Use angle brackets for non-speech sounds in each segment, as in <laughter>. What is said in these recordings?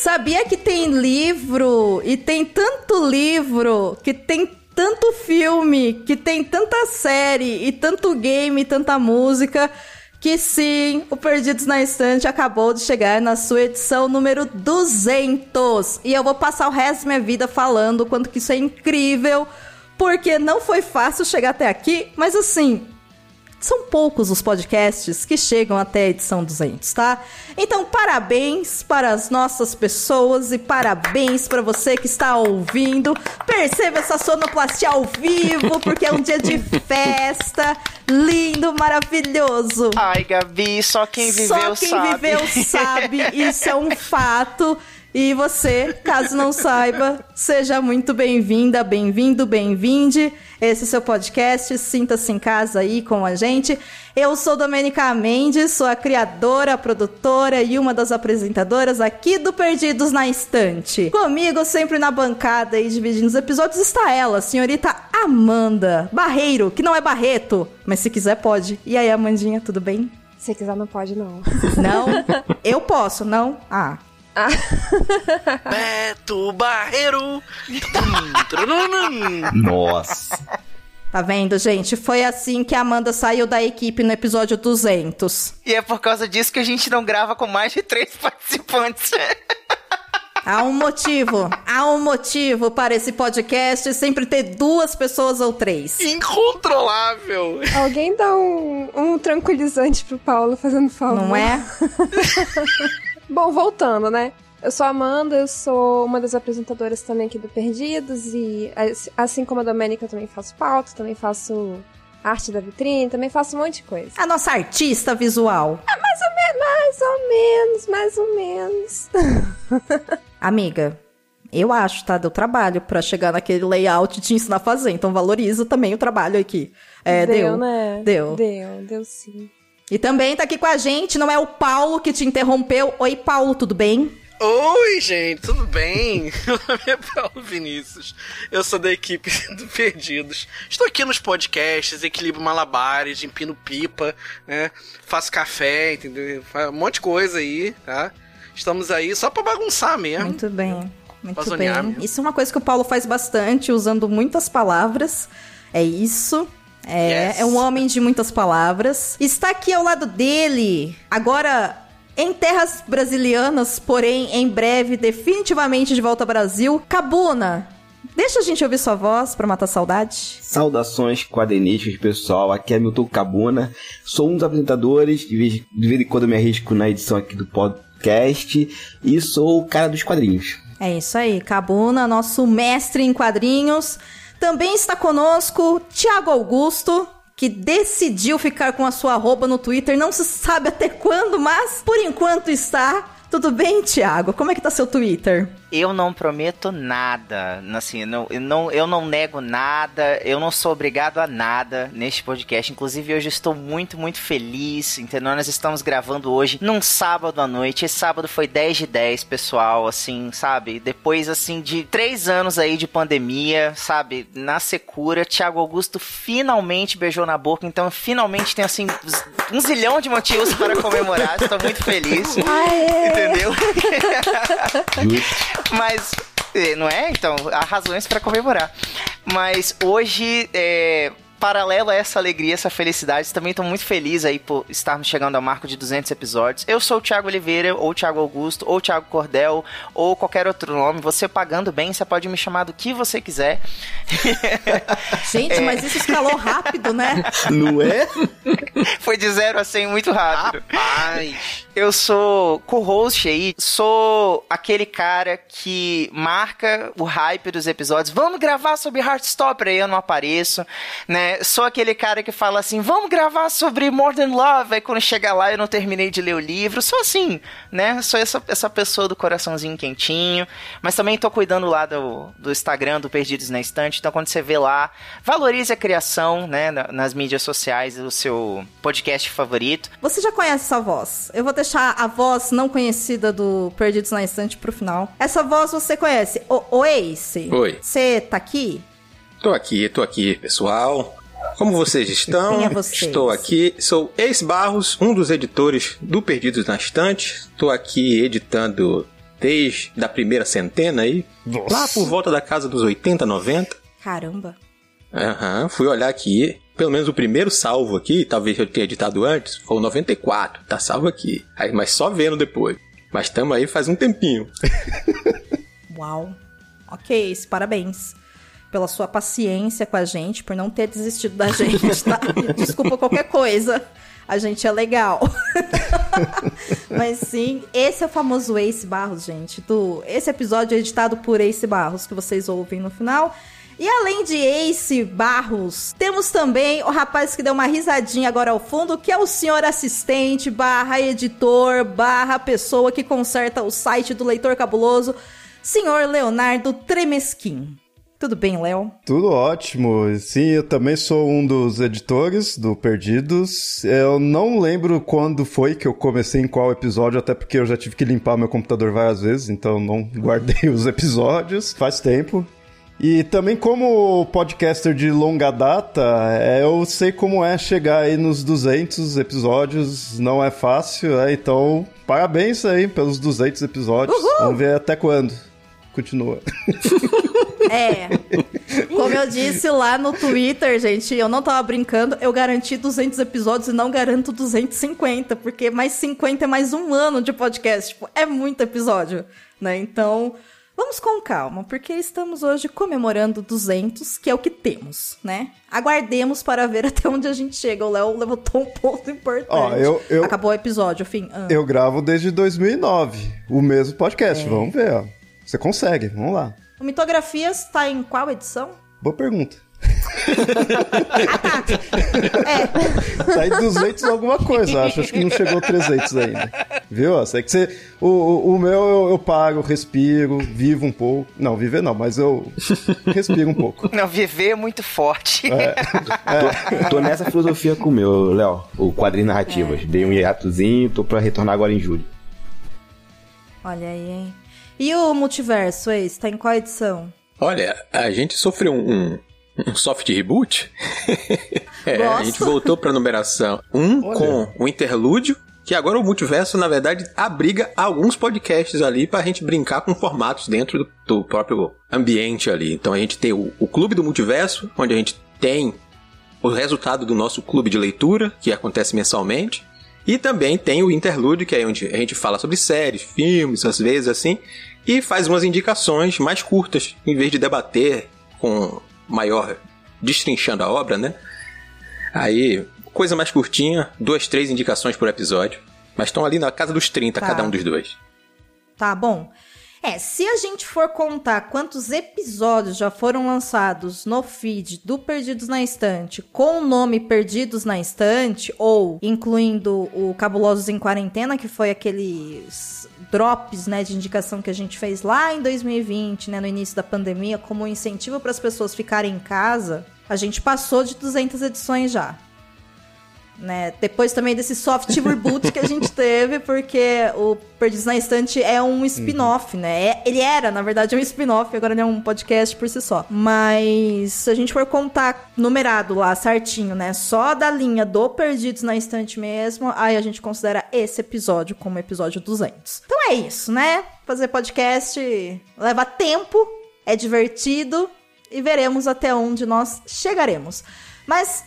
Sabia que tem livro e tem tanto livro que tem tanto filme, que tem tanta série e tanto game, e tanta música que sim, o Perdidos na Estante acabou de chegar na sua edição número 200. E eu vou passar o resto da minha vida falando quanto que isso é incrível, porque não foi fácil chegar até aqui, mas assim, são poucos os podcasts que chegam até a edição 200, tá? Então, parabéns para as nossas pessoas e parabéns para você que está ouvindo. Perceba essa sonoplastia ao vivo, porque é um dia de <laughs> festa. Lindo, maravilhoso. Ai, Gabi, só quem viveu sabe. Só quem sabe. viveu sabe. <laughs> Isso é um fato. E você, caso não saiba, <laughs> seja muito bem-vinda, bem-vindo, bem-vinde. Esse é o seu podcast, sinta-se em casa aí com a gente. Eu sou Domenica Mendes, sou a criadora, a produtora e uma das apresentadoras aqui do Perdidos na Estante. Comigo, sempre na bancada e dividindo os episódios, está ela, a senhorita Amanda Barreiro, que não é Barreto, mas se quiser pode. E aí, Amandinha, tudo bem? Se quiser, não pode, não. Não? Eu posso, não? Ah. <laughs> Beto Barreiro. Nossa. Tá vendo, gente? Foi assim que a Amanda saiu da equipe no episódio 200. E é por causa disso que a gente não grava com mais de três participantes. Há um motivo, há um motivo para esse podcast sempre ter duas pessoas ou três. Incontrolável. Alguém dá um, um tranquilizante pro Paulo fazendo favor. Não é? <laughs> Bom, voltando, né? Eu sou a Amanda, eu sou uma das apresentadoras também aqui do Perdidos e assim como a Domênica eu também faço pauta, também faço arte da vitrine, também faço um monte de coisa. A nossa artista visual. É mais ou, mais ou menos, mais ou menos. <laughs> Amiga, eu acho, tá? Deu trabalho pra chegar naquele layout e te ensinar a fazer. Então valoriza também o trabalho aqui. É, deu, deu, né? Deu. Deu, deu sim. E também tá aqui com a gente, não é o Paulo que te interrompeu. Oi, Paulo, tudo bem? Oi, gente, tudo bem? <laughs> Meu nome é Paulo Vinícius. Eu sou da equipe <laughs> do Perdidos. Estou aqui nos podcasts, equilibro malabares, empino pipa, né? Faço café, entendeu? Um monte de coisa aí, tá? Estamos aí só pra bagunçar mesmo. Muito bem. Muito Pazonear bem. mesmo. Isso é uma coisa que o Paulo faz bastante, usando muitas palavras. É isso. É, Yes. é um homem de muitas palavras. Está aqui ao lado dele, agora em terras brasilianas, porém em breve, definitivamente de volta ao Brasil. Cabuna, deixa a gente ouvir sua voz pra matar saudade. Saudações quadrinísticas, pessoal. Aqui é Milton Cabuna. Sou um dos apresentadores. De vez, de vez em quando eu me arrisco na edição aqui do podcast. E sou o cara dos quadrinhos. É isso aí, Cabuna, nosso mestre em quadrinhos. Também está conosco Tiago Augusto, que decidiu ficar com a sua arroba no Twitter, não se sabe até quando, mas por enquanto está. Tudo bem, Tiago? Como é que tá seu Twitter? Eu não prometo nada, assim, não, eu, não, eu não nego nada, eu não sou obrigado a nada neste podcast. Inclusive, hoje eu estou muito, muito feliz, entendeu? Nós estamos gravando hoje num sábado à noite. Esse sábado foi 10 de 10, pessoal, assim, sabe? Depois, assim, de três anos aí de pandemia, sabe? Na secura, Thiago Augusto finalmente beijou na boca, então finalmente tem, assim, um zilhão de motivos para comemorar. Estou muito feliz. Entendeu? <laughs> Mas, eh, não é? Então, há razões para comemorar. Mas hoje, é, paralelo a essa alegria, essa felicidade, também estou muito feliz aí por estarmos chegando ao marco de 200 episódios. Eu sou o Thiago Oliveira, ou Thiago Augusto, ou Thiago Cordel, ou qualquer outro nome. Você pagando bem, você pode me chamar do que você quiser. <laughs> Gente, mas isso escalou rápido, né? Não é? <laughs> Foi de 0 a 100 muito rápido. Rapaz. Eu sou co-host aí, sou aquele cara que marca o hype dos episódios. Vamos gravar sobre Heartstopper, aí eu não apareço, né? Sou aquele cara que fala assim, vamos gravar sobre Modern Love, aí quando chega lá eu não terminei de ler o livro. Sou assim, né? Sou essa, essa pessoa do coraçãozinho quentinho, mas também tô cuidando lá do, do Instagram, do Perdidos na Estante, então quando você vê lá, valorize a criação, né? na- Nas mídias sociais do seu podcast favorito. Você já conhece essa voz? Eu vou deixar a voz não conhecida do Perdidos na Estante pro final. Essa voz você conhece. O, o Ace. Oi. Você tá aqui? Tô aqui, tô aqui, pessoal. Como vocês estão? Quem é vocês? Estou aqui, sou Ex Barros, um dos editores do Perdidos na Estante. Estou aqui editando desde a primeira centena aí. Nossa. Lá por volta da casa dos 80, 90. Caramba. Aham, fui olhar aqui. Pelo menos o primeiro salvo aqui, talvez eu tenha editado antes, foi o 94. Tá salvo aqui. Aí, mas só vendo depois. Mas tamo aí faz um tempinho. <laughs> Uau. Ok, parabéns pela sua paciência com a gente, por não ter desistido da <laughs> gente, tá? Desculpa qualquer coisa. A gente é legal. <laughs> Mas sim, esse é o famoso Ace Barros, gente. Do, esse episódio é editado por Ace Barros, que vocês ouvem no final. E além de Ace Barros, temos também o rapaz que deu uma risadinha agora ao fundo, que é o senhor assistente, barra editor, barra pessoa que conserta o site do Leitor Cabuloso, senhor Leonardo Tremesquim. Tudo bem, Léo? Tudo ótimo. Sim, eu também sou um dos editores do Perdidos. Eu não lembro quando foi que eu comecei em qual episódio, até porque eu já tive que limpar meu computador várias vezes, então não <laughs> guardei os episódios. Faz tempo. E também como podcaster de longa data, é, eu sei como é chegar aí nos 200 episódios, não é fácil, é, então parabéns aí pelos 200 episódios. Uhul! Vamos ver até quando. Continua. <laughs> É. Como eu disse lá no Twitter, gente, eu não tava brincando, eu garanti 200 episódios e não garanto 250, porque mais 50 é mais um ano de podcast. Tipo, é muito episódio, né? Então, vamos com calma, porque estamos hoje comemorando 200, que é o que temos, né? Aguardemos para ver até onde a gente chega. O Léo levantou um ponto importante. Ó, eu- eu- Acabou o episódio, fim. Ah. Eu gravo desde 2009, o mesmo podcast. Vamos ver, ó. Você consegue, vamos lá. O Mitografias tá em qual edição? Boa pergunta. <laughs> É, Tá em 200 alguma coisa, acho. Acho que não chegou 300 ainda. Viu? Sei que você... O, o, o meu eu, eu paro, respiro, vivo um pouco. Não, viver não, mas eu respiro um pouco. Não, viver é muito forte. <laughs> Tô, tô nessa filosofia com o meu, Léo. O quadrinho narrativas. Dei um hiatozinho, tô pra retornar agora em julho. olha aí, hein? E o multiverso, esse, tá em qual edição? Olha, a gente sofreu um, um, um soft reboot. <laughs> é, a gente voltou pra numeração 1 Olha. com o interlúdio. Que agora o multiverso, na verdade, abriga alguns podcasts ali pra gente brincar com formatos dentro do, do próprio ambiente ali. Então a gente tem o, o Clube do Multiverso, onde a gente tem o resultado do nosso clube de leitura, que acontece mensalmente. E também tem o Interlúdio, que é onde a gente fala sobre séries, filmes, às vezes assim, e faz umas indicações mais curtas, em vez de debater com maior destrinchando a obra, né? Aí, coisa mais curtinha, duas, três indicações por episódio. Mas estão ali na casa dos 30, Tá. cada um dos dois. Tá bom. É, se a gente for contar quantos episódios já foram lançados no feed do Perdidos na Estante com o nome Perdidos na Estante, ou incluindo o Cabulosos em Quarentena, que foi aqueles drops, né, de indicação que a gente fez lá em 2020, né, no início da pandemia, como um incentivo para as pessoas ficarem em casa, a gente passou de 200 edições já né? Depois também desse soft reboot que a gente teve, porque o Perdidos na Estante é um spin-off, né? É- ele era, na verdade, um spin-off, agora ele é um podcast por si só. Mas se a gente for contar numerado lá certinho, né? Só da linha do Perdidos na Estante mesmo, aí a gente considera esse episódio como episódio 200. Então é isso, né? Fazer podcast leva tempo, é divertido e veremos até onde nós chegaremos. Mas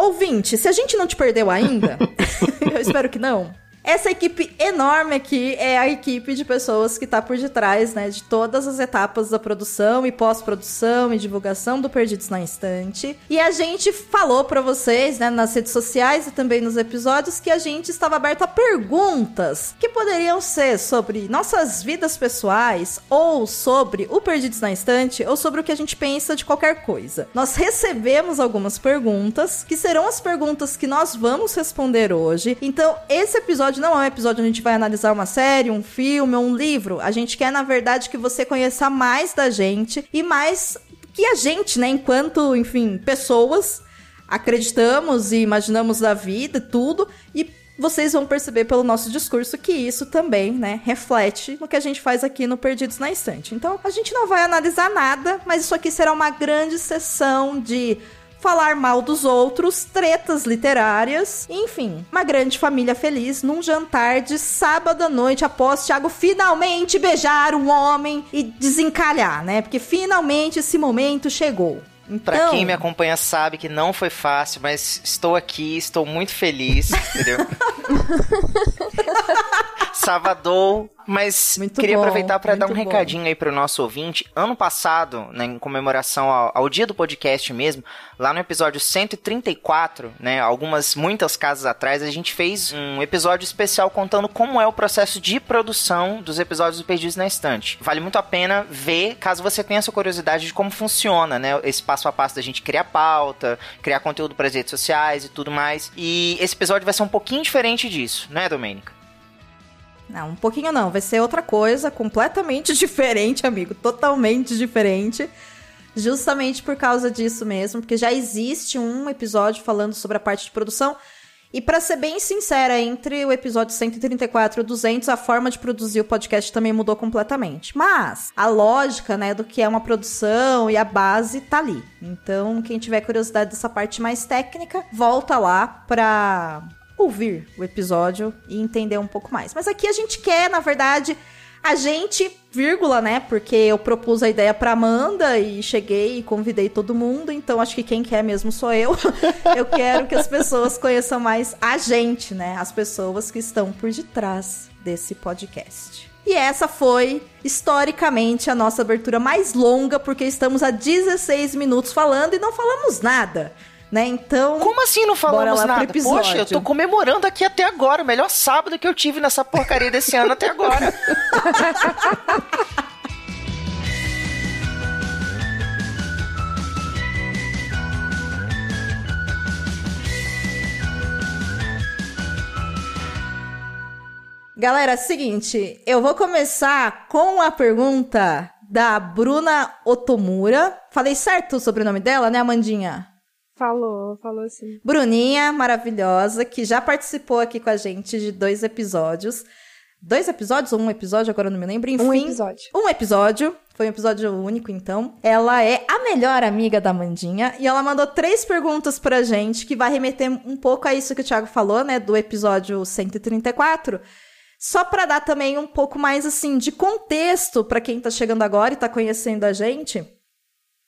Ouvinte, se a gente não te perdeu ainda, <laughs> <laughs> eu espero que não. Essa equipe enorme aqui é a equipe de pessoas que tá por detrás, né, de todas as etapas da produção e pós-produção e divulgação do Perdidos na Estante. E a gente falou pra vocês, né, nas redes sociais e também nos episódios que a gente estava aberto a perguntas que poderiam ser sobre nossas vidas pessoais ou sobre o Perdidos na Estante ou sobre o que a gente pensa de qualquer coisa. Nós recebemos algumas perguntas que serão as perguntas que nós vamos responder hoje. Então, esse episódio não é um episódio onde a gente vai analisar uma série, um filme ou um livro. A gente quer, na verdade, que você conheça mais da gente e mais que a gente, né, enquanto, enfim, pessoas, acreditamos e imaginamos da vida e tudo. E vocês vão perceber pelo nosso discurso que isso também, né, reflete no que a gente faz aqui no Perdidos na Estante. Então, a gente não vai analisar nada, mas isso aqui será uma grande sessão de falar mal dos outros, tretas literárias, enfim, uma grande família feliz num jantar de sábado à noite após Thiago finalmente beijar um homem e desencalhar, né? Porque finalmente esse momento chegou. Pra Então, quem me acompanha sabe que não foi fácil, mas estou aqui, estou muito feliz, entendeu? <laughs> Salvador, mas Muito queria bom, aproveitar para dar um bom. recadinho aí pro nosso ouvinte. Ano passado, né, em comemoração ao, ao dia do podcast mesmo, lá no episódio 134, né, algumas, muitas casas atrás, a gente fez um episódio especial contando como é o processo de produção dos episódios do Perdidos na Estante. Vale muito a pena ver, caso você tenha essa curiosidade de como funciona, né, esse passo a passo da gente criar pauta, criar conteúdo para as redes sociais e tudo mais. E esse episódio vai ser um pouquinho diferente disso, né, Domênica? Não, um pouquinho não, vai ser outra coisa, completamente <laughs> diferente, amigo, totalmente diferente. Justamente por causa disso mesmo, porque já existe um episódio falando sobre a parte de produção. E pra ser bem sincera, entre o episódio 134 e o 200, a forma de produzir o podcast também mudou completamente. Mas a lógica, né, do que é uma produção e a base tá ali. Então, quem tiver curiosidade dessa parte mais técnica, volta lá pra ouvir o episódio e entender um pouco mais. Mas aqui a gente quer, na verdade, a gente, vírgula, né? Porque eu propus a ideia pra Amanda e cheguei e convidei todo mundo, então acho que quem quer mesmo sou eu. <laughs> eu quero que as pessoas conheçam mais a gente, né? As pessoas que estão por detrás desse podcast. E essa foi, historicamente, a nossa abertura mais longa, porque estamos há 16 minutos falando e não falamos nada, né? Então. Como assim não falamos nada? Poxa, eu tô comemorando aqui até agora. O melhor sábado que eu tive nessa porcaria desse ano até agora. <laughs> Galera, seguinte, eu vou começar com a pergunta da Bruna Otomura. Falei certo o sobrenome dela, né, Amandinha? Falou, falou assim. Bruninha, maravilhosa, que já participou aqui com a gente de dois episódios. Dois episódios ou um episódio, agora eu não me lembro. Enfim, Um episódio. um episódio. Foi um episódio único, então. Ela é a melhor amiga da Mandinha e ela mandou três perguntas pra gente que vai remeter um pouco a isso que o Thiago falou, né, do episódio 134. Só pra dar também um pouco mais assim de contexto pra quem tá chegando agora e tá conhecendo a gente,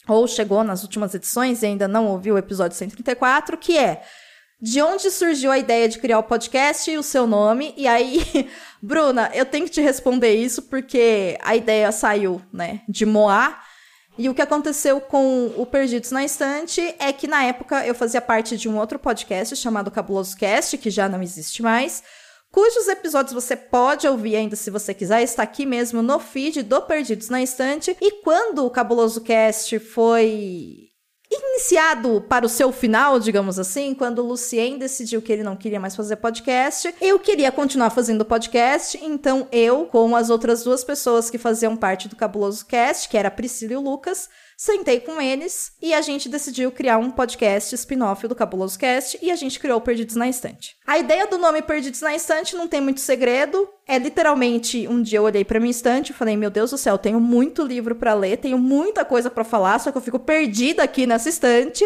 ou chegou nas últimas edições e ainda não ouviu o episódio 134, que é de onde surgiu a ideia de criar o podcast e o seu nome. E aí, <laughs> Bruna, eu tenho que te responder isso porque a ideia saiu, né, de Moá. E o que aconteceu com o Perdidos na Estante é que na época eu fazia parte de um outro podcast chamado Cabuloso Cast, que já não existe mais, cujos episódios você pode ouvir ainda se você quiser, está aqui mesmo no feed do Perdidos na Estante. E quando o Cabuloso Cast foi iniciado para o seu final, digamos assim, quando o Lucien decidiu que ele não queria mais fazer podcast, eu queria continuar fazendo podcast, então eu, com as outras duas pessoas que faziam parte do Cabuloso Cast, que era a Priscila e o Lucas, sentei com eles e a gente decidiu criar um podcast spin-off do Cabuloso Cast e a gente criou o Perdidos na Estante. A ideia do nome Perdidos na Estante não tem muito segredo, é literalmente um dia eu olhei pra minha estante e falei: "Meu Deus do céu, tenho muito livro pra ler, tenho muita coisa pra falar, só que eu fico perdida aqui nessa estante".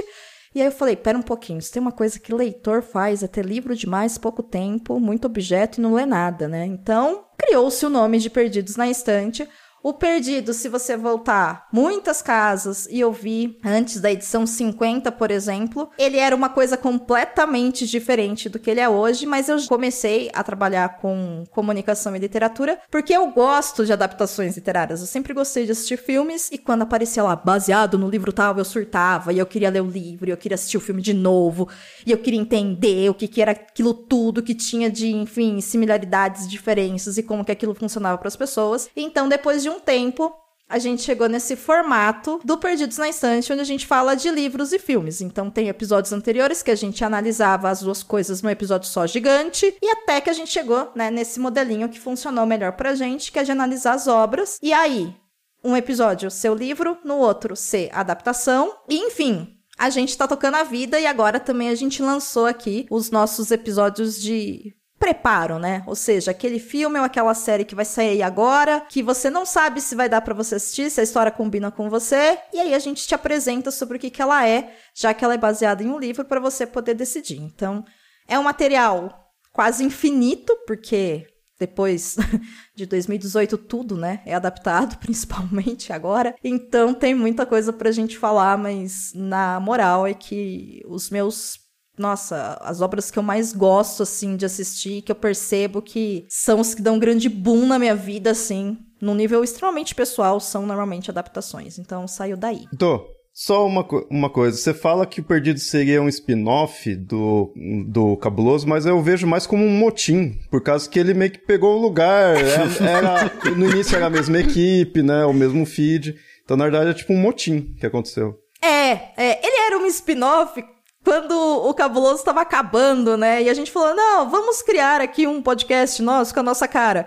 E aí eu falei, pera um pouquinho, se tem uma coisa que leitor faz é ter livro demais, pouco tempo, muito objeto e não lê nada, né? Então, criou-se o nome de Perdidos na Estante. O Perdido, se você voltar muitas casas e ouvir antes da edição 50, por exemplo, ele era uma coisa completamente diferente do que ele é hoje, mas eu comecei a trabalhar com comunicação e literatura porque eu gosto de adaptações literárias. Eu sempre gostei de assistir filmes e quando aparecia lá baseado no livro tal, eu surtava e eu queria ler o livro, e eu queria assistir o filme de novo, e eu queria entender o que, que era aquilo tudo que tinha de, enfim, similaridades, diferenças e como que aquilo funcionava para as pessoas. Então, depois de um tempo, a gente chegou nesse formato do Perdidos na Estante, onde a gente fala de livros e filmes. Então, tem episódios anteriores que a gente analisava as duas coisas num episódio só gigante, e até que a gente chegou, né, nesse modelinho que funcionou melhor pra gente, que é de analisar as obras. E aí, um episódio ser o livro, no outro ser adaptação, e enfim. A gente tá tocando a vida e agora também a gente lançou aqui os nossos episódios de preparo, né? Ou seja, aquele filme ou aquela série que vai sair agora, que você não sabe se vai dar para você assistir, se a história combina com você, e aí a gente te apresenta sobre o que, que ela é, já que ela é baseada em um livro para você poder decidir. Então, é um material quase infinito, porque depois <laughs> de 2018 tudo, né, é adaptado, <laughs> principalmente agora. Então tem muita coisa pra gente falar, mas na moral é que os meus nossa, as obras que eu mais gosto, assim, de assistir, que eu percebo que são os que dão um grande boom na minha vida, assim, num nível extremamente pessoal, são normalmente adaptações. Então, saiu daí. Tô. Só uma, uma coisa, você fala que o Perdido seria um spin-off do, do Cabuloso, mas eu vejo mais como um motim, por causa que ele meio que pegou o lugar, era, <laughs> era no início era a mesma equipe, né, o mesmo feed, então na verdade é tipo um motim que aconteceu. É, é ele era um spin-off quando o Cabuloso estava acabando, né? E a gente falou: não, vamos criar aqui um podcast nosso com a nossa cara.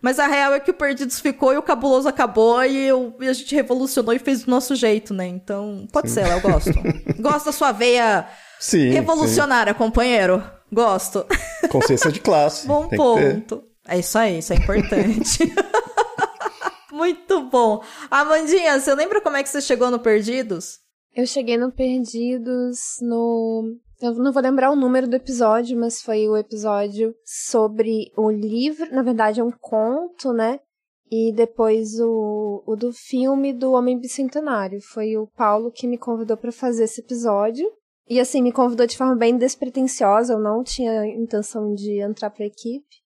Mas a real é que o Perdidos ficou e o Cabuloso acabou e, eu, e a gente revolucionou e fez do nosso jeito, né? Então, pode sim. ser, eu gosto. <laughs> gosto da sua veia sim, revolucionária, sim. companheiro. Gosto. <laughs> Consciência de classe. Bom ponto. É isso aí, isso é importante. <laughs> Muito bom. Amandinha, você lembra como é que você chegou no Perdidos? Eu cheguei no Perdidos no. Eu não vou lembrar o número do episódio, mas foi o episódio sobre o livro. Na verdade, é um conto, né? E depois o, o do filme do Homem Bicentenário. Foi o Paulo que me convidou para fazer esse episódio. E assim, me convidou de forma bem despretensiosa, eu não tinha intenção de entrar pra equipe.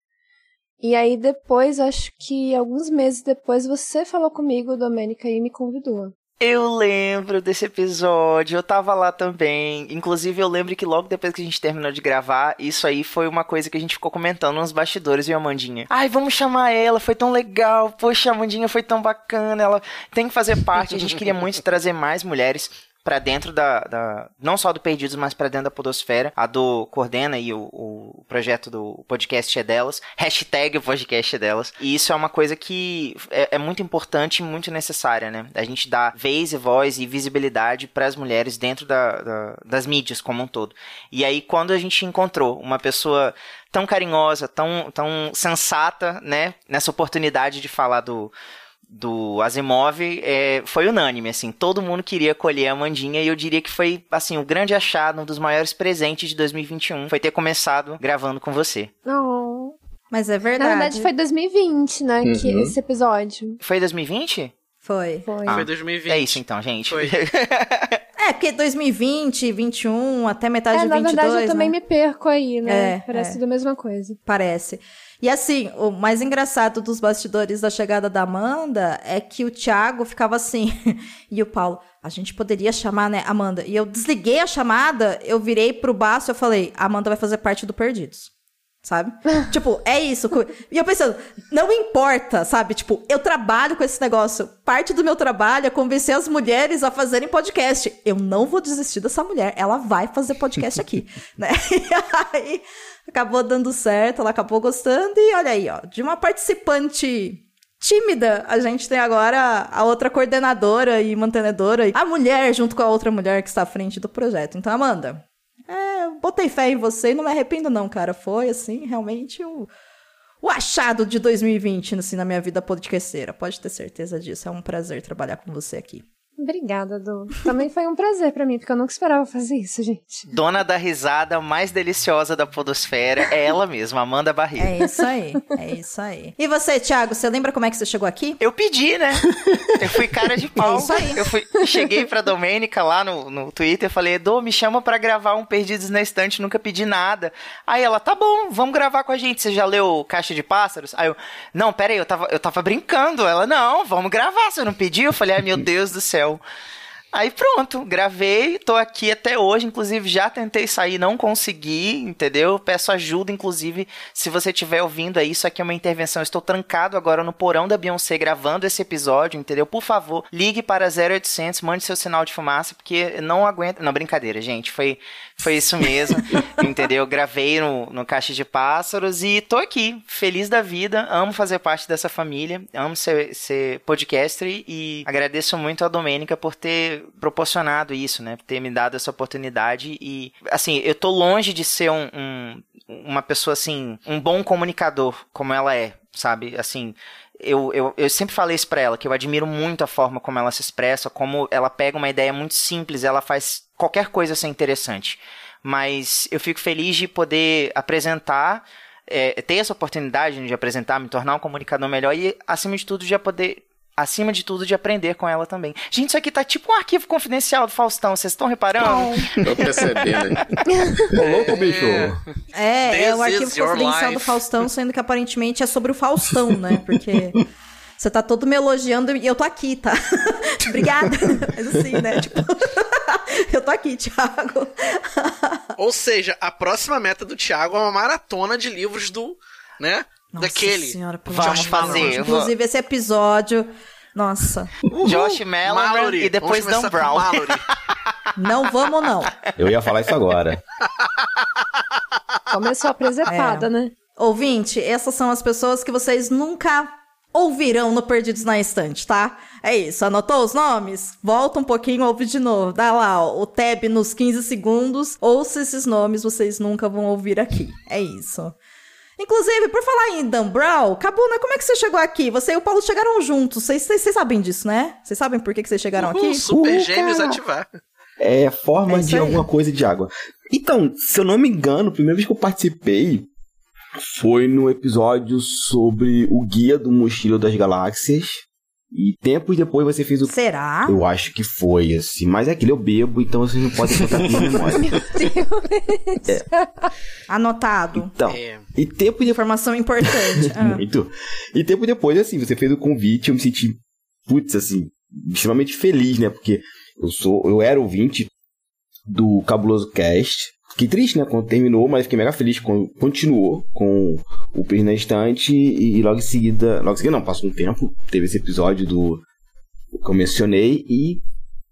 E aí depois, acho que alguns meses depois, você falou comigo, Domênica, e me convidou. Eu lembro desse episódio, eu tava lá também. Inclusive, eu lembro que logo depois que a gente terminou de gravar, isso aí foi uma coisa que a gente ficou comentando nos bastidores, viu, Amandinha? Ai, vamos chamar ela, foi tão legal. Poxa, a Amandinha foi tão bacana, ela tem que fazer parte. A gente queria muito trazer mais mulheres para dentro da, da, não só do Perdidos, mas para dentro da podosfera. A do coordena e o, o projeto do podcast é delas. <laughs> Hashtag podcast é delas. E isso é uma coisa que é, é muito importante e muito necessária, né? A gente dá vez e voz e visibilidade para as mulheres dentro da, da, das mídias como um todo. E aí quando a gente encontrou uma pessoa tão carinhosa, tão, tão sensata, né? Nessa oportunidade de falar do do Asimov é, foi unânime, assim, todo mundo queria colher a Mandinha e eu diria que foi, assim, o grande achado, um dos maiores presentes de 2021, foi ter começado gravando com você. Oh. Mas é verdade. Na verdade foi 2020, né, uhum. que esse episódio. Foi 2020? Foi. Foi. Ah, foi 2020. É isso então, gente. Foi. <laughs> é, porque 2020, 21, até metade é, de 22, na verdade eu né? também me perco aí, né? É, Parece é. tudo a mesma coisa. Parece. E assim, o mais engraçado dos bastidores da chegada da Amanda é que o Thiago ficava assim, <laughs> e o Paulo, a gente poderia chamar, né, Amanda? E eu desliguei a chamada, eu virei pro baço e eu falei, a Amanda vai fazer parte do Perdidos. Sabe? <laughs> tipo, é isso. E eu pensando, não importa, sabe? Tipo, eu trabalho com esse negócio. Parte do meu trabalho é convencer as mulheres a fazerem podcast. Eu não vou desistir dessa mulher. Ela vai fazer podcast aqui, <laughs> né? E aí acabou dando certo, ela acabou gostando, e olha aí, ó, de uma participante tímida, a gente tem agora a outra coordenadora e mantenedora, a mulher junto com a outra mulher que está à frente do projeto. Então, Amanda, é, botei fé em você e não me arrependo não, cara. Foi, assim, realmente o, o achado de 2020, assim, na minha vida podcasteira. Pode ter certeza disso. É um prazer trabalhar com você aqui. Obrigada, Du. Também foi um prazer para mim, porque eu nunca esperava fazer isso, gente. Dona da risada mais deliciosa da podosfera é ela mesma, Amanda Barreto. É isso aí, é isso aí. E você, Thiago, você lembra como é que você chegou aqui? Eu pedi, né? Eu fui cara de <laughs> pau. É isso aí. Eu fui, cheguei pra Domênica lá no, no Twitter e falei, Edu, me chama para gravar um Perdidos na Estante, nunca pedi nada. Aí ela, tá bom, vamos gravar com a gente. Você já leu Caixa de Pássaros? Aí eu, não, pera aí, eu tava, eu tava brincando. Ela, não, vamos gravar, você não pediu? Eu falei, ai meu Deus do céu. ago Aí pronto, gravei, tô aqui até hoje, inclusive já tentei sair, não consegui, entendeu? Peço ajuda, inclusive, se você estiver ouvindo aí, isso aqui é uma intervenção. Eu estou trancado agora no porão da Beyoncé gravando esse episódio, entendeu? Por favor, ligue para 0800, mande seu sinal de fumaça, porque não aguento. Não, brincadeira, gente, foi foi isso mesmo, <laughs> entendeu? Gravei no, no Caixa de Pássaros e tô aqui, feliz da vida, amo fazer parte dessa família, amo ser, ser podcaster e agradeço muito a Domênica por ter proporcionado isso, né? Ter me dado essa oportunidade e, assim, eu tô longe de ser um, um uma pessoa assim, um bom comunicador, como ela é, sabe? Assim, eu, eu, eu sempre falei isso pra ela, que eu admiro muito a forma como ela se expressa, como ela pega uma ideia muito simples, ela faz qualquer coisa ser interessante. Mas eu fico feliz de poder apresentar, é, ter essa oportunidade de apresentar, me tornar um comunicador melhor e, acima de tudo, já poder acima de tudo, de aprender com ela também. Gente, isso aqui tá tipo um arquivo confidencial do Faustão, vocês estão reparando? <laughs> Tô percebendo. Ô, louco, bicho. É, é o This arquivo confidencial do. Faustão, sendo que aparentemente é sobre o Faustão, né? Porque você tá todo me elogiando e eu tô aqui, tá? <laughs> Obrigada. Mas assim, né? Tipo, <laughs> eu tô aqui, Thiago. Ou seja, a próxima meta do Thiago é uma maratona de livros do, né? Nossa daquele. senhora, pelo Vamos fazer, Inclusive, esse episódio. Nossa, Josh Melloman Mallory. e depois Dan Brown. <laughs> Não vamos, não. Eu ia falar isso agora. Começou a É. né? Ouvinte, essas são as pessoas que vocês nunca ouvirão no Perdidos na Estante, tá? É isso, anotou os nomes? Volta um pouquinho, ouve de novo. Dá lá ó, o tab nos 15 segundos. Ouça esses nomes, vocês nunca vão ouvir aqui. É isso. Inclusive, por falar em Dan Brown, Cabuna, como é que você chegou aqui? Você e o Paulo chegaram juntos. Vocês, sabem disso, né? Vocês sabem por que, que vocês chegaram Uhul, aqui? super gêmeos cara. ativar. É forma É de aí. alguma coisa de água. Então, se eu não me engano, a primeira vez que eu participei foi no episódio sobre o Guia do Mochila das Galáxias. E tempos depois você fez o. Será? Eu acho que foi, assim. Mas é aquilo eu bebo, então vocês não podem botar tudo na memória. Anotado. Então, É. e tempo depois. Informação importante. <laughs> Ah. Muito. E tempo depois, assim, você fez o convite, eu me senti, putz, assim, extremamente feliz, né? Porque eu sou, eu era ouvinte do Cabuloso Cast. Fiquei triste, né, quando terminou, mas fiquei mega feliz quando continuou com o Perdi na Estante e, e logo em seguida, logo em seguida não, passou um tempo, teve esse episódio do que eu mencionei e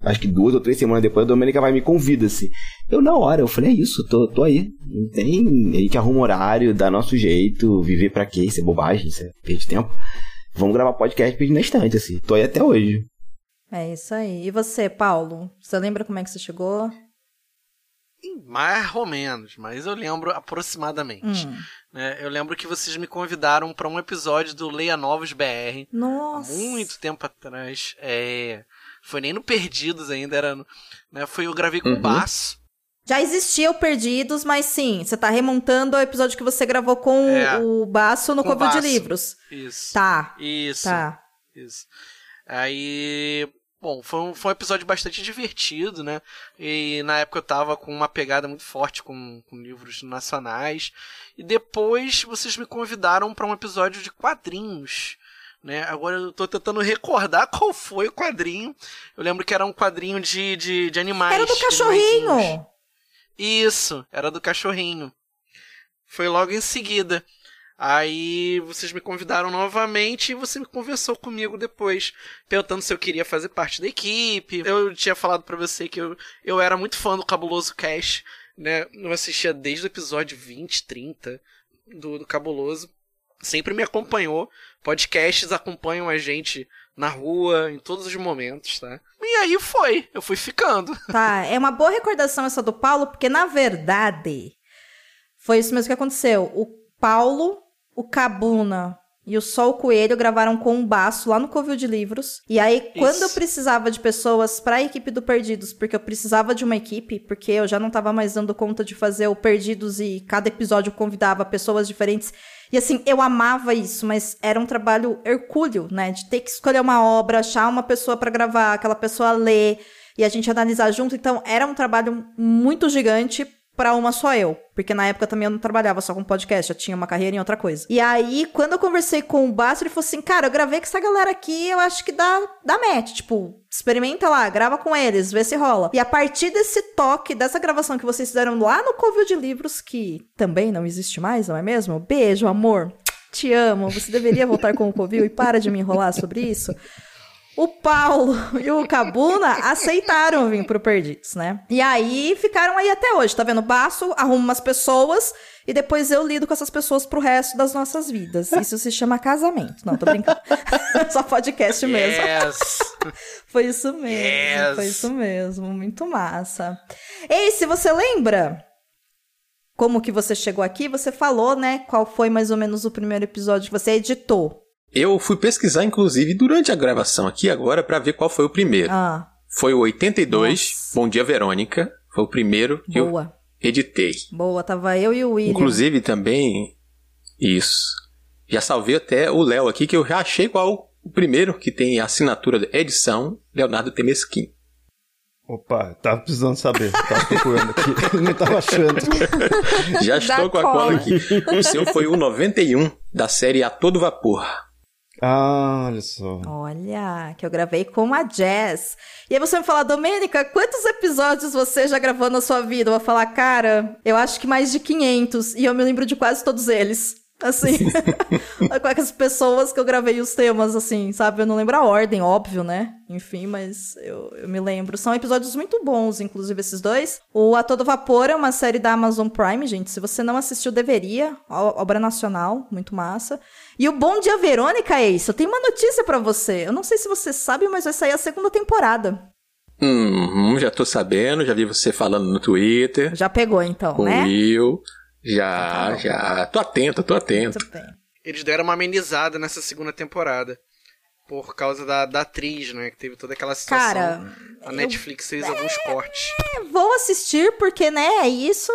acho que duas ou três semanas depois a Domênica vai me convida, assim. Eu na hora, eu falei, é isso, tô, tô aí. Não tem, arruma horário, dá nosso jeito, viver pra quê? Isso é bobagem, isso é perder tempo. Vamos gravar podcast Perdi na Estante, assim. Tô aí até hoje. É isso aí. E você, Paulo? Você lembra como é que você chegou? Mais ou menos, mas eu lembro aproximadamente. Hum. né? Eu lembro que vocês me convidaram para um episódio do Leia Novos BR. há Nossa. muito tempo atrás. É, foi nem no Perdidos ainda, era no, né? Foi eu gravei com o Uhum. Baço. Já existia o Perdidos, mas sim, você tá remontando ao episódio que você gravou com É. o Baço no o Covil de. Livros. Isso. Tá, Isso. tá. Isso. Aí. Bom, foi um, foi um episódio bastante divertido, né? E na época eu tava com uma pegada muito forte com, com livros nacionais. E depois vocês me convidaram para um episódio de quadrinhos. Né? Agora eu tô tentando recordar <laughs> qual foi o quadrinho. Eu lembro que era um quadrinho de, de, de animais. Era do cachorrinho! Isso, era do cachorrinho. Foi logo em seguida. Aí vocês me convidaram novamente e você me conversou comigo depois, perguntando se eu queria fazer parte da equipe. Eu tinha falado pra você que eu, eu era muito fã do Cabuloso Cash, né? Eu assistia desde o episódio 20, 30 do, do Cabuloso. Sempre me acompanhou. Podcasts acompanham a gente na rua, em todos os momentos, tá? E aí foi, eu fui ficando. <laughs> Tá, é uma boa recordação essa do Paulo, porque na verdade foi isso mesmo que aconteceu. O Paulo, o Cabuna e o Sol Coelho gravaram com um baço lá no Covil de Livros. E aí, quando eu Isso. precisava de pessoas pra equipe do Perdidos, porque eu precisava de uma equipe, porque eu já não tava mais dando conta de fazer o Perdidos e cada episódio convidava pessoas diferentes. E assim, eu amava isso, mas era um trabalho hercúleo, né? De ter que escolher uma obra, achar uma pessoa pra gravar, aquela pessoa ler e a gente analisar junto. Então, era um trabalho muito gigante pra uma só eu. Porque na época também eu não trabalhava só com podcast, eu tinha uma carreira em outra coisa. E aí, quando eu conversei com o Basso, ele falou assim: Cara, eu gravei com essa galera aqui, eu acho que dá, dá match. Tipo, experimenta lá, grava com eles, vê se rola. E a partir desse toque, dessa gravação que vocês fizeram lá no Covil de Livros, que também não existe mais, não é mesmo? Beijo, amor. Te amo. Você deveria voltar com o Covil e para de me enrolar sobre isso. O Paulo e o Cabuna aceitaram vir pro Perdidos, né? E aí ficaram aí até hoje, tá vendo? Baço, arrumo umas pessoas e depois eu lido com essas pessoas pro resto das nossas vidas. Isso se chama casamento. Não, tô brincando. <laughs> Só podcast mesmo. Yes. <laughs> Foi isso mesmo. Yes. Foi isso mesmo. Muito massa. Ei, se você lembra como que você chegou aqui, você falou, né, qual foi mais ou menos o primeiro episódio que você editou. Eu fui pesquisar, inclusive, durante a gravação aqui agora, pra ver qual foi o primeiro. Ah, Foi o 82, Nossa. Bom Dia Verônica. Foi o primeiro que eu boa. editei. Boa, tava eu e o William. Inclusive também. Isso. Já salvei até o Léo aqui, que eu já achei qual o primeiro que tem a assinatura de edição, Leonardo Temesquim. Opa, tava precisando saber. Tava procurando aqui. <laughs> Não tava achando. Já Da estou com a cola aqui. O seu foi o 91 da série A Todo Vapor. Ah, olha só. Olha, que eu gravei com a Jazz. E aí você me fala, Domênica, quantos episódios você já gravou na sua vida? Eu vou falar, cara, eu acho que mais de 500. E eu me lembro de quase todos eles. Assim, <laughs> com as pessoas que eu gravei os temas, assim, sabe? Eu não lembro a ordem, óbvio, né? Enfim, mas eu, eu me lembro. São episódios muito bons, inclusive esses dois. O A Todo Vapor é uma série da Amazon Prime, gente. Se você não assistiu, deveria. Obra nacional, muito massa. E o Bom Dia Verônica é isso. Eu tenho uma notícia pra você. Eu não sei se você sabe, mas vai sair a segunda temporada. Hum, já tô sabendo, já vi você falando no Twitter. Já pegou, então, com o né? Will. Já, Tá bom. já. Tô atento, tô atento. Muito bem. Eles deram uma amenizada nessa segunda temporada. Por causa da, da atriz, né? Que teve toda aquela situação. Cara, a Netflix fez alguns cortes. vou assistir porque, né, é isso.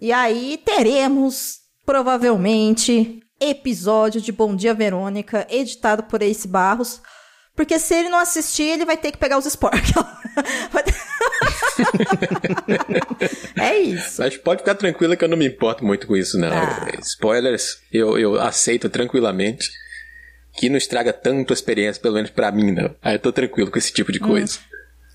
E aí teremos, provavelmente, episódio de Bom Dia Verônica, editado por Ace Barros. Porque se ele não assistir, ele vai ter que pegar os spoilers. <laughs> <laughs> É isso. Mas pode ficar tranquila que eu não me importo muito com isso, não. Ah. Spoilers, eu, eu aceito tranquilamente. Que não estraga tanto a experiência, pelo menos pra mim, não. Aí eu tô tranquilo com esse tipo de coisa.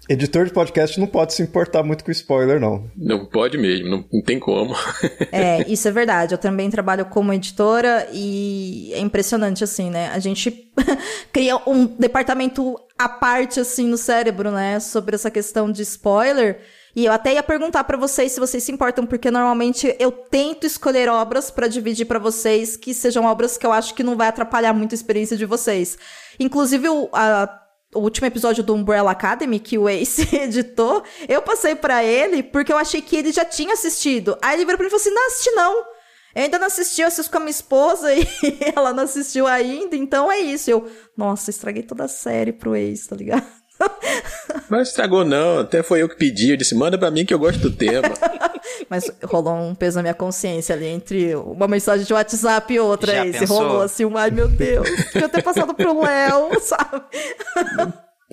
Editor de podcast não pode se importar muito com spoiler, não. Não pode mesmo, não, não tem como. <laughs> É, isso é verdade. Eu também trabalho como editora e é impressionante, assim, né? A gente <laughs> cria um departamento à parte, assim, no cérebro, né? Sobre essa questão de spoiler. E eu até ia perguntar pra vocês se vocês se importam, porque normalmente eu tento escolher obras pra dividir pra vocês que sejam obras que eu acho que não vai atrapalhar muito a experiência de vocês. Inclusive, o, a- o último episódio do Umbrella Academy, que o Ace <laughs> editou, eu passei pra ele porque eu achei que ele já tinha assistido. Aí ele virou pra mim e falou assim: não assisti não. Eu ainda não assisti, eu assisto com a minha esposa <laughs> e ela não assistiu ainda, então é isso. Eu, nossa, estraguei toda a série pro Ace, tá ligado? Mas estragou não, até foi eu que pedi. Eu disse, manda pra mim que eu gosto do tema. <laughs> Mas rolou um peso na minha consciência ali entre uma mensagem de WhatsApp e outra. Já Ace. pensou? Rolou assim, um, ai meu Deus, devia ter passado pro Léo, <laughs> sabe?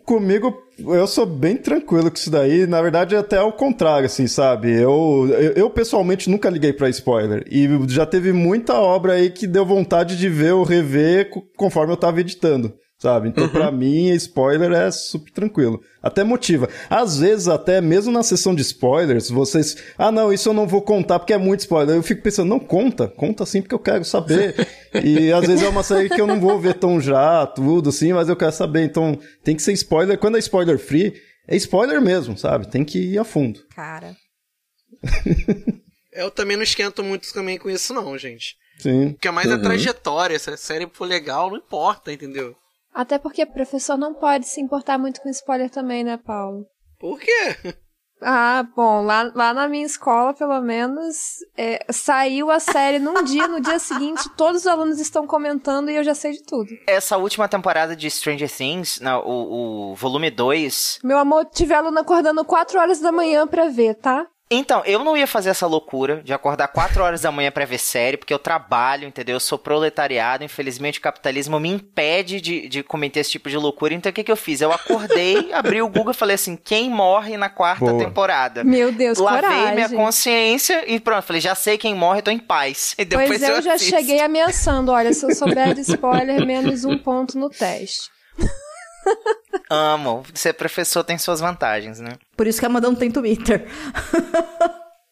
Comigo, eu sou bem tranquilo com isso daí. Na verdade, até ao contrário, assim, sabe? Eu, eu, eu, pessoalmente nunca liguei pra spoiler. E já teve muita obra aí que deu vontade de ver ou rever co- conforme eu tava editando. Sabe? Então, pra mim, spoiler é super tranquilo. Até motiva. Às vezes, até mesmo na sessão de spoilers, vocês. Ah, não, isso eu não vou contar porque é muito spoiler. Eu fico pensando, não, conta. Conta sim porque eu quero saber. <laughs> e às vezes é uma série que eu não vou ver tão já, tudo assim, mas eu quero saber. Então, tem que ser spoiler. Quando é spoiler free, é spoiler mesmo, sabe? Tem que ir a fundo. Cara. Eu também não esquento muito também com isso, não, gente. Sim. O que é mais a trajetória. Se a série for legal, não importa, entendeu? Até porque professor não pode se importar muito com spoiler também, né, Paulo? Por quê? Ah, bom, lá, lá na minha escola, pelo menos, é, saiu a série num dia, no dia seguinte, todos os alunos estão comentando e eu já sei de tudo. Essa última temporada de Stranger Things, não, o, o volume 2. Meu amor, tive aluno acordando 4 horas da manhã pra ver, tá? Então, eu não ia fazer essa loucura de acordar 4 horas da manhã pra ver série, porque eu trabalho, entendeu? Eu sou proletariado, infelizmente o capitalismo me impede de, de cometer esse tipo de loucura. Então o que, que eu fiz? Eu acordei, <laughs> abri o Google e falei assim: quem morre na quarta Boa. temporada? Meu Deus, Lavei coragem. minha consciência e pronto, falei, já sei quem morre, tô em paz. E depois Pois é, eu já assisto. cheguei ameaçando, olha, se eu souber de <laughs> spoiler, menos um ponto no teste. Amo. Ser professor tem suas vantagens, né? Por isso que a Amanda não tem Twitter.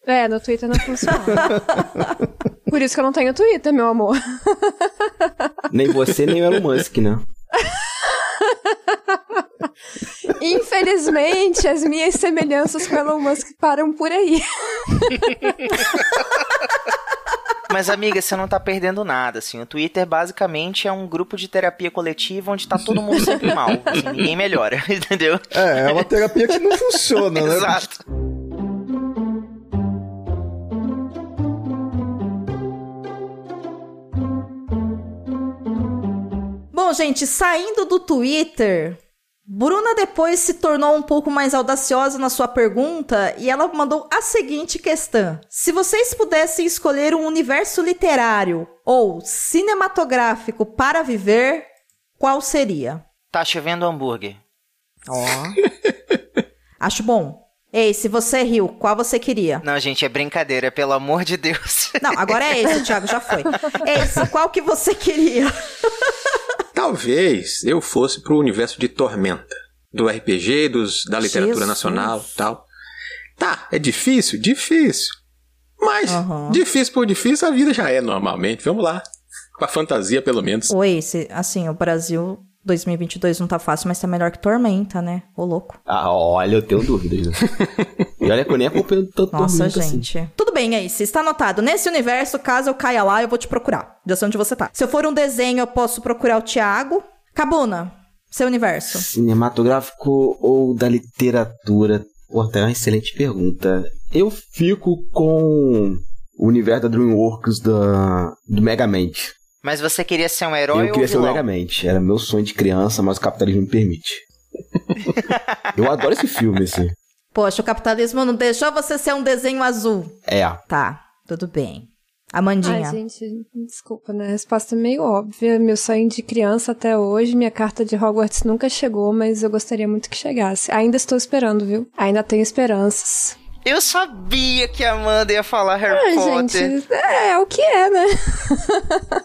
É, no Twitter não funciona. Por isso que eu não tenho Twitter, meu amor. Nem você, nem o Elon Musk, né? Infelizmente, as minhas semelhanças com Elon Musk param por aí. <laughs> Mas, amiga, você não tá perdendo nada, assim. O Twitter, basicamente, é um grupo de terapia coletiva onde tá todo mundo sempre mal. Assim, ninguém melhora, <laughs> entendeu? É, é uma terapia que não funciona, né? Exato. Bom, gente, saindo do Twitter, Bruna depois se tornou um pouco mais audaciosa na sua pergunta e ela mandou a seguinte questão: Se vocês pudessem escolher um universo literário ou cinematográfico para viver, qual seria? Tá chovendo hambúrguer. Ó. <laughs> Acho bom. Ei, se você riu, qual você queria? Não, gente, é brincadeira, pelo amor de Deus. Não, agora é esse, Thiago, já foi. <laughs> Esse, qual que você queria? <laughs> Talvez eu fosse pro universo de Tormenta, do RPG, dos, da literatura Jesus. nacional tal. Tá, é difícil? Difícil. Mas, Aham. difícil por difícil, a vida já é normalmente. Vamos lá. Com a fantasia, pelo menos. O Ace, assim, o Brasil 2022 não tá fácil, mas tá melhor que Tormenta, né? Ô, louco. Ah, olha, eu tenho dúvidas. né? e olha que eu nem acompanho tanto Nossa, assim. gente. Tudo bem, Ace, está anotado. Nesse universo, caso eu caia lá, eu vou te procurar. Já sei onde você tá. Se eu for um desenho, eu posso procurar o Thiago. Cabuna, seu universo. Cinematográfico ou da literatura? Pô, até uma excelente pergunta. Eu fico com o universo da DreamWorks da, do Megamente. Mas você queria ser um herói eu ou queria ser o vilão? Megamente. Era meu sonho de criança, mas o capitalismo me permite. <laughs> eu adoro esse filme, assim. Poxa, o capitalismo não deixou você ser um desenho azul. É. Tá, tudo bem. Amandinha. Ai, gente, desculpa, né? A resposta é meio óbvia. Meu sonho de criança até hoje, minha carta de Hogwarts nunca chegou, mas eu gostaria muito que chegasse. Ainda estou esperando, viu? Ainda tenho esperanças. Eu sabia que a Amanda ia falar Harry Ai, Potter. gente, é, é o que é, né?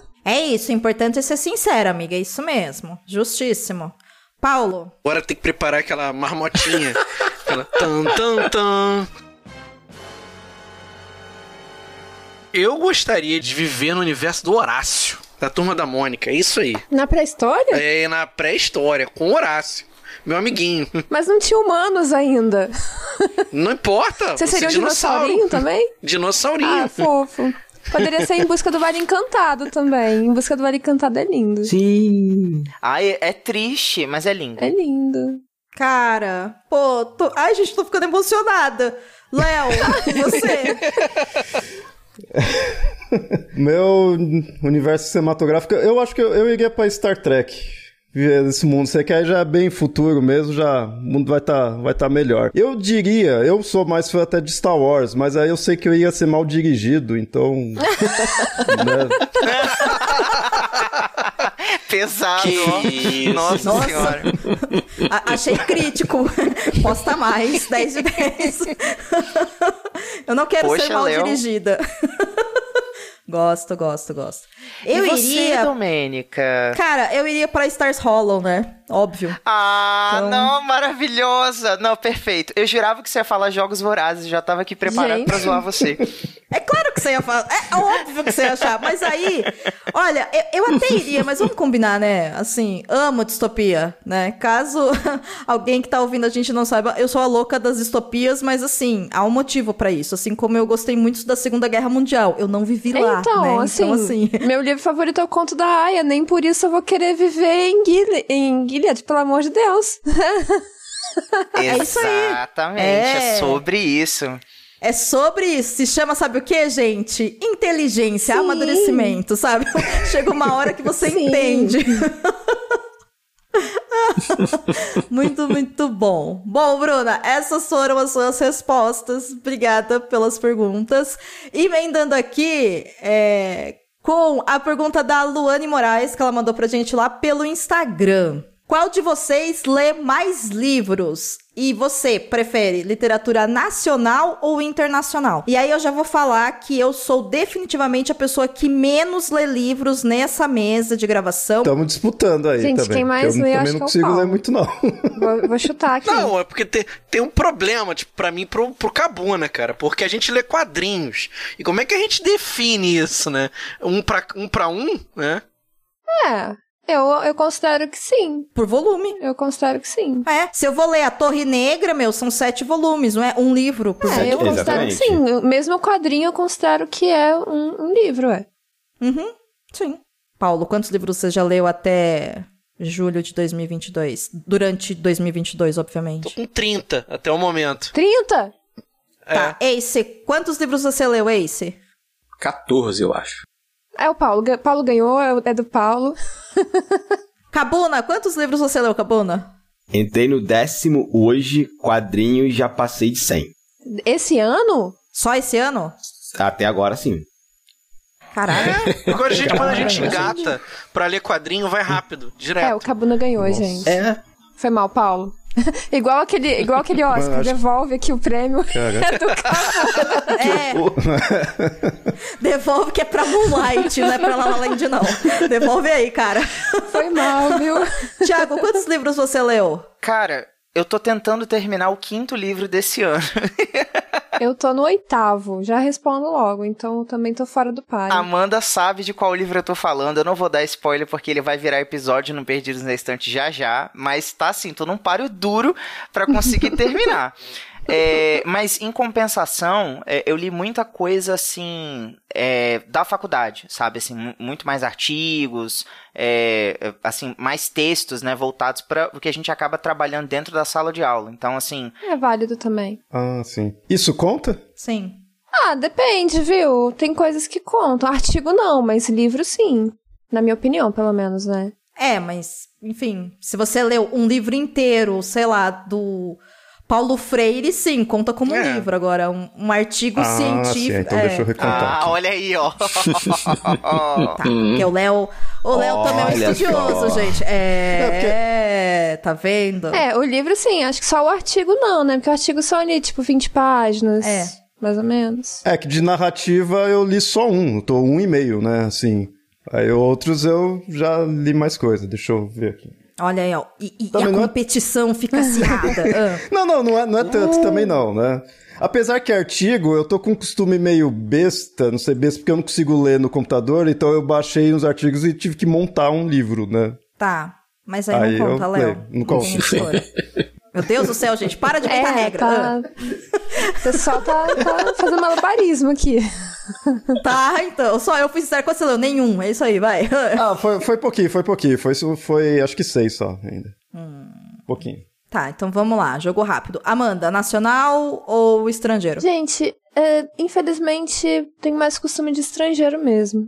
<laughs> É isso, o importante é ser sincera, amiga. É isso mesmo. Justíssimo. Paulo, Agora tem que preparar aquela marmotinha. <laughs> aquela tan, tan, tan. Eu gostaria de viver no universo do Horácio, da turma da Mônica. É isso aí. Na pré-história? É na pré-história, com Horácio. Meu amiguinho. Mas não tinha humanos ainda. Não importa. Você seria um dinossauro. dinossaurinho também? Dinossaurinho. Ah, fofo. Poderia ser em busca do Vale Encantado também. Em busca do Vale Encantado é lindo. Sim. Ai, é triste, mas é lindo. É lindo. cara, pô, tô... ai, gente, tô ficando emocionada. Léo, você. <laughs> Meu universo cinematográfico, eu acho que eu, eu iria pra Star Trek. Esse mundo. Você quer já bem futuro mesmo, já o mundo vai estar vai tá melhor. Eu diria, eu sou mais fã até de Star Wars, mas aí eu sei que eu ia ser mal dirigido, então. <laughs> né? Pesado, Que ó. <laughs> Nossa, Nossa. senhora. A- achei crítico. <laughs> Posta mais, 10 de 10. Eu não quero Poxa, ser mal dirigida. Gosto, gosto, gosto. Eu e você, iria. Domênica? Cara, eu iria pra Stars Hollow, né? Óbvio. Ah, Então- não, maravilhosa. Não, perfeito. Eu jurava que você ia falar jogos vorazes, já tava aqui preparado Gente. pra zoar você. <laughs> É claro que você ia falar. É óbvio que você ia achar. Mas aí, olha, eu, eu até iria, mas vamos combinar, né? Assim, amo distopia, né? Caso <laughs> alguém que tá ouvindo a gente não saiba, eu sou a louca das distopias, mas assim, há um motivo pra isso. Assim como eu gostei muito da Segunda Guerra Mundial. Eu não vivi lá. Então, né? assim, então, assim. <laughs> meu livro favorito é o Conto da Aya. Nem por isso eu vou querer viver em, Gile em Gilead, pelo amor de Deus. <laughs> isso aí. Exatamente, é. É. sobre isso. É sobre isso. Se chama, sabe o que, gente? Inteligência, amadurecimento, sabe? <laughs> Chega uma hora que você Sim. entende. <laughs> muito, muito bom. Bom, Bruna, essas foram as suas respostas. Obrigada pelas perguntas. E emendando aqui, é, com a pergunta da Luane Moraes, que ela mandou pra gente lá pelo Instagram. Qual de vocês lê mais livros? E você prefere literatura nacional ou internacional? E aí eu já vou falar que eu sou definitivamente a pessoa que menos lê livros nessa mesa de gravação. Estamos disputando aí Gente, também. quem mais eu lê, também acho não que é o consigo ler Paulo. muito, não. <laughs> Vou, vou chutar aqui. Não, é porque tem, tem um problema, tipo, pra mim, pro, pro Cabuna, cara. Porque a gente lê quadrinhos. E como é que a gente define isso, né? Um pra um, pra um né? É, eu, eu considero que sim. Por volume. Eu considero que sim. É, se eu vou ler A Torre Negra, meu, são sete volumes, não é? Um livro por É, eu volume. considero que sim. Eu- Mesmo o quadrinho eu considero que é um, um livro, é. Uhum, sim. Paulo, quantos livros você já leu até julho de 2022? Durante 2022, Tô obviamente. com 30 até o momento. 30? É. Tá, Ace, quantos livros você leu, Ace? 14, eu acho. É o Paulo. Paulo ganhou, é o- é do Paulo. <laughs> Cabuna, quantos livros você leu, Cabuna? Entrei no décimo hoje, quadrinho e já passei de 100. Esse ano? Só esse ano? Até agora sim. Caralho. <laughs> Agora, gente, quando a gente engata pra ler quadrinho, vai rápido, É, o direto. Cabuna ganhou, gente. É. Foi mal, Paulo. <laughs> igual aquele, igual aquele Oscar, Mano, acho- devolve aqui o prêmio. <laughs> Cara, do <laughs> Cabuna. É. Devolve que é pra Moonlight, não é pra La La Land, não. Devolve aí, cara. Foi mal, viu? Tiago, quantos livros você leu? Cara, eu tô tentando terminar o quinto livro desse ano. <laughs> Eu tô no oitavo, já respondo logo, então também tô fora do páreo. Amanda sabe de qual livro eu tô falando. Eu não vou dar spoiler porque ele vai virar episódio no Perdidos na Estante já já. Mas tá assim, tô num páreo duro pra conseguir terminar. <laughs> É, mas em compensação, é, eu li muita coisa assim é, da faculdade, sabe? Assim, mu- muito mais artigos, é, é, assim, mais textos, né, voltados para o que a gente acaba trabalhando dentro da sala de aula. Então, assim, É válido também. Ah, sim. Isso conta? Sim. Ah, depende, viu? Tem coisas que contam. Artigo não, mas livro sim. Na minha opinião, pelo menos, né? É, mas, enfim, se você leu um livro inteiro, sei lá, do Paulo Freire, sim, conta como É. livro. Agora, um, um artigo Ah, sim. científico. Então é, deixa eu recontar ah, aqui. olha aí, ó. <laughs> Tá, porque o Léo. O Léo também é um estudioso, só. gente. É. Tá vendo? É, o livro sim, acho que só o artigo não, né? Porque o artigo são ali, tipo, 20 páginas. É. Mais ou menos. É que de narrativa eu li só um, tô um e meio, né, assim. Aí outros eu já li mais coisa, deixa eu ver aqui. Olha aí, ó. E, e- a não é- competição fica <laughs> acirrada. Ah. Não, não, não é, não é tanto também não, né? Apesar que artigo, eu tô com um costume meio besta, não sei besta, porque eu não consigo ler no computador, então eu baixei uns artigos e tive que montar um livro, né? Tá. Mas aí, Aí não conta, Léo. não conta. Meu Deus do céu, gente. Para de inventar regra. tá... o pessoal tá, tá fazendo malabarismo aqui. Ah, Tá, então. Só eu fui sincero com você. Nenhum. É isso aí, vai. Ah, foi, foi pouquinho, foi pouquinho, foi, foi acho que seis só ainda. Pouquinho. Tá, então vamos lá. Jogo rápido. Amanda, nacional ou estrangeiro? Gente, é, infelizmente tem mais costume de estrangeiro mesmo.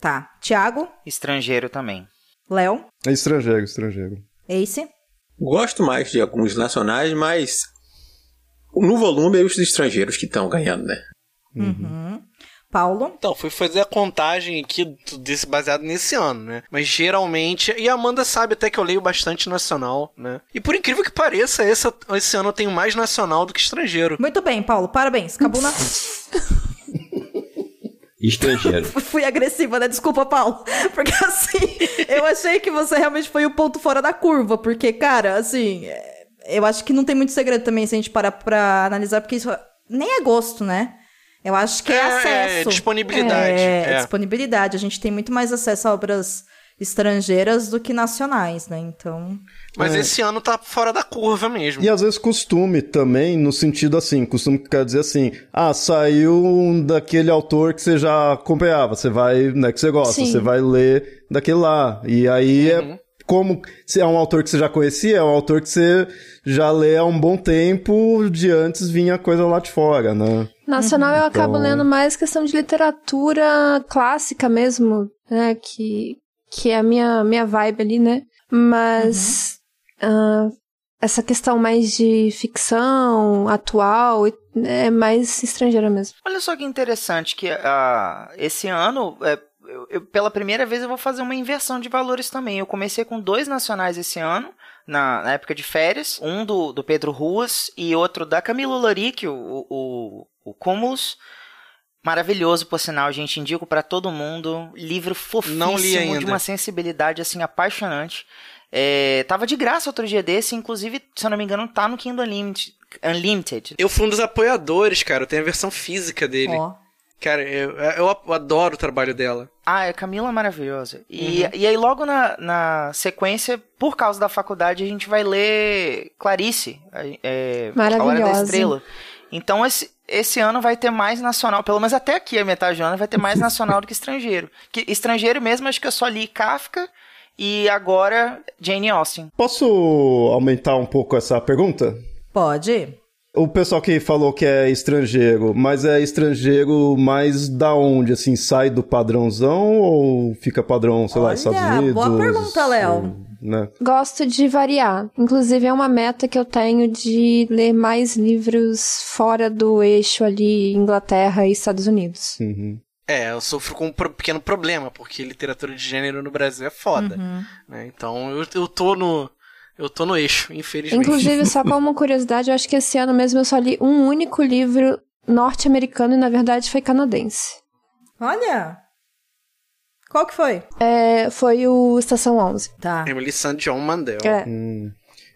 Tá. Tiago, Estrangeiro também. Léo, É estrangeiro, estrangeiro. Ace. Gosto mais de alguns nacionais, mas no volume é os estrangeiros que estão ganhando, né? Uhum. Paulo. Então, fui fazer a contagem aqui desse baseado nesse ano, né? Mas geralmente. E a Amanda sabe até que eu leio bastante nacional, né? E por incrível que pareça, esse, esse ano eu tenho mais nacional do que estrangeiro. Muito bem, Paulo. Parabéns. Cabuna. <laughs> Estrangeiro. <laughs> Fui agressiva, né? Desculpa, Paulo. <laughs> Porque assim, eu achei que você realmente foi o ponto fora da curva. Porque, cara, assim, é, eu acho que não tem muito segredo também se a gente parar pra analisar, porque isso nem é gosto, né? Eu acho que é, acesso. disponibilidade. É, é. disponibilidade. A gente tem muito mais acesso a obras estrangeiras do que nacionais, né? Então. Mas É. esse ano tá fora da curva mesmo. E às vezes costume também, no sentido assim, costume que quer dizer assim, ah, saiu um daquele autor que você já acompanhava, você vai, né, que você gosta, Sim. você vai ler daquele lá. E aí é como se é um autor que você já conhecia, é um autor que você já lê há um bom tempo, de antes vinha coisa lá de fora, né? Nacional eu acabo Então- lendo mais questão de literatura clássica mesmo, né? Que, que é a minha, minha vibe ali, né? Mas essa questão mais de ficção atual é mais estrangeira mesmo. Olha só que interessante que ah, esse ano, é, eu- eu- pela primeira vez, eu vou fazer uma inversão de valores também. Eu comecei com dois nacionais esse ano, na, na época de férias. Um do, do Pedro Ruas e outro da Camila Loric, o, o, o Cúmulos. Maravilhoso, por sinal, gente. Indico pra todo mundo. Livro fofíssimo, Não li de uma sensibilidade, assim, apaixonante. É, tava de graça outro dia desse, inclusive, se eu não me engano, tá no Kindle Unlimited. Unlimited. Eu fui um dos apoiadores, cara. Eu tenho a versão física dele. Ó. Cara, eu, eu adoro o trabalho dela. Ah, a Camila é maravilhosa. E, e aí, logo na, na sequência, por causa da faculdade, a gente vai ler Clarice, a- é, A Hora da Maravilhosa. Estrela. Então, esse, esse ano vai ter mais nacional, pelo menos até aqui, a metade do ano, vai ter mais <laughs> nacional do que estrangeiro. Que, estrangeiro mesmo, acho que eu só li Kafka e agora Jane Austen. Posso aumentar um pouco essa pergunta? Pode. O pessoal que falou que é estrangeiro, mas é estrangeiro mais da onde? Assim, sai do padrãozão ou fica padrão, sei lá, Olha, Estados Unidos? boa pergunta, Léo. Né? Gosto de variar. Inclusive, é uma meta que eu tenho de ler mais livros fora do eixo ali, Inglaterra e Estados Unidos. Uhum. É, eu sofro com um pequeno problema, porque literatura de gênero no Brasil é foda. né? Então eu, eu tô no. Eu tô no eixo, infelizmente. Inclusive, só <laughs> como curiosidade, eu acho que esse ano mesmo eu só li um único livro norte-americano e, na verdade, foi canadense. Olha. Qual que foi? É, foi o Estação 11. Tá. Emily St. John Mandel. É.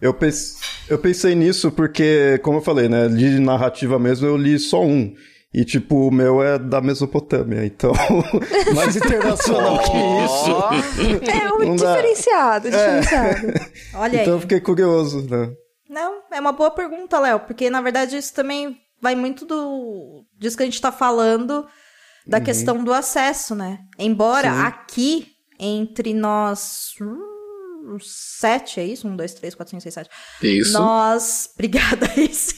Eu, pens- eu pensei nisso porque, como eu falei, né? De narrativa mesmo, eu li só um. E, tipo, o meu é da Mesopotâmia, então. <laughs> mais internacional que isso. É um Não dá. diferenciado, diferenciado. <laughs> Olha Então eu aí. fiquei curioso, né? Não, é uma boa pergunta, Léo, porque na verdade isso também vai muito do disso que a gente tá falando da questão do acesso, né? Embora Sim. aqui entre nós hum, sete, é isso? Um, dois, três, quatro, cinco, seis, sete. Isso. Nós. <laughs> Obrigada, Ace.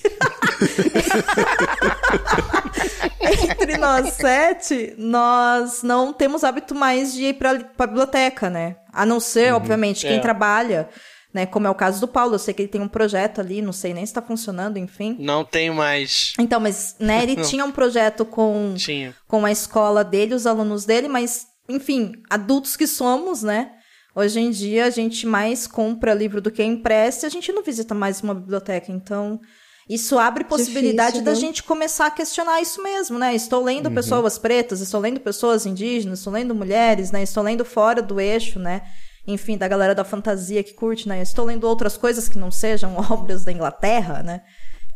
Entre nós sete, nós não temos hábito mais de ir pra, pra biblioteca, né? A não ser, obviamente, quem É. trabalha, né? Como é o caso do Paulo. Eu sei que ele tem um projeto ali, não sei nem se tá funcionando, enfim. Não tenho mais. Então, mas, né, ele <laughs> tinha um projeto com Tinha. com a escola dele, os alunos dele, mas, enfim, adultos que somos, né? Hoje em dia a gente mais compra livro do que empresta e a gente não visita mais uma biblioteca. Então, isso abre possibilidade Difícil, da viu? gente começar a questionar isso mesmo, né? Estou lendo pessoas pretas, estou lendo pessoas indígenas, estou lendo mulheres, né? Estou lendo fora do eixo, né? Enfim, da galera da fantasia que curte, né? Estou lendo outras coisas que não sejam <laughs> obras da Inglaterra, né?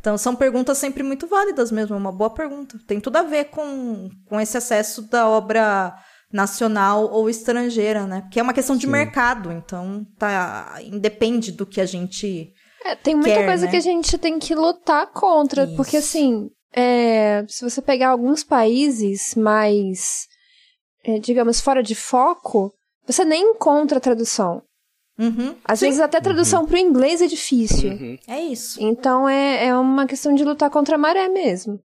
Então, são perguntas sempre muito válidas mesmo, é uma boa pergunta. Tem tudo a ver com, com esse acesso da obra nacional ou estrangeira, né? Porque é uma questão de mercado, então tá independe do que a gente É, tem muita Quer, coisa né? que a gente tem que lutar contra, Isso. porque assim, é, se você pegar alguns países mais, é, digamos, fora de foco, você nem encontra tradução. Uhum, Às sim, vezes até tradução pro inglês é difícil. Uhum. é isso. Então é, é uma questão de lutar contra a maré mesmo.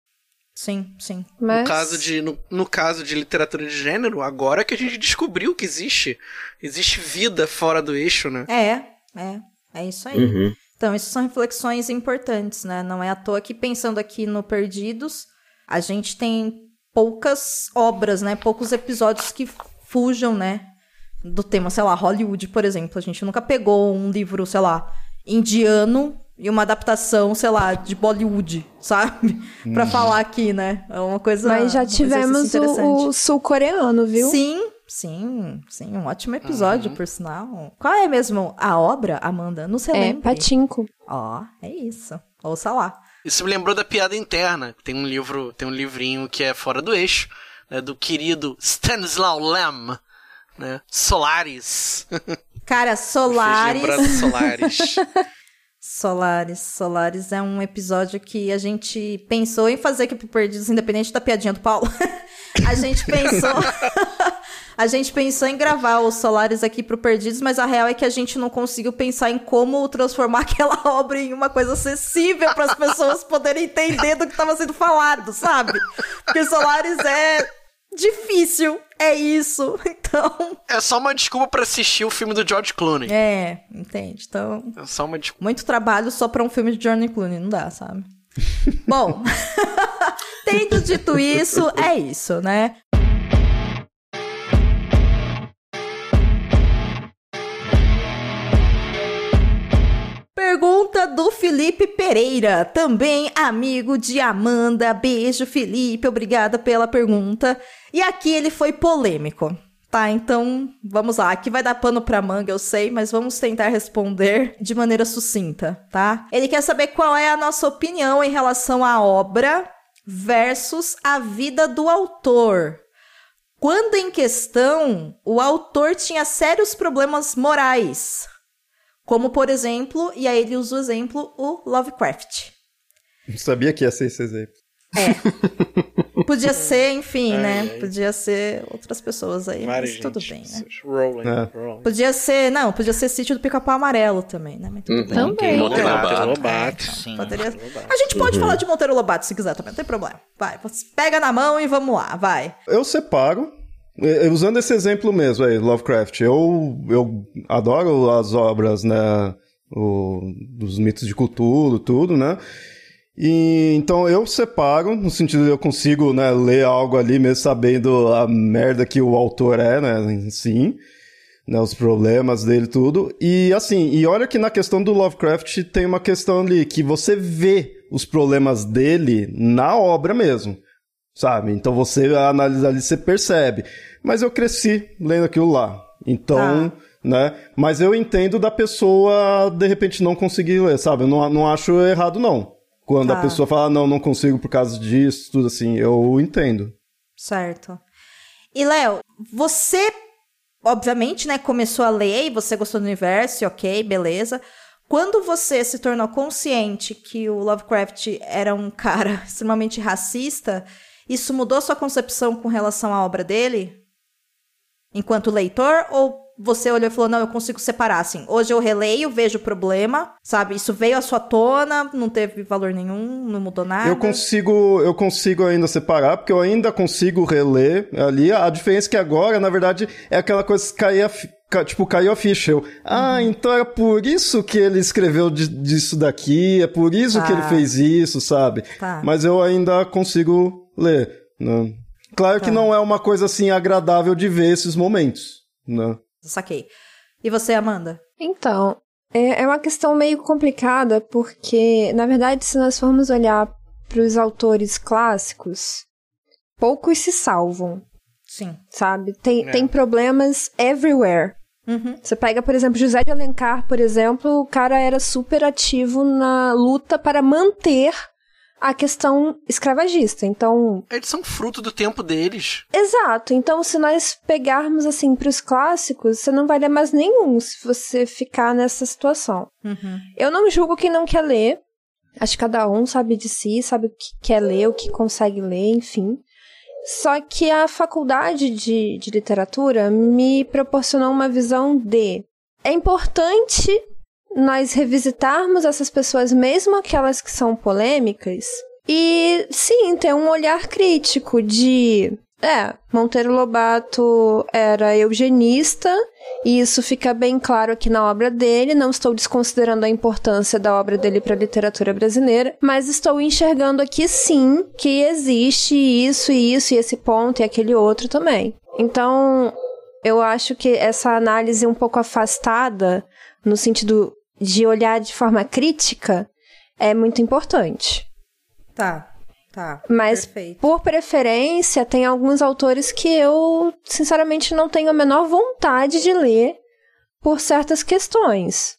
Sim, sim. Mas... No caso, de, no, no caso de literatura de gênero, agora que a gente descobriu que existe. Existe vida fora do eixo, né? É, é, é isso aí. Uhum. Então, isso são reflexões importantes, né? Não é à toa que pensando aqui no Perdidos, a gente tem poucas obras, né? Poucos episódios que fujam, né? Do tema, sei lá, Hollywood, por exemplo. A gente nunca pegou um livro, sei lá, indiano e uma adaptação, sei lá, de Bollywood, sabe? <laughs> Pra falar aqui, né? É uma coisa. Mas já um exercício tivemos o, o sul-coreano, viu? Sim, sim, sim, um ótimo episódio, por sinal. Qual é mesmo a obra, Amanda? Não sei É, lembra. Patinco. Ó, é isso. Ouça lá. Isso me lembrou da piada interna. Tem um livro, tem um livrinho que é fora do eixo, né, do querido Stanislaw Lem, né? Solaris. <laughs> Cara, Me fez Solaris. lembrar do Solaris. <laughs> Solaris. Solaris é um episódio que a gente pensou em fazer aqui pro Perdidos, independente da piadinha do Paulo. <laughs> a gente pensou. <laughs> a gente pensou em gravar o Solaris aqui pro Perdidos, mas a real é que a gente não conseguiu pensar em como transformar <laughs> aquela obra em uma coisa acessível para as pessoas poderem entender do que estava sendo falado, sabe? Porque Solaris é difícil, é isso. <laughs> Então. é só uma desculpa pra assistir o filme do George Clooney. É, entende? Então. É só uma desculpa. Muito trabalho só pra um filme de Johnny Clooney, não dá, sabe? <laughs> Bom, <laughs> tendo dito isso, é isso, né? Pergunta do Felipe Pereira, também amigo de Amanda. Beijo, Felipe, obrigada pela pergunta. E aqui ele foi polêmico. Tá, então vamos lá. Aqui vai dar pano pra manga, eu sei, mas vamos tentar responder de maneira sucinta, tá? Ele quer saber qual é a nossa opinião em relação à obra versus a vida do autor. Quando em questão, o autor tinha sérios problemas morais. Como, por exemplo, e aí ele usa o exemplo, o Lovecraft. Não sabia que ia ser esse exemplo. É. <laughs> Podia ser, enfim, Ai, né? ai. Podia ser outras pessoas aí, Várias mas tudo gente. bem, né? Rolling, É. rolling. Podia ser, não, podia ser sítio do pica-pau amarelo também, né? Mas tudo Uhum. bem. Também. Monteiro Lobato. Lobato. Poderia... Lobato. A gente pode falar de Monteiro Lobato se quiser também, não tem problema. Vai, pega na mão e vamos lá, vai. Eu separo. Eh, Usando esse exemplo mesmo aí, Lovecraft, eu, eu adoro as obras, né, o, dos mitos de Cthulhu, tudo, né, e então eu separo, no sentido de eu consigo, né, ler algo ali mesmo sabendo a merda que o autor é, né, sim, né, os problemas dele tudo, e assim, e olha que na questão do Lovecraft tem uma questão ali, que você vê os problemas dele na obra mesmo sabe? Então você analisa ali, você percebe. Mas eu cresci lendo aquilo lá. Então, né? Mas eu entendo da pessoa, de repente, não conseguir ler, sabe? Eu não, não acho errado, não. Quando Tá. a pessoa fala, "Ah, não, não consigo por causa disso, tudo assim, eu entendo. Certo. E, Léo, você, obviamente, né, começou a ler e você gostou do universo, ok, beleza. Quando você se tornou consciente que o Lovecraft era um <laughs> cara extremamente racista, isso mudou sua concepção com relação à obra dele? Enquanto leitor? Ou você olhou e falou, não, eu consigo separar, assim, hoje eu releio, vejo o problema, sabe? Isso veio à sua tona, não teve valor nenhum, não mudou nada. Eu consigo, eu consigo ainda separar, porque eu ainda consigo reler ali. A diferença é que agora, na verdade, é aquela coisa que caía, tipo, caiu a ficha. Eu, ah, então era por isso que ele escreveu di- disso daqui, é por isso que Tá. ele fez isso, sabe? Tá. Mas eu ainda consigo ler, né? Claro que Tá. não é uma coisa assim agradável de ver esses momentos, né? Saquei. E você, Amanda? Então, é, é uma questão meio complicada, porque, na verdade, se nós formos olhar para os autores clássicos, poucos se salvam, Sim. sabe? Tem, É. tem problemas everywhere. Uhum. Você pega, por exemplo, José de Alencar, por exemplo, o cara era super ativo na luta para manter a questão escravagista. Então, Eles são fruto do tempo deles. Exato. Então, se nós pegarmos assim para os clássicos, você não vai ler mais nenhum se você ficar nessa situação. Uhum. Eu não julgo quem não quer ler. Acho que cada um sabe de si, sabe o que quer ler, o que consegue ler, enfim. Só que a faculdade de, de literatura me proporcionou uma visão de. É importante nós revisitarmos essas pessoas, mesmo aquelas que são polêmicas, e sim, ter um olhar crítico de. É, Monteiro Lobato era eugenista, e isso fica bem claro aqui na obra dele. Não estou desconsiderando a importância da obra dele para a literatura brasileira, mas estou enxergando aqui sim que existe isso e isso e esse ponto e aquele outro também. Então, eu acho que essa análise um pouco afastada, no sentido de olhar de forma crítica, é muito importante. Tá. Tá. Mas, Perfeito. por preferência, tem alguns autores que eu, sinceramente, não tenho a menor vontade de ler por certas questões.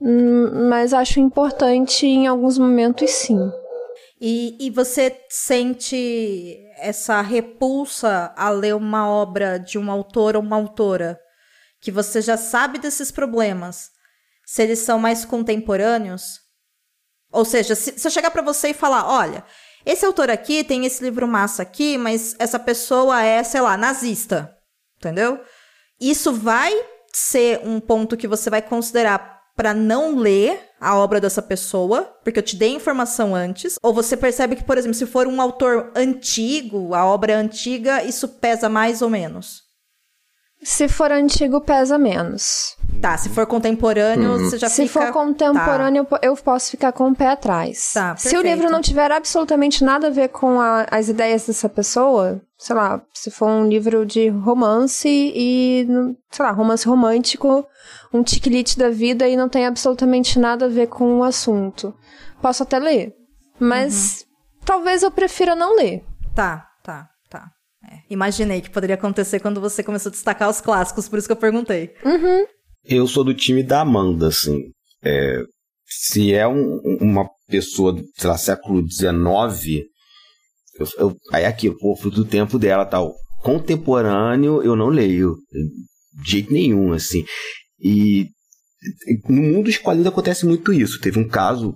Hum, Mas acho importante em alguns momentos, sim. E, e você sente essa repulsa a ler uma obra de um autor ou uma autora que você já sabe desses problemas, se eles são mais contemporâneos? Ou seja, se, se eu chegar pra você e falar, olha, esse autor aqui tem esse livro massa aqui, mas essa pessoa é, sei lá, nazista, entendeu? Isso vai ser um ponto que você vai considerar pra não ler a obra dessa pessoa, porque eu te dei informação antes, ou você percebe que, por exemplo, se for um autor antigo, a obra é antiga, isso pesa mais ou menos. Se for antigo, pesa menos. Tá, se for contemporâneo, você já Se fica... for contemporâneo, eu po- eu posso ficar com o pé atrás. Tá, se o livro não tiver absolutamente nada a ver com a- as ideias dessa pessoa, sei lá, se for um livro de romance e, sei lá, romance romântico, um tiquilite da vida e não tem absolutamente nada a ver com o assunto, posso até ler. Mas Uhum. talvez eu prefira não ler. Tá, tá, tá. É, imaginei que poderia acontecer quando você começou a destacar os clássicos, por isso que eu perguntei. Eu sou do time da Amanda, assim. É, se é um- uma pessoa do, sei lá, século XIX, eu, eu, aí é aquilo, pô, fruto do tempo dela tal. Contemporâneo, eu não leio. De jeito nenhum, assim. E no mundo escolhido acontece muito isso. Teve um caso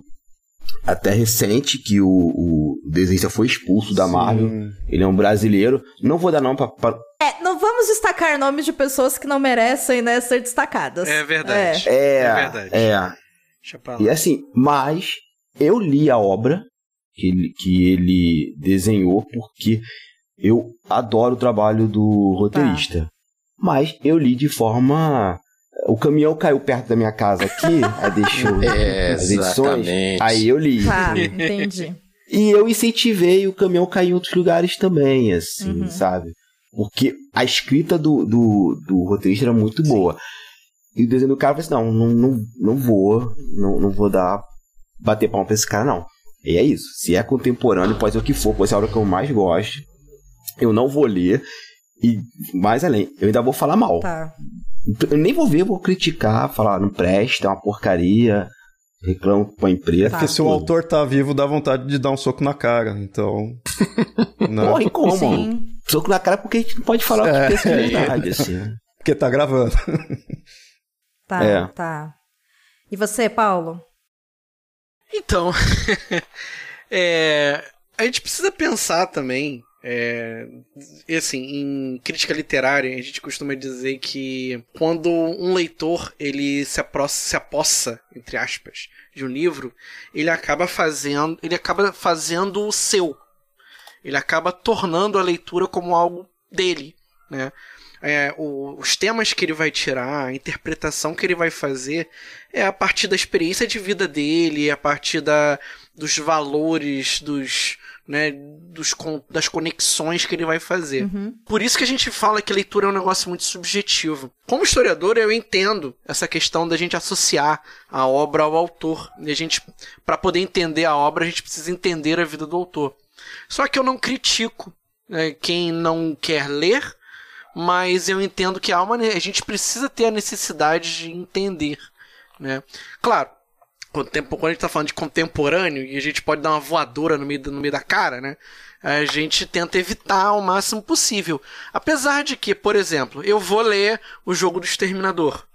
até recente que o, o O desenhista foi expulso da Sim. Marvel. Ele é um brasileiro. Não vou dar nome pra. É, não vamos destacar nomes de pessoas que não merecem, né, ser destacadas. É verdade. É, É verdade. É. Deixa pra lá. E assim, mas eu li a obra que ele, que ele desenhou porque eu adoro o trabalho do roteirista. Mas eu li de forma. O caminhão caiu perto da minha casa aqui, <laughs> aí deixou É, as edições. exatamente. Aí eu li. Tá, <laughs> entendi. E eu incentivei o caminhão cair em outros lugares também, assim, Uhum. sabe? Porque a escrita do, do, do roteirista era muito boa. E o desenho do cara falou assim: não, não, não, não vou, não, não vou dar, bater palma pra esse cara, não. E é isso. Se é contemporâneo, pode ser o que for, pode ser a hora que eu mais gosto. Eu não vou ler. E mais além, eu ainda vou falar mal. Tá. Eu nem vou ver, vou criticar, falar, não presta, é uma porcaria. Reclamo com a empresa. Porque se o autor tá vivo, dá vontade de dar um soco na cara. Então. <laughs> né? Porra, e como? Sim. Soco na cara porque a gente não pode falar o que É. pensa de verdade, <laughs> assim. Porque tá gravando. Tá, É. tá. E você, Paulo? Então, <laughs> é, a gente precisa pensar também, é, assim, em crítica literária, a gente costuma dizer que quando um leitor ele se, se apossa, entre aspas, de um livro, ele acaba fazendo, ele acaba fazendo o seu. Ele acaba tornando a leitura como algo dele, né? É, o- os temas que ele vai tirar, a interpretação que ele vai fazer é a partir da experiência de vida dele, é a partir da, dos valores, dos, né, dos, das conexões que ele vai fazer. Uhum. Por isso que a gente fala que leitura é um negócio muito subjetivo. Como historiador, eu entendo essa questão da gente associar a obra ao autor. E a gente, para poder entender a obra, a gente precisa entender a vida do autor. Só que eu não critico né, quem não quer ler, mas eu entendo que há uma, a gente precisa ter a necessidade de entender. Né? Claro, contempo- quando a gente está falando de contemporâneo e a gente pode dar uma voadora no meio, no meio da cara, né? A gente tenta evitar ao máximo possível. Apesar de que, por exemplo, eu vou ler o jogo do Exterminador,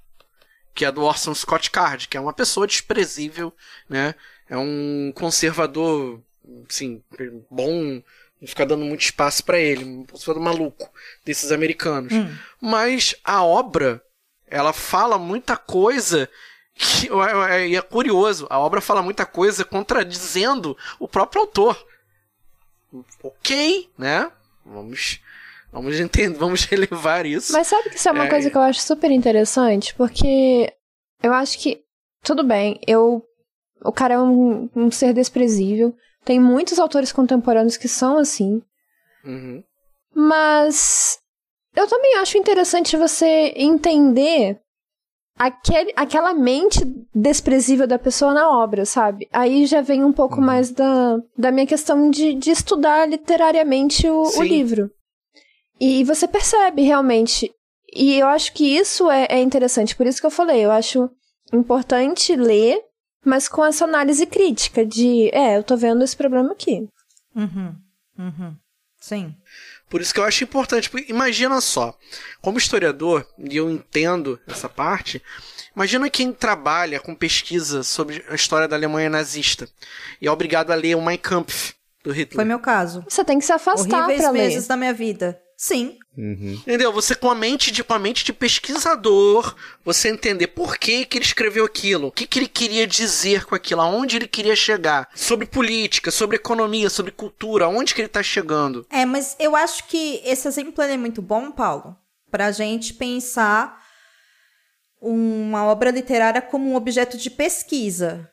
que é do Orson Scott Card, que é uma pessoa desprezível, né? É um conservador, assim, bom, não ficar dando muito espaço para ele, um conservador maluco desses americanos. Mas a obra, ela fala muita coisa que e é curioso, a obra fala muita coisa contradizendo o próprio autor. Ok, né? Vamos vamos entender, vamos <laughs> relevar isso. Mas sabe que isso é uma É. coisa que eu acho super interessante? Porque eu acho que, tudo bem, eu. O cara é um, um ser desprezível. Tem muitos autores contemporâneos que são assim. Uhum. Mas eu também acho interessante você entender aquele, aquela mente desprezível da pessoa na obra, sabe? Aí já vem um pouco mais da, da minha questão de, de estudar literariamente o, o livro. E você percebe realmente. E eu acho que isso é, é interessante. Por isso que eu falei, eu acho importante ler, mas com essa análise crítica de, é, eu tô vendo esse problema aqui. Uhum. Uhum. Sim. Por isso que eu acho importante, porque imagina só, como historiador, e eu entendo essa parte, imagina quem trabalha com pesquisa sobre a história da Alemanha nazista e é obrigado a ler o Mein Kampf do Hitler. Foi meu caso. Você tem que se afastar Horríveis pra ler. meses da minha vida. Sim. Uhum. Entendeu? Você com a mente de, com a mente de pesquisador, você entender por que, que ele escreveu aquilo, o que, que ele queria dizer com aquilo, aonde ele queria chegar, sobre política, sobre economia, sobre cultura, aonde que ele tá chegando. É, mas eu acho que esse exemplo é muito bom, Paulo, pra gente pensar uma obra literária como um objeto de pesquisa.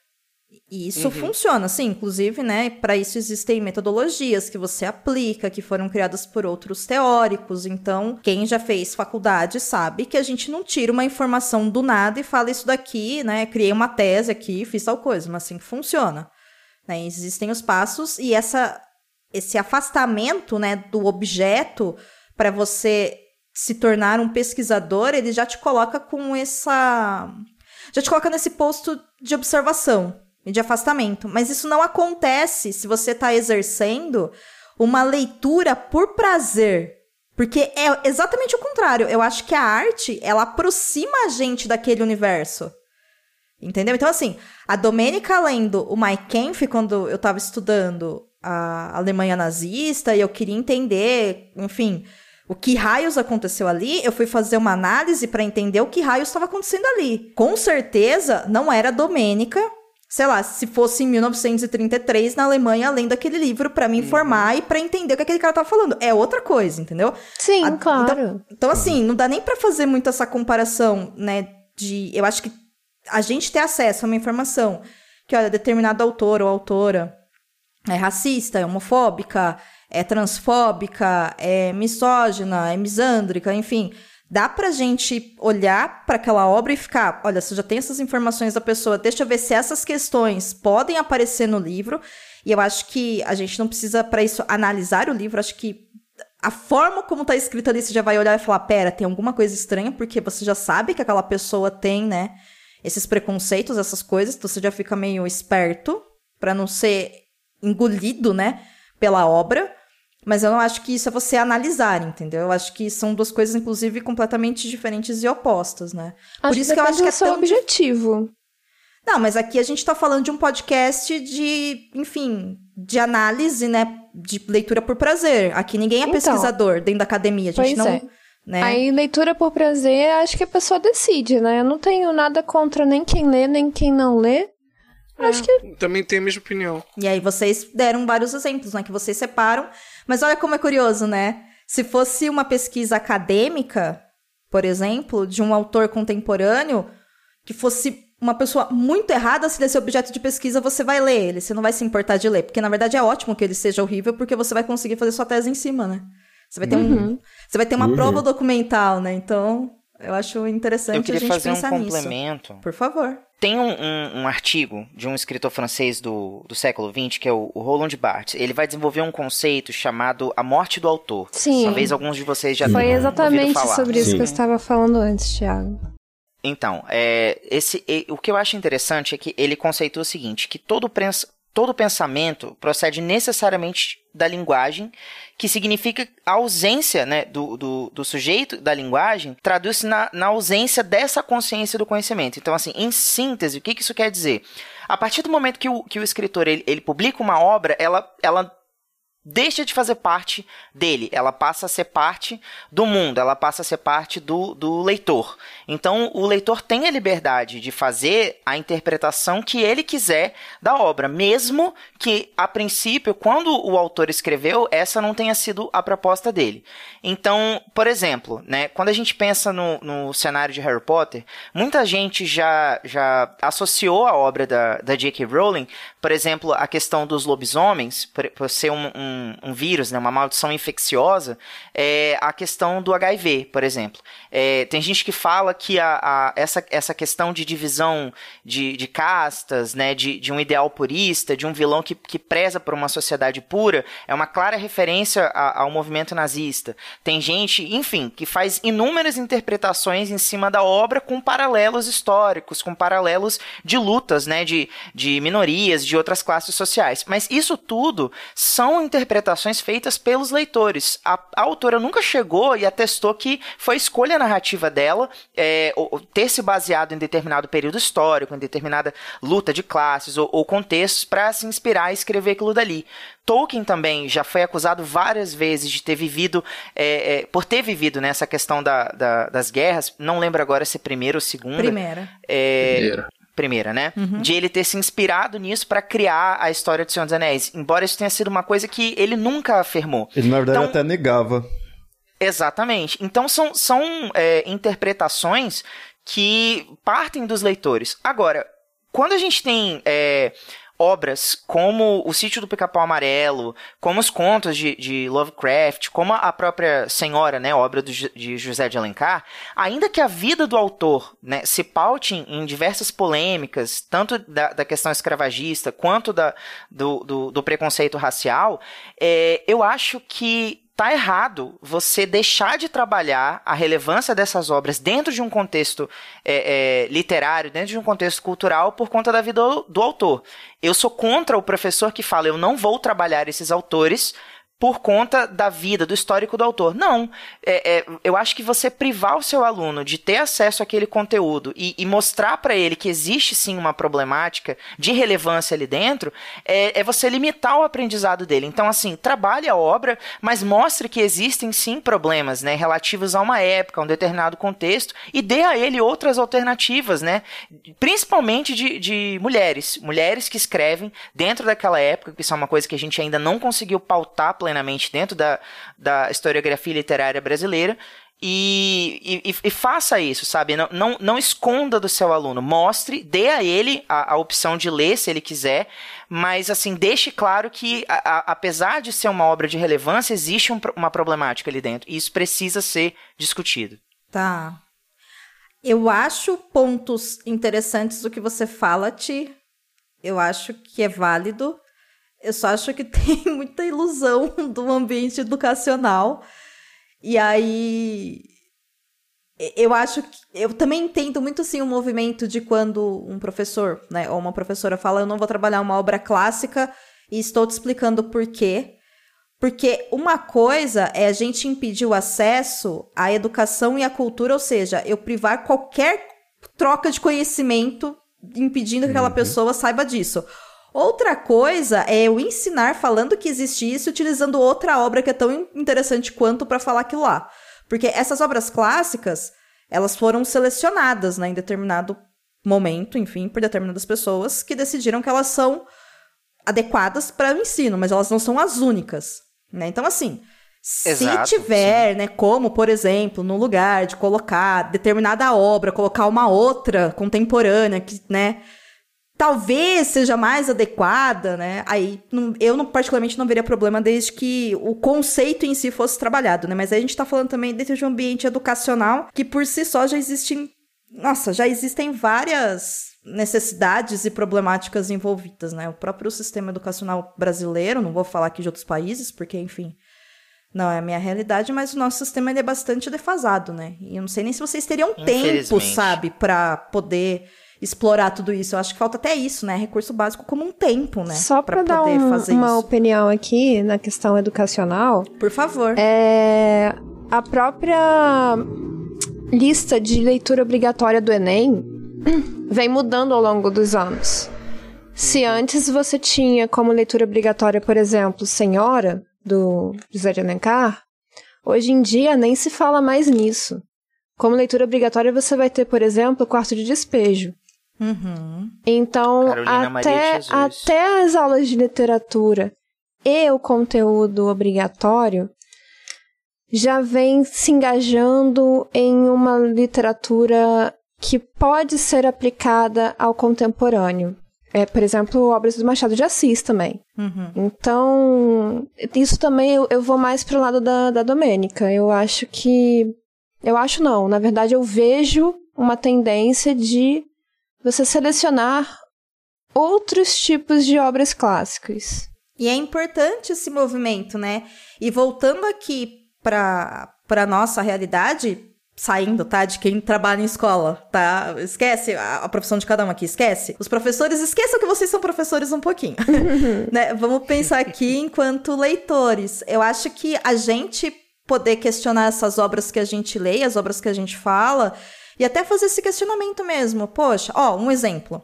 E isso funciona, sim, inclusive, né? Para isso existem metodologias que você aplica, que foram criadas por outros teóricos. Então, quem já fez faculdade sabe que a gente não tira uma informação do nada e fala isso daqui, né? Criei uma tese aqui, fiz tal coisa, mas assim que funciona. Né? Existem os passos e essa esse afastamento, né, do objeto para você se tornar um pesquisador, ele já te coloca com essa já te coloca nesse posto de observação de afastamento. Mas isso não acontece se você está exercendo uma leitura por prazer. Porque é exatamente o contrário. Eu acho que a arte, ela aproxima a gente daquele universo. Entendeu? Então, assim, a Domênica lendo o Mike Kempf, quando eu tava estudando a Alemanha nazista e eu queria entender, enfim, o que raios aconteceu ali, eu fui fazer uma análise para entender o que raios estava acontecendo ali. Com certeza não era Domênica, sei lá, se fosse em 1933 na Alemanha, além daquele livro para me informar e para entender o que aquele cara tava falando. É outra coisa, entendeu? Sim, A- claro. Então, então, assim, não dá nem pra fazer muito essa comparação, né? De. Eu acho que a gente ter acesso a uma informação que, olha, determinado autor ou autora é racista, é homofóbica, é transfóbica, é misógina, é misândrica, enfim. Dá pra gente olhar pra aquela obra e ficar, olha, eu já tem essas informações da pessoa, deixa eu ver se essas questões podem aparecer no livro. E eu acho que a gente não precisa, pra isso, analisar o livro. Acho que a forma como tá escrito ali, você já vai olhar e falar, pera, tem alguma coisa estranha, porque você já sabe que aquela pessoa tem, né, esses preconceitos, essas coisas, então você já fica meio esperto pra não ser engolido, né, pela obra. Mas eu não acho que isso é você analisar, entendeu? Eu acho que são duas coisas, inclusive, completamente diferentes e opostas, né? Acho isso que eu acho que é tão dif- objetivo. Não, mas aqui a gente tá falando de um podcast de, enfim, de análise, né? De leitura por prazer. Aqui ninguém é Então. pesquisador dentro da academia. A gente Pois não. é. Né? Aí, leitura por prazer, acho que a pessoa decide, né? Eu não tenho nada contra nem quem lê, nem quem não lê. Acho que Também tenho a mesma opinião. E aí vocês deram vários exemplos, né? Que vocês separam. Mas olha como é curioso, né? Se fosse uma pesquisa acadêmica, por exemplo, de um autor contemporâneo, que fosse uma pessoa muito errada, se desse objeto de pesquisa, você vai ler ele. Você não vai se importar de ler. Porque, na verdade, é ótimo que ele seja horrível, porque você vai conseguir fazer sua tese em cima, né? Você vai ter, um, você vai ter uma Uhum. prova documental, né? Então, eu acho interessante Eu a gente fazer um pensar nisso. complemento. Por favor. Tem um, um- um artigo de um escritor francês do, do século XX, que é o, o Roland Barthes. Ele vai desenvolver um conceito chamado a morte do autor. Sim. Talvez alguns de vocês já foi tenham exatamente ouvido falar. sobre isso Sim. que eu estava falando antes, Thiago. Então, é, esse, o que eu acho interessante é que ele conceitua o seguinte, que todo, todo pensamento procede necessariamente da linguagem, que significa a ausência né, do, do, do sujeito da linguagem, traduz-se na, na ausência dessa consciência do conhecimento. Então, assim, em síntese, o que, que isso quer dizer? A partir do momento que o, que o escritor ele, ele publica uma obra, ela, ela deixa de fazer parte dele, ela passa a ser parte do mundo, ela passa a ser parte do, do leitor. Então, o leitor tem a liberdade de fazer a interpretação que ele quiser da obra, mesmo que, a princípio, quando o autor escreveu, essa não tenha sido a proposta dele. Então, por exemplo, né, quando a gente pensa no, no cenário de Harry Potter, muita gente já, já associou a obra da, da J.K. Rowling, por exemplo, a questão dos lobisomens, por, por ser um, um, um vírus, né, uma maldição infecciosa, é, a questão do HIV, por exemplo. É, tem gente que fala que a, a- essa, essa questão de divisão de, de castas, né, de, de um ideal purista, de um vilão que, que preza por uma sociedade pura, é uma clara referência a- ao movimento nazista. Tem gente, enfim, que faz inúmeras interpretações em cima da obra com paralelos históricos, com paralelos de lutas, né, de, de minorias, de outras classes sociais. Mas isso tudo são interpretações feitas pelos leitores. A, a autora nunca chegou e atestou que foi escolha narrativa dela é, ou- ter se baseado em determinado período histórico, em determinada luta de classes ou, ou contextos para se inspirar a escrever aquilo dali. Tolkien também já foi acusado várias vezes de ter vivido, é, é, por ter vivido nessa questão da, da- das guerras, não lembro agora se é primeira ou segunda. Primeira. É, Primeira. primeira, né? De ele ter se inspirado nisso para criar a história do Senhor dos Anéis. Embora isso tenha sido uma coisa que ele nunca afirmou. Ele, na verdade, Então- até negava. Exatamente. Então são, são é, interpretações que partem dos leitores. Agora, quando a gente tem é, obras como O Sítio do Pica-Pau Amarelo, como os contos de, de Lovecraft, como a própria Senhora, né, obra do, de José de Alencar, ainda que a vida do autor né, se paute em, em diversas polêmicas, tanto da, da questão escravagista quanto da, do, do, do preconceito racial, é, eu acho que tá errado você deixar de trabalhar a relevância dessas obras dentro de um contexto é, é, literário, dentro de um contexto cultural, por conta da vida do, do autor. Eu sou contra o professor que fala, eu não vou trabalhar esses autores por conta da vida, do histórico do autor. Não. É, é, eu acho que você privar o seu aluno de ter acesso àquele conteúdo e, e mostrar para ele que existe sim uma problemática de relevância ali dentro, é, é, você limitar o aprendizado dele. Então, assim, trabalhe a obra, mas mostre que existem sim problemas, né, relativos a uma época, a um determinado contexto, e dê a ele outras alternativas, né, principalmente de, de mulheres, mulheres que escrevem dentro daquela época, que isso é uma coisa que a gente ainda não conseguiu pautar plenamente plenamente dentro da, da historiografia literária brasileira. E, e, e, faça isso, sabe? Não, não, não esconda do seu aluno. Mostre, dê a ele a, a opção de ler se ele quiser, mas assim, deixe claro que, a, a, apesar de ser uma obra de relevância, existe um, uma problemática ali dentro. E isso precisa ser discutido. Tá. Eu acho pontos interessantes do que você fala, Ti. Eu acho que é válido. Eu só acho que <laughs> tem muita ilusão do ambiente educacional. E aí. Eu acho que. Eu também entendo muito assim o movimento de quando um professor, né, ou uma professora fala: Eu não vou trabalhar uma obra clássica e estou te explicando por quê. Porque uma coisa é a gente impedir o acesso à educação e à cultura, ou seja, eu privar qualquer troca de conhecimento, impedindo que aquela uhum. pessoa saiba disso. Outra coisa é eu ensinar falando que existe isso, utilizando outra obra que é tão interessante quanto para falar aquilo lá. Porque essas obras clássicas, elas foram selecionadas né, em determinado momento, enfim, por determinadas pessoas que decidiram que elas são adequadas para o ensino, mas elas não são as únicas. Né? Então, assim, Exato, se tiver, sim. né, como, por exemplo, no lugar de colocar determinada obra, colocar uma outra contemporânea, que, né, talvez seja mais adequada, né? Aí não, eu não, particularmente não veria problema desde que o conceito em si fosse trabalhado, né? Mas aí a gente tá falando também dentro de um ambiente educacional que por si só já existem, nossa, já existem várias necessidades e problemáticas envolvidas, né? O próprio sistema educacional brasileiro, não vou falar aqui de outros países, porque enfim, não é a minha realidade, mas o nosso sistema é bastante defasado, né? E eu não sei nem se vocês teriam tempo, sabe, para poder explorar tudo isso. Eu acho que falta até isso, né? Recurso básico como um tempo, né? Só para dar um, uma isso. opinião aqui na questão educacional. Por favor. É a própria lista de leitura obrigatória do Enem <clears throat> vem mudando ao longo dos anos. Se antes você tinha como leitura obrigatória, por exemplo, Senhora, do José de Alencar, hoje em dia nem se fala mais nisso. Como leitura obrigatória, você vai ter, por exemplo, o quarto de despejo. Uhum. Então, até, até as aulas de literatura e o conteúdo obrigatório já vem se engajando em uma literatura que pode ser aplicada ao contemporâneo. É, por exemplo, obras do Machado de Assis também. Uhum. Então, isso também eu, eu vou mais pro lado da, da Domênica. Eu acho que. Eu acho não, na verdade eu vejo uma tendência de você selecionar outros tipos de obras clássicas. E é importante esse movimento, né? E voltando aqui para para nossa realidade, saindo, tá? De quem trabalha em escola, tá? Esquece a, a, profissão de cada um aqui, esquece. Os professores, esqueçam que vocês são professores um pouquinho, <laughs> né? Vamos pensar aqui enquanto leitores. Eu acho que a gente poder questionar essas obras que a gente lê, as obras que a gente fala, e até fazer esse questionamento mesmo. Poxa, ó, um exemplo.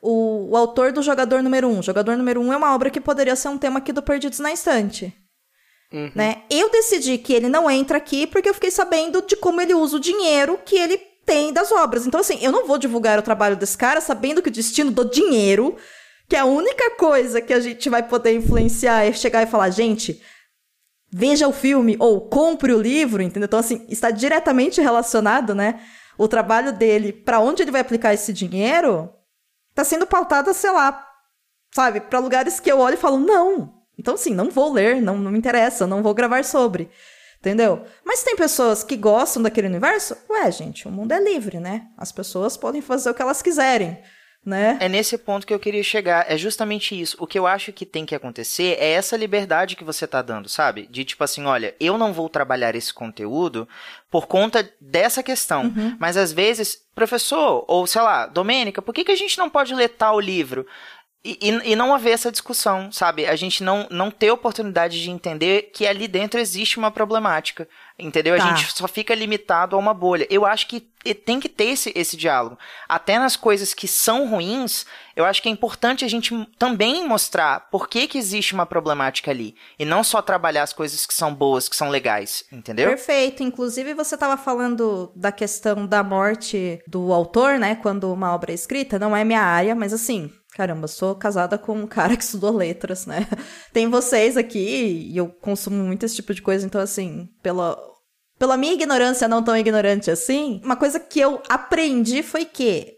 O, o autor do Jogador Número 1. Um. Jogador Número 1 um é uma obra que poderia ser um tema aqui do Perdidos na Estante. Uhum. Né? Eu decidi que ele não entra aqui porque eu fiquei sabendo de como ele usa o dinheiro que ele tem das obras. Então, assim, eu não vou divulgar o trabalho desse cara sabendo que o destino do dinheiro, que é a única coisa que a gente vai poder influenciar, é chegar e falar, gente, veja o filme ou compre o livro, entendeu? Então, assim, está diretamente relacionado, né? O trabalho dele, para onde ele vai aplicar esse dinheiro, tá sendo pautada, sei lá, sabe, para lugares que eu olho e falo, não. Então, assim, não vou ler, não, não me interessa, não vou gravar sobre. Entendeu? Mas tem pessoas que gostam daquele universo? Ué, gente, o mundo é livre, né? As pessoas podem fazer o que elas quiserem né? É nesse ponto que eu queria chegar. É justamente isso. O que eu acho que tem que acontecer é essa liberdade que você tá dando, sabe? De tipo assim, olha, eu não vou trabalhar esse conteúdo por conta dessa questão. Uhum. Mas às vezes, professor, ou sei lá, Domênica, por que, que a gente não pode ler tal livro? e, e, e não haver essa discussão, sabe? A gente não, não ter oportunidade de entender que ali dentro existe uma problemática. Entendeu? Tá. A gente só fica limitado a uma bolha. Eu acho que tem que ter esse, esse diálogo. Até nas coisas que são ruins, eu acho que é importante a gente também mostrar por que, que existe uma problemática ali. E não só trabalhar as coisas que são boas, que são legais. Entendeu? Perfeito. Inclusive, você estava falando da questão da morte do autor, né? Quando uma obra é escrita. Não é minha área, mas assim, Caramba, sou casada com um cara que estudou letras, né? <laughs> Tem vocês aqui e eu consumo muito esse tipo de coisa, então assim, pela pela minha ignorância não tão ignorante assim, uma coisa que eu aprendi foi que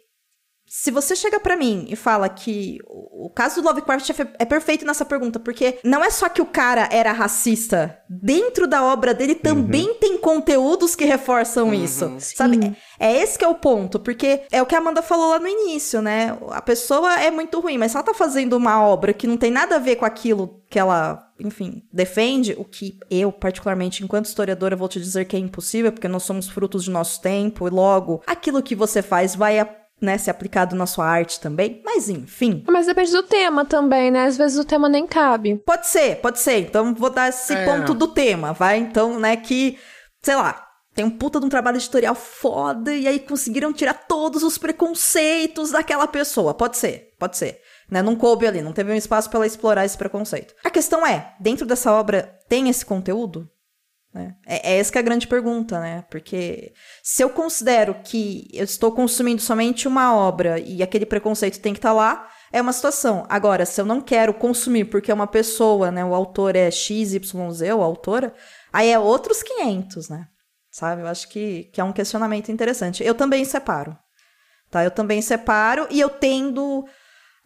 se você chega para mim e fala que o caso do Lovecraft é perfeito nessa pergunta, porque não é só que o cara era racista, dentro da obra dele também uhum. tem conteúdos que reforçam uhum. isso, sabe? É, é, esse que é o ponto, porque é o que a Amanda falou lá no início, né? A pessoa é muito ruim, mas se ela tá fazendo uma obra que não tem nada a ver com aquilo que ela enfim, defende, o que eu, particularmente, enquanto historiadora, vou te dizer que é impossível, porque nós somos frutos de nosso tempo, e logo, aquilo que você faz vai né, ser aplicado na sua arte também. Mas enfim. Mas depende do tema também, né? Às vezes o tema nem cabe. Pode ser, pode ser. Então vou dar esse é. ponto do tema, vai? Então, né, que, sei lá, tem um puta de um trabalho editorial foda e aí conseguiram tirar todos os preconceitos daquela pessoa. Pode ser, pode ser. Né? Não coube ali, não teve um espaço para ela explorar esse preconceito. A questão é, dentro dessa obra tem esse conteúdo? Né? É, é essa que é a grande pergunta, né? Porque se eu considero que eu estou consumindo somente uma obra e aquele preconceito tem que estar tá lá, é uma situação. Agora, se eu não quero consumir porque é uma pessoa, né? O autor é XYZ, ou autora, aí é outros 500, né? Sabe? Eu acho que, que é um questionamento interessante. Eu também separo. Tá? Eu também separo e eu tendo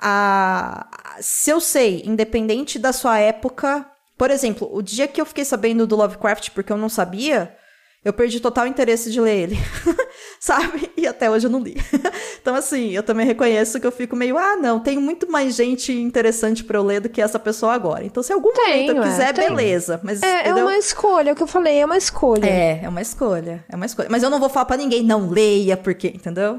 a. Se eu sei, independente da sua época, por exemplo, o dia que eu fiquei sabendo do Lovecraft porque eu não sabia, eu perdi total interesse de ler ele. <laughs> Sabe? E até hoje eu não li. <laughs> então, assim, eu também reconheço que eu fico meio, ah, não, tem muito mais gente interessante para eu ler do que essa pessoa agora. Então, se algum tenho, momento eu quiser, é, beleza. Mas, é, é uma escolha, é o que eu falei, é uma escolha. É, é uma escolha. É uma escolha. Mas eu não vou falar para ninguém, não leia, porque, entendeu?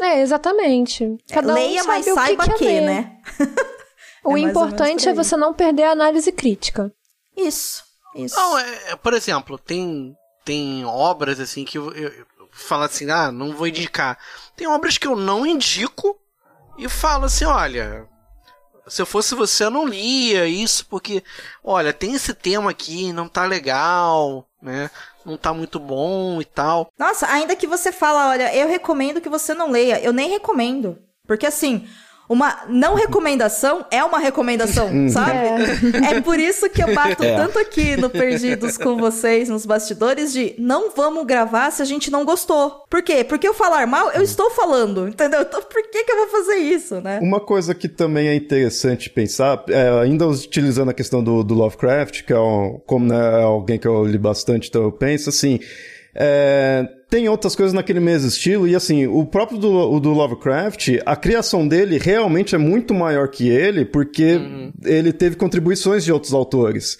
É, exatamente. Cada leia, um mas saiba que, que né? <laughs> o é importante é você não perder a análise crítica. Isso, isso. Não, é, é, por exemplo, tem, tem obras assim que eu, eu, eu falo assim, ah, não vou indicar. Tem obras que eu não indico e falo assim, olha, se eu fosse você, eu não lia isso, porque, olha, tem esse tema aqui, não tá legal, né? Não tá muito bom e tal. Nossa, ainda que você fala, olha, eu recomendo que você não leia, eu nem recomendo. Porque assim, uma não recomendação é uma recomendação, hum. sabe? É. é. por isso que eu bato <laughs> é. tanto aqui no Perdidos com vocês, nos bastidores, de não vamos gravar se a gente não gostou. Por quê? Porque eu falar mal, eu estou falando, entendeu? Então por que, que eu vou fazer isso, né? Uma coisa que também é interessante pensar, é, ainda utilizando a questão do, do Lovecraft, que é um, como né, é alguém que eu li bastante, então eu penso assim. É, tem outras coisas naquele mesmo estilo, e assim, o próprio do, do Lovecraft, a criação dele realmente é muito maior que ele, porque uhum. ele teve contribuições de outros autores.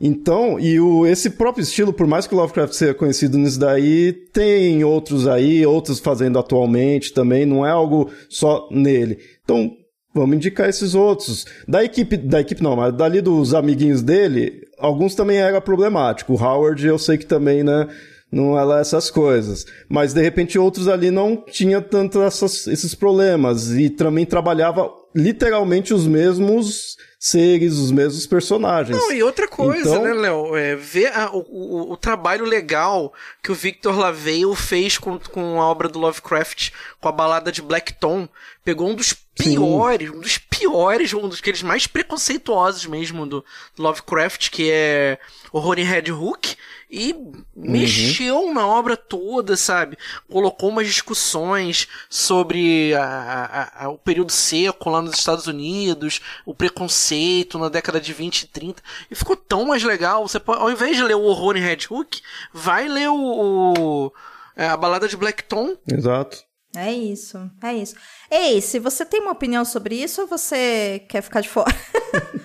Então, e o, esse próprio estilo, por mais que o Lovecraft seja conhecido nisso daí, tem outros aí, outros fazendo atualmente também, não é algo só nele. Então, vamos indicar esses outros. Da equipe, da equipe não, mas dali dos amiguinhos dele, alguns também era problemático. O Howard, eu sei que também, né, não é lá essas coisas. Mas de repente outros ali não tinha tanto essas, esses problemas e também trabalhava literalmente os mesmos seres, os mesmos personagens. Não, e outra coisa, então... né, Léo? É, ver a, o, o, o, trabalho legal que o Victor LaVale fez com, com a obra do Lovecraft, com a balada de Black Tom. Pegou um dos piores, Sim. um dos piores, um dos aqueles mais preconceituosos mesmo do, do Lovecraft, que é Horror em Red Hook, e uhum. mexeu na obra toda, sabe? Colocou umas discussões sobre a, a, a, o período seco lá nos Estados Unidos, o preconceito na década de 20 e 30, e ficou tão mais legal. Você pode, ao invés de ler o Horror em Red Hook, vai ler o, o é, a balada de Black Tom. Exato. É isso, é isso. Ei, se você tem uma opinião sobre isso ou você quer ficar de fora? <laughs>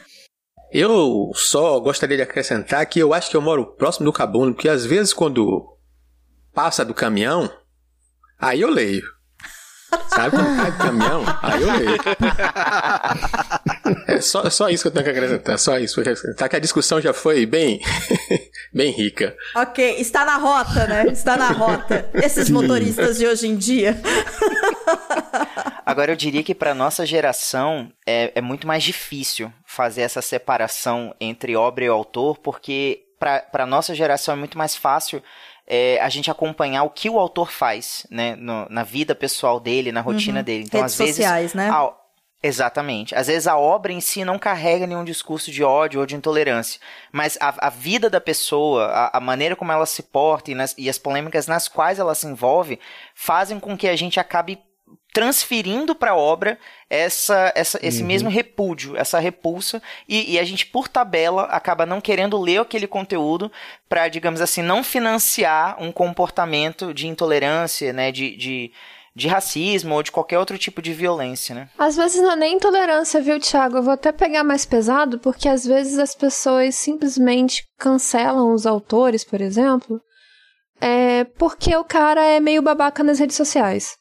Eu só gostaria de acrescentar que eu acho que eu moro próximo do Cabuno, porque às vezes quando passa do caminhão, aí eu leio. Sabe quando cai do caminhão? Aí eu leio. <laughs> É só, só isso que eu tenho que acrescentar. Só isso que acrescentar. Que a discussão já foi bem, <laughs> bem rica. Ok, está na rota, né? Está na rota. Esses motoristas de hoje em dia. <laughs> Agora eu diria que para nossa geração é, é muito mais difícil fazer essa separação entre obra e autor, porque para nossa geração é muito mais fácil é, a gente acompanhar o que o autor faz, né, no, na vida pessoal dele, na rotina Uhum. dele. Então, Redes às vezes, sociais, né? a- Exatamente. Às vezes a obra em si não carrega nenhum discurso de ódio ou de intolerância, mas a, a vida da pessoa, a, a maneira como ela se porta e, nas- e as polêmicas nas quais ela se envolve fazem com que a gente acabe transferindo para a obra essa, essa, esse mesmo repúdio, essa repulsa, e, e a gente, por tabela, acaba não querendo ler aquele conteúdo para, digamos assim, não financiar um comportamento de intolerância, né, de, de, de racismo ou de qualquer outro tipo de violência, né? Às vezes não é nem intolerância, viu, Thiago? Eu vou até pegar mais pesado, porque às vezes as pessoas simplesmente cancelam os autores, por exemplo, é porque o cara é meio babaca nas redes sociais.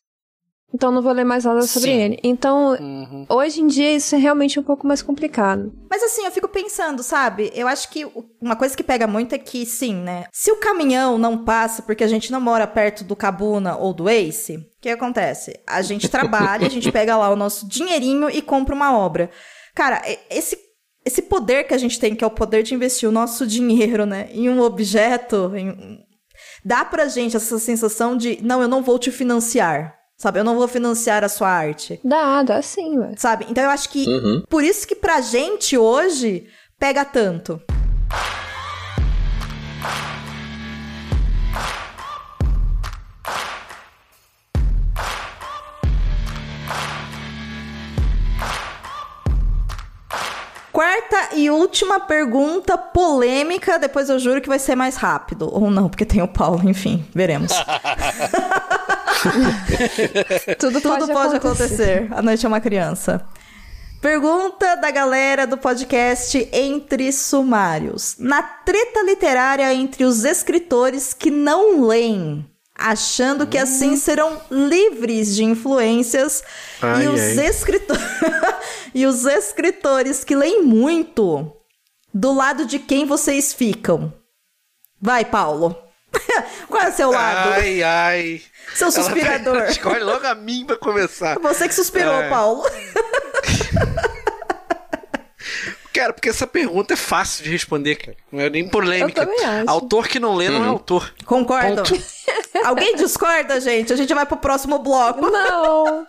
Então não vou ler mais nada sobre Sim. ele. Então, Uhum. hoje em dia isso é realmente um pouco mais complicado. Mas assim, eu fico pensando, sabe? Eu acho que uma coisa que pega muito é que, sim, né? Se o caminhão não passa porque a gente não mora perto do Cabuna ou do Ace, o que acontece? A gente <laughs> trabalha, a gente pega lá o nosso dinheirinho e compra uma obra. Cara, esse, esse poder que a gente tem, que é o poder de investir o nosso dinheiro, né, em um objeto, em dá pra gente essa sensação de, não, eu não vou te financiar. Sabe, eu não vou financiar a sua arte. Dá, dá sim, ué. Sabe? Então eu acho que Uhum. por isso que pra gente hoje pega tanto. Quarta e última pergunta polêmica, depois eu juro que vai ser mais rápido. Ou não, porque tem o Paulo, enfim, veremos. <laughs> <laughs> Tudo, Tudo pode, acontecer. A noite é uma criança. Pergunta da galera do podcast Entre Sumários. Na treta literária entre os escritores que não leem, achando que assim serão livres de influências, e, Ai, os ai. escrito- <laughs> e os escritores que leem muito, do lado de quem vocês ficam? Vai, Paulo. <laughs> Qual é o seu lado? Ai, ai. Seu Ela- suspirador. <laughs> Escolhe logo a mim pra começar. Você que suspirou, É. Paulo. <laughs> Cara, porque essa pergunta é fácil de responder, cara. Não é nem polêmica. Eu também acho. Autor que não lê não é autor. Concordo. Ponto. Alguém discorda, gente? A gente vai pro próximo bloco. Não!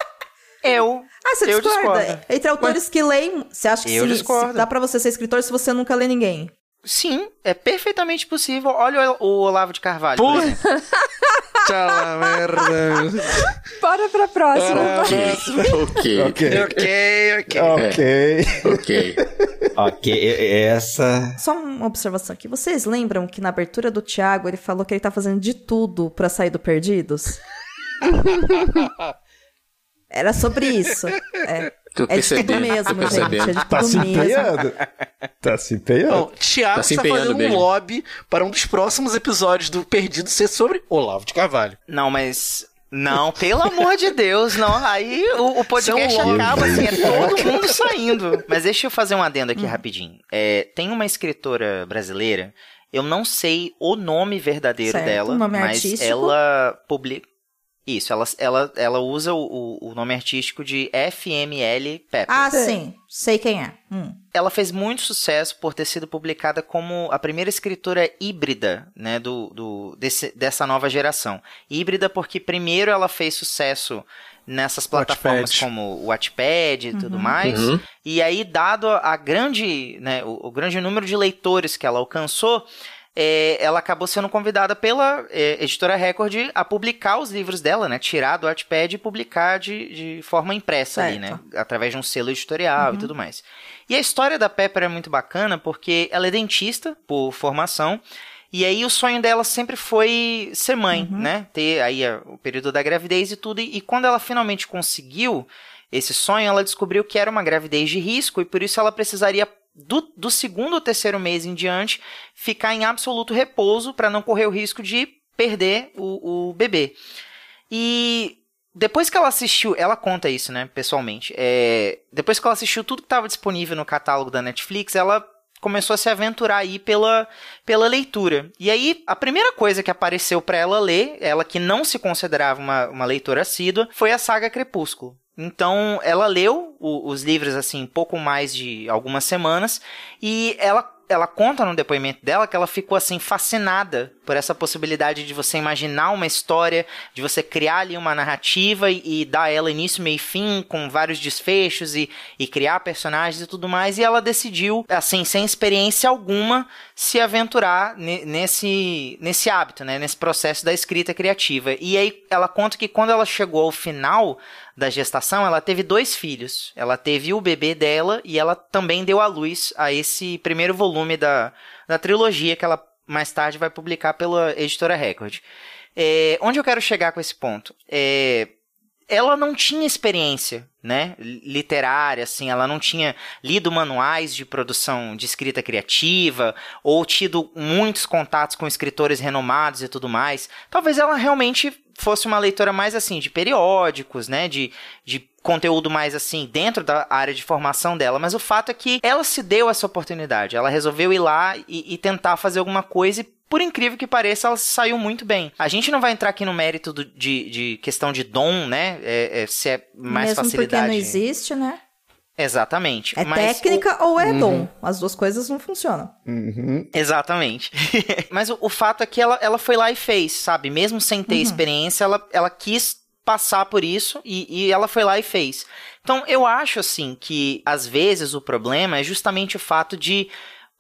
Eu. Ah, você eu discorda? discordo. Entre autores que leem, você acha que Eu se- discordo. se dá pra você ser escritor se você nunca lê ninguém? Sim, é perfeitamente possível. Olha o o Olavo de Carvalho. por. Tchau, <laughs> merda. Bora pra próxima. Ok, ok, Ok. ok, ok. Ok. ok. Ok, e- essa. Só uma observação aqui. Vocês lembram que na abertura do Thiago ele falou que ele tá fazendo de tudo pra sair do Perdidos? <laughs> Era sobre isso. É, Tô é de tudo mesmo, gente. É de Tá tudo se mesmo. empenhando. Tá se empenhando. Bom, Thiago Tá se está fazendo um mesmo. lobby para um dos próximos episódios do Perdido ser sobre Olavo de Carvalho. Não, mas. Não, pelo amor de Deus, não. Aí o, o podcast São acaba assim, é todo mundo saindo. Mas deixa eu fazer um adendo aqui rapidinho. É, tem uma escritora brasileira, eu não sei o nome verdadeiro Certo, dela, nome mas artístico. ela publica. Isso, ela, ela, ela usa o, o- nome artístico de FML Pepper. Ah, sim. Sei quem é. Hum. Ela fez muito sucesso por ter sido publicada como a primeira escritora híbrida, né, do, do, desse- dessa nova geração. Híbrida porque primeiro ela fez sucesso nessas plataformas Wattpad. como o Wattpad e tudo Uhum. mais. Uhum. E aí, dado a grande, né, o, o grande número de leitores que ela alcançou, é, ela acabou sendo convidada pela é, editora Record a publicar os livros dela, né? Tirar do Wattpad e publicar de, de forma impressa ali, né? Certo. Através de um selo editorial e tudo mais. E a história da Pepper é muito bacana porque ela é dentista por formação. E aí o sonho dela sempre foi ser mãe, né? Ter aí o período da gravidez e tudo. E, e quando ela finalmente conseguiu esse sonho, ela descobriu que era uma gravidez de risco e por isso ela precisaria do, do segundo ou terceiro mês em diante ficar em absoluto repouso para não correr o risco de perder o, o bebê. E depois que ela assistiu, ela conta isso, né, pessoalmente. É, depois que ela assistiu tudo que estava disponível no catálogo da Netflix, ela começou a se aventurar aí pela, pela leitura. E aí, a primeira coisa que apareceu para ela ler, ela que não se considerava uma, uma leitora assídua, foi a saga Crepúsculo. Então, ela leu o, os livros, assim, pouco mais de algumas semanas, e ela ela conta no depoimento dela que ela ficou assim fascinada por essa possibilidade de você imaginar uma história, de você criar ali uma narrativa e, e dar ela início, meio e fim, com vários desfechos e, e criar personagens e tudo mais. E ela decidiu, assim, sem experiência alguma, se aventurar nesse, nesse hábito, né? Nesse processo da escrita criativa. E aí ela conta que quando ela chegou ao final da gestação, ela teve dois filhos. Ela teve o bebê dela e ela também deu à luz a esse primeiro volume da, da trilogia que ela mais tarde vai publicar pela editora Record. É, onde eu quero chegar com esse ponto? É, ela não tinha experiência, né, literária, assim, ela não tinha lido manuais de produção de escrita criativa ou tido muitos contatos com escritores renomados e tudo mais. Talvez ela realmente fosse uma leitora mais assim de periódicos, né, de, de conteúdo mais assim dentro da área de formação dela, mas o fato é que ela se deu essa oportunidade, ela resolveu ir lá e, e tentar fazer alguma coisa e por incrível que pareça, ela saiu muito bem. A gente não vai entrar aqui no mérito do, de, de questão de dom, né? É, é, se é mais Mesmo facilidade. porque não existe, né? Exatamente. É mas técnica o... ou é uhum. dom. As duas coisas não funcionam. Uhum. Exatamente. <laughs> mas o, o, fato é que ela, ela foi lá e fez, sabe? Mesmo sem ter uhum. experiência, ela, ela quis passar por isso e, e ela foi lá e fez. Então eu acho assim que às vezes o problema é justamente o fato de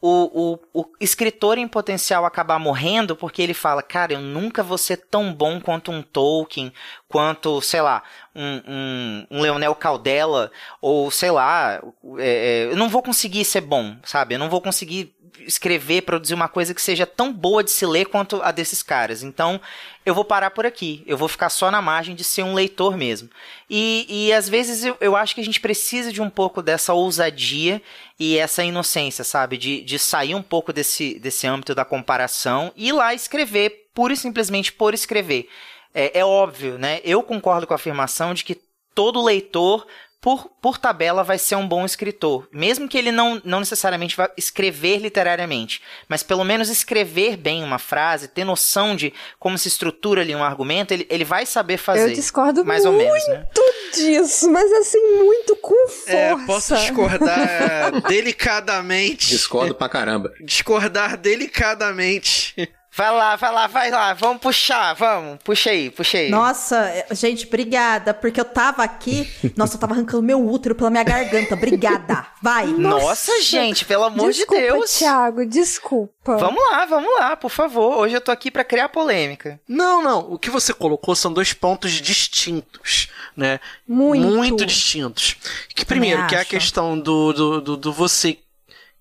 o, o, o, escritor em potencial acabar morrendo porque ele fala, cara, eu nunca vou ser tão bom quanto um Tolkien, quanto, sei lá, um, um, um Leonel Caldela, ou sei lá, é, é, eu não vou conseguir ser bom, sabe? Eu não vou conseguir escrever, produzir uma coisa que seja tão boa de se ler quanto a desses caras. Então, eu vou parar por aqui. Eu vou ficar só na margem de ser um leitor mesmo. E, e às vezes eu, eu acho que a gente precisa de um pouco dessa ousadia e essa inocência, sabe? De, de sair um pouco desse, desse âmbito da comparação e ir lá escrever, pura e simplesmente por escrever. É, é óbvio, né? Eu concordo com a afirmação de que todo leitor por, por tabela, vai ser um bom escritor. Mesmo que ele não, não necessariamente vá escrever literariamente, mas pelo menos escrever bem uma frase, ter noção de como se estrutura ali um argumento, ele, ele vai saber fazer. Eu discordo mais muito ou menos, né? disso, mas assim, muito com força. É, posso discordar <laughs> delicadamente. Discordo pra caramba. Discordar delicadamente. Vai lá, vai lá, vai lá. Vamos puxar, vamos. Puxa aí, puxa aí. Nossa, gente, obrigada. Porque eu tava aqui. Nossa, eu tava arrancando meu útero pela minha garganta. Obrigada. Vai. Nossa, Nossa gente, pelo amor desculpa, de Deus. Thiago, desculpa. Vamos lá, vamos lá, por favor. Hoje eu tô aqui para criar polêmica. Não, não. O que você colocou são dois pontos distintos, né? Muito. Muito distintos. Que primeiro, que é a questão do, do, do, do você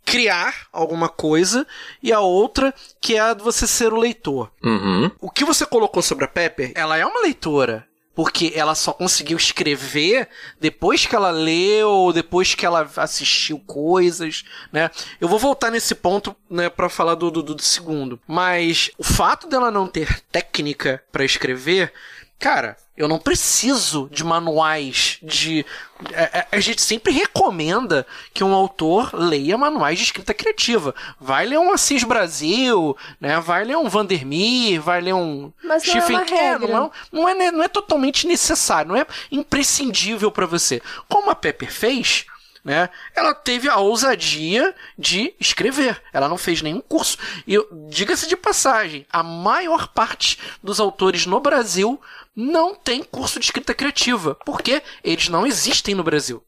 criar alguma coisa e a outra que é a de você ser o leitor. Uhum. O que você colocou sobre a Pepper, ela é uma leitora. Porque ela só conseguiu escrever depois que ela leu, depois que ela assistiu coisas, né? Eu vou voltar nesse ponto, né, para falar do, do, do segundo. Mas o fato dela não ter técnica para escrever, cara, eu não preciso de manuais de. A, é, é, a, gente sempre recomenda que um autor leia manuais de escrita criativa. Vai ler um Assis Brasil, né? Vai ler um Vandermeer, vai ler um Mas não Stephen é King. É, não, não, é, não é totalmente necessário, não é imprescindível para você. Como a Pepper fez, né? Ela teve a ousadia de escrever. Ela não fez nenhum curso. E diga-se de passagem, a maior parte dos autores no Brasil não tem curso de escrita criativa, porque eles não existem no Brasil.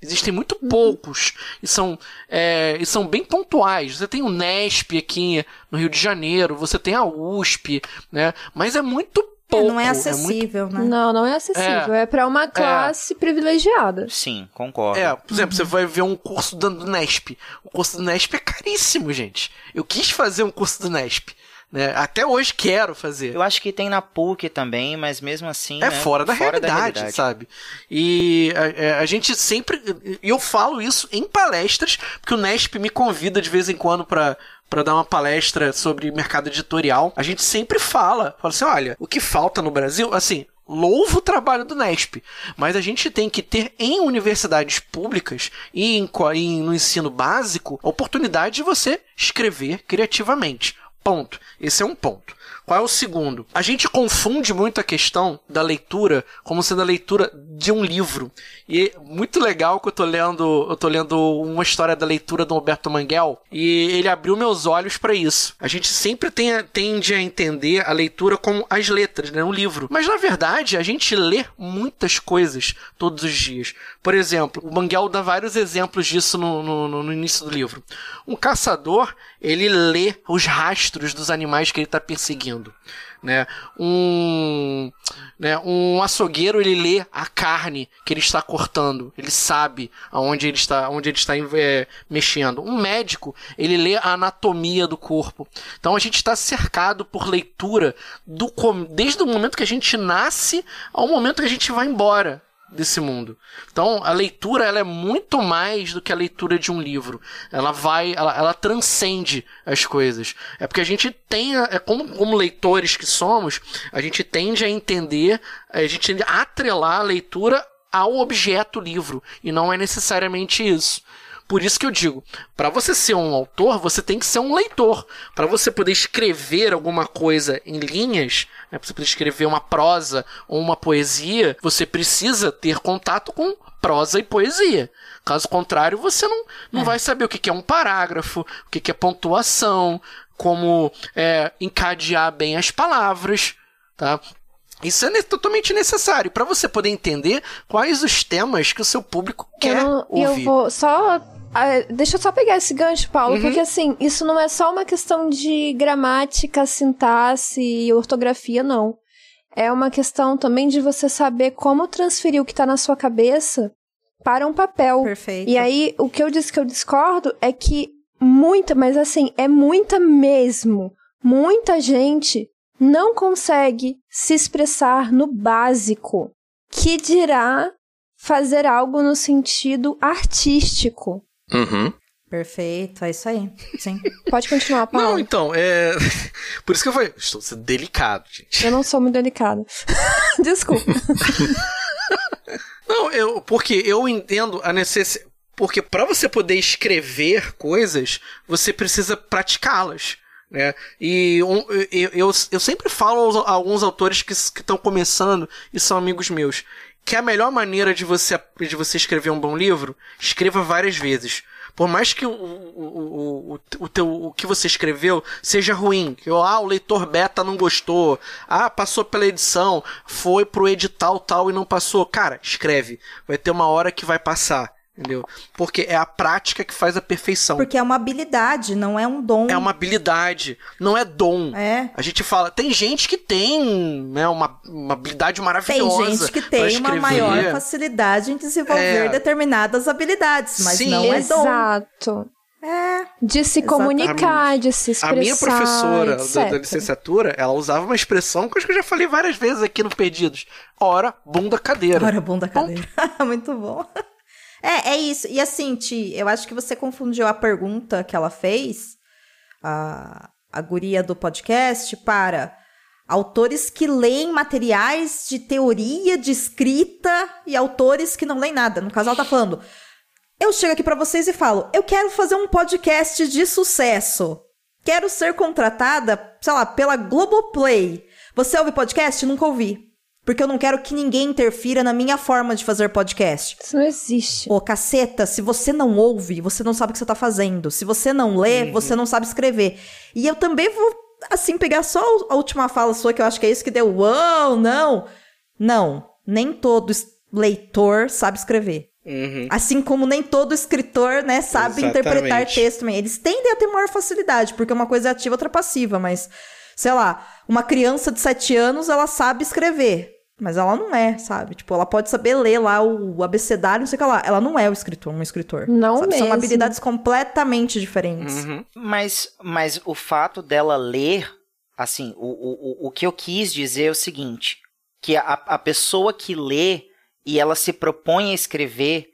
Existem muito uhum. poucos e são, é, e são bem pontuais. Você tem o Nesp aqui no Rio de Janeiro, você tem a USP, né? Mas é muito pouco. É, não é acessível, é muito... né? Não, não é acessível. É, é para uma classe é. privilegiada. Sim, concordo. É, por exemplo, uhum. você vai ver um curso do Nesp. O curso do Nesp é caríssimo, gente. Eu quis fazer um curso do Nesp. Né? Até hoje quero fazer. Eu acho que tem na PUC também, mas mesmo assim. É né? fora, da, fora realidade, da, realidade, sabe? E a, é, a, gente sempre. E eu falo isso em palestras, porque o Nesp me convida de vez em quando para para dar uma palestra sobre mercado editorial. A gente sempre fala, fala assim, olha, o que falta no Brasil, assim, louvo o trabalho do Nesp, mas a gente tem que ter em universidades públicas e em, e no ensino básico a oportunidade de você escrever criativamente. Ponto. Esse é um ponto. Qual é o segundo? A gente confunde muito a questão da leitura como sendo a leitura de um livro. E é muito legal que eu tô lendo, eu tô lendo uma história da leitura do Roberto Manguel e ele abriu meus olhos para isso. A gente sempre tem, tende a entender a leitura como as letras, né, um livro. Mas na verdade, a gente lê muitas coisas todos os dias. Por exemplo, o Manguel dá vários exemplos disso no, no, no início do livro. Um caçador, ele lê os rastros dos animais que ele está perseguindo. Né? Um, né? um açougueiro ele lê a carne que ele está cortando, ele sabe aonde ele está, onde ele está é, mexendo. Um médico ele lê a anatomia do corpo. Então a gente está cercado por leitura do desde o momento que a gente nasce ao momento que a gente vai embora desse mundo. Então, a leitura ela é muito mais do que a leitura de um livro. Ela vai, ela, ela transcende as coisas. É porque a gente tem, é como, como leitores que somos, a gente tende a entender, a gente tende a atrelar a leitura ao objeto livro, e não é necessariamente isso. Por isso que eu digo, para você ser um autor, você tem que ser um leitor. Para você poder escrever alguma coisa em linhas, né, para você poder escrever uma prosa ou uma poesia, você precisa ter contato com prosa e poesia. Caso contrário, você não, não vai saber o que é um parágrafo, o que é pontuação, como é, encadear bem as palavras, tá? Isso é totalmente necessário para você poder entender quais os temas que o seu público quer eu, não- e eu ouvir. vou só. Ah, deixa eu só pegar esse gancho, Paulo, Uhum. porque assim, isso não é só uma questão de gramática, sintaxe e ortografia, não. É uma questão também de você saber como transferir o que tá na sua cabeça para um papel. Perfeito. E aí, o que eu disse que eu discordo é que muita, mas assim, é muita mesmo. Muita gente não consegue se expressar no básico. Que dirá fazer algo no sentido artístico. Uhum. Perfeito, é isso aí. Sim. Pode continuar, <laughs> Paulo. Não, então, é. <laughs> Por isso que eu falei, estou sendo delicado, gente. Eu não sou muito delicada. <laughs> Desculpa. Não, eu, porque eu entendo a necessidade. Porque para você poder escrever coisas, você precisa praticá-las. Né? E um, eu, eu, eu sempre falo a alguns autores que estão começando e são amigos meus que a melhor maneira de você, de você escrever um bom livro, escreva várias vezes. Por mais que o, o, o, o, teu, o que você escreveu seja ruim, ah, o leitor beta não gostou, ah, passou pela edição, foi pro edital tal e não passou. Cara, escreve. Vai ter uma hora que vai passar. Entendeu? Porque é a prática que faz a perfeição. Porque é uma habilidade, não é um dom. É uma habilidade, não é dom. É. A gente fala, tem gente que tem né, uma, uma habilidade Tem maravilhosa. gente que tem uma maior facilidade em desenvolver É. determinadas habilidades, mas Sim. não é dom. Exato. É. De se Exatamente. comunicar, de se A expressar. minha professora da, da licenciatura, ela usava uma expressão que eu acho que eu já falei várias vezes aqui no Perdidos. Ora, bunda cadeira. Agora bom da cadeira. <laughs> Muito bom. É, é isso. E assim, Ti, eu acho que você confundiu a pergunta que ela fez, a, a guria do podcast, para autores que leem materiais de teoria, de escrita, e autores que não leem nada. No caso, ela tá falando. Eu chego aqui pra vocês e falo: eu quero fazer um podcast de sucesso. Quero ser contratada, sei lá, pela Globoplay. Você ouve podcast? Nunca ouvi. Porque eu não quero que ninguém interfira na minha forma de fazer podcast. Isso não existe. Ô, caceta, se você não ouve, você não sabe o que você tá fazendo. Se você não lê, você não sabe escrever. E eu também vou, assim, pegar só a última fala sua, que eu acho que é isso que deu. Uau, não! Não, nem todo leitor sabe escrever. Uhum. Assim como nem todo escritor, né, sabe Exatamente. interpretar texto também. Eles tendem a ter maior facilidade, porque uma coisa é ativa, outra passiva, mas, sei lá, uma criança de 7 anos, ela sabe escrever. Mas ela não é, sabe? Tipo, ela pode saber ler lá o abecedário, não sei o que lá. Ela não é o escritor, um escritor. Não sabe? São mesmo. habilidades completamente diferentes. Uhum. Mas, mas o fato dela ler, assim, o, o, o- o que eu quis dizer é o seguinte: que a, a pessoa que lê e ela se propõe a escrever,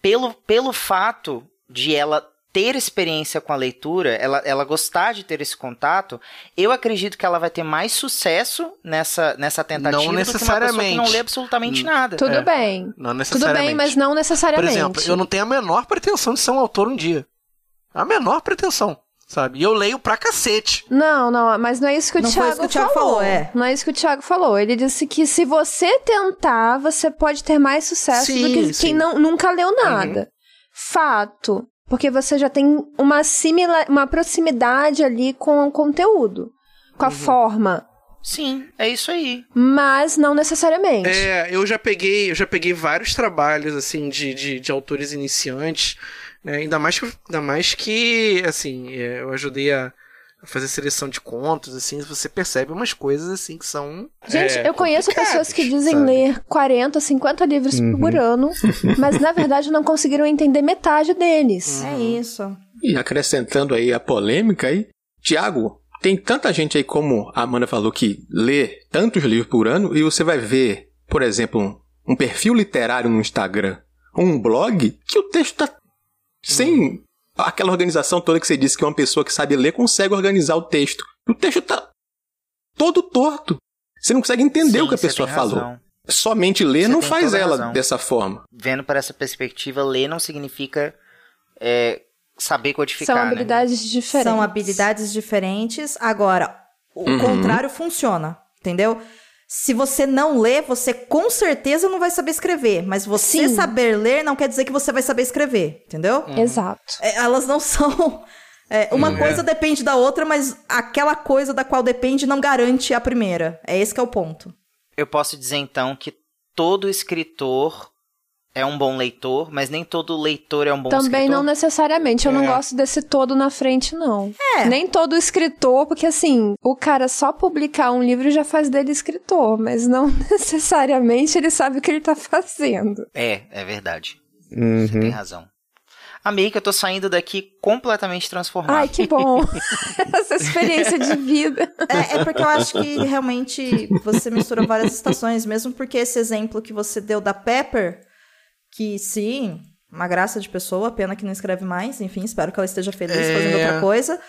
pelo, pelo fato de ela ter experiência com a leitura, ela, ela gostar de ter esse contato, eu acredito que ela vai ter mais sucesso nessa, nessa tentativa Não do que uma pessoa que necessariamente. não lê absolutamente nada. Tudo É. bem. Não Tudo necessariamente. bem, mas não Por necessariamente. exemplo, eu não tenho a menor pretensão de ser um autor um dia. A menor pretensão, sabe? E eu leio pra cacete. Não, não, mas não é isso que o Não foi Thiago isso que o Thiago falou, é. Não é isso que o Thiago falou. Ele disse que se você tentar, você pode ter mais sucesso Sim, do que sim. quem não, nunca leu nada. Fato. Porque você já tem uma, simila uma proximidade ali com o conteúdo, com a forma. Sim, é isso aí. Mas não necessariamente. É, eu já peguei, eu já peguei vários trabalhos assim de, de, de autores iniciantes, né? Ainda mais que, ainda mais que assim, é, eu ajudei a fazer seleção de contos, assim, você percebe umas coisas assim que são. Gente, é, eu conheço pessoas que dizem sabe? ler 40, 50 livros Uhum. por ano, <laughs> mas na verdade não conseguiram entender metade deles. É isso. E acrescentando aí a polêmica aí, Tiago, tem tanta gente aí como a Amanda falou que lê tantos livros por ano e você vai ver, por exemplo, um, um perfil literário no Instagram, ou um blog, que o texto tá sem aquela organização toda que você disse que uma pessoa que sabe ler consegue organizar o texto. O texto tá todo torto. Você não consegue entender Sim, o que a pessoa falou. Somente ler Você não faz ela razão. dessa forma. Vendo por essa perspectiva, ler não significa é, saber codificar. São né? habilidades diferentes. São habilidades diferentes. Agora, o Uhum. contrário funciona, entendeu? Se você não lê, você com certeza não vai saber escrever. Mas você Sim. saber ler não quer dizer que você vai saber escrever, entendeu? Exato. É, elas não <laughs> são. é, uma Hum, coisa depende da outra, mas aquela coisa da qual depende não garante a primeira. É esse que é o ponto. Eu posso dizer então que todo escritor é um bom leitor, mas nem todo leitor é um bom Também escritor. não necessariamente. Eu não É. gosto desse todo na frente, não. É. Nem todo escritor, porque assim, o cara só publicar um livro já faz dele escritor, mas não <laughs> necessariamente ele sabe o que ele tá fazendo. É, é verdade. Você tem Uhum. razão. Amiga, eu tô saindo daqui completamente transformado. Ai, que bom. <laughs> <laughs> Essa experiência de vida. É, é porque eu acho que realmente você mistura várias estações, mesmo porque esse exemplo que você deu da Pepper, que sim, uma graça de pessoa, pena que não escreve mais, enfim, espero que ela esteja feliz É. fazendo outra coisa.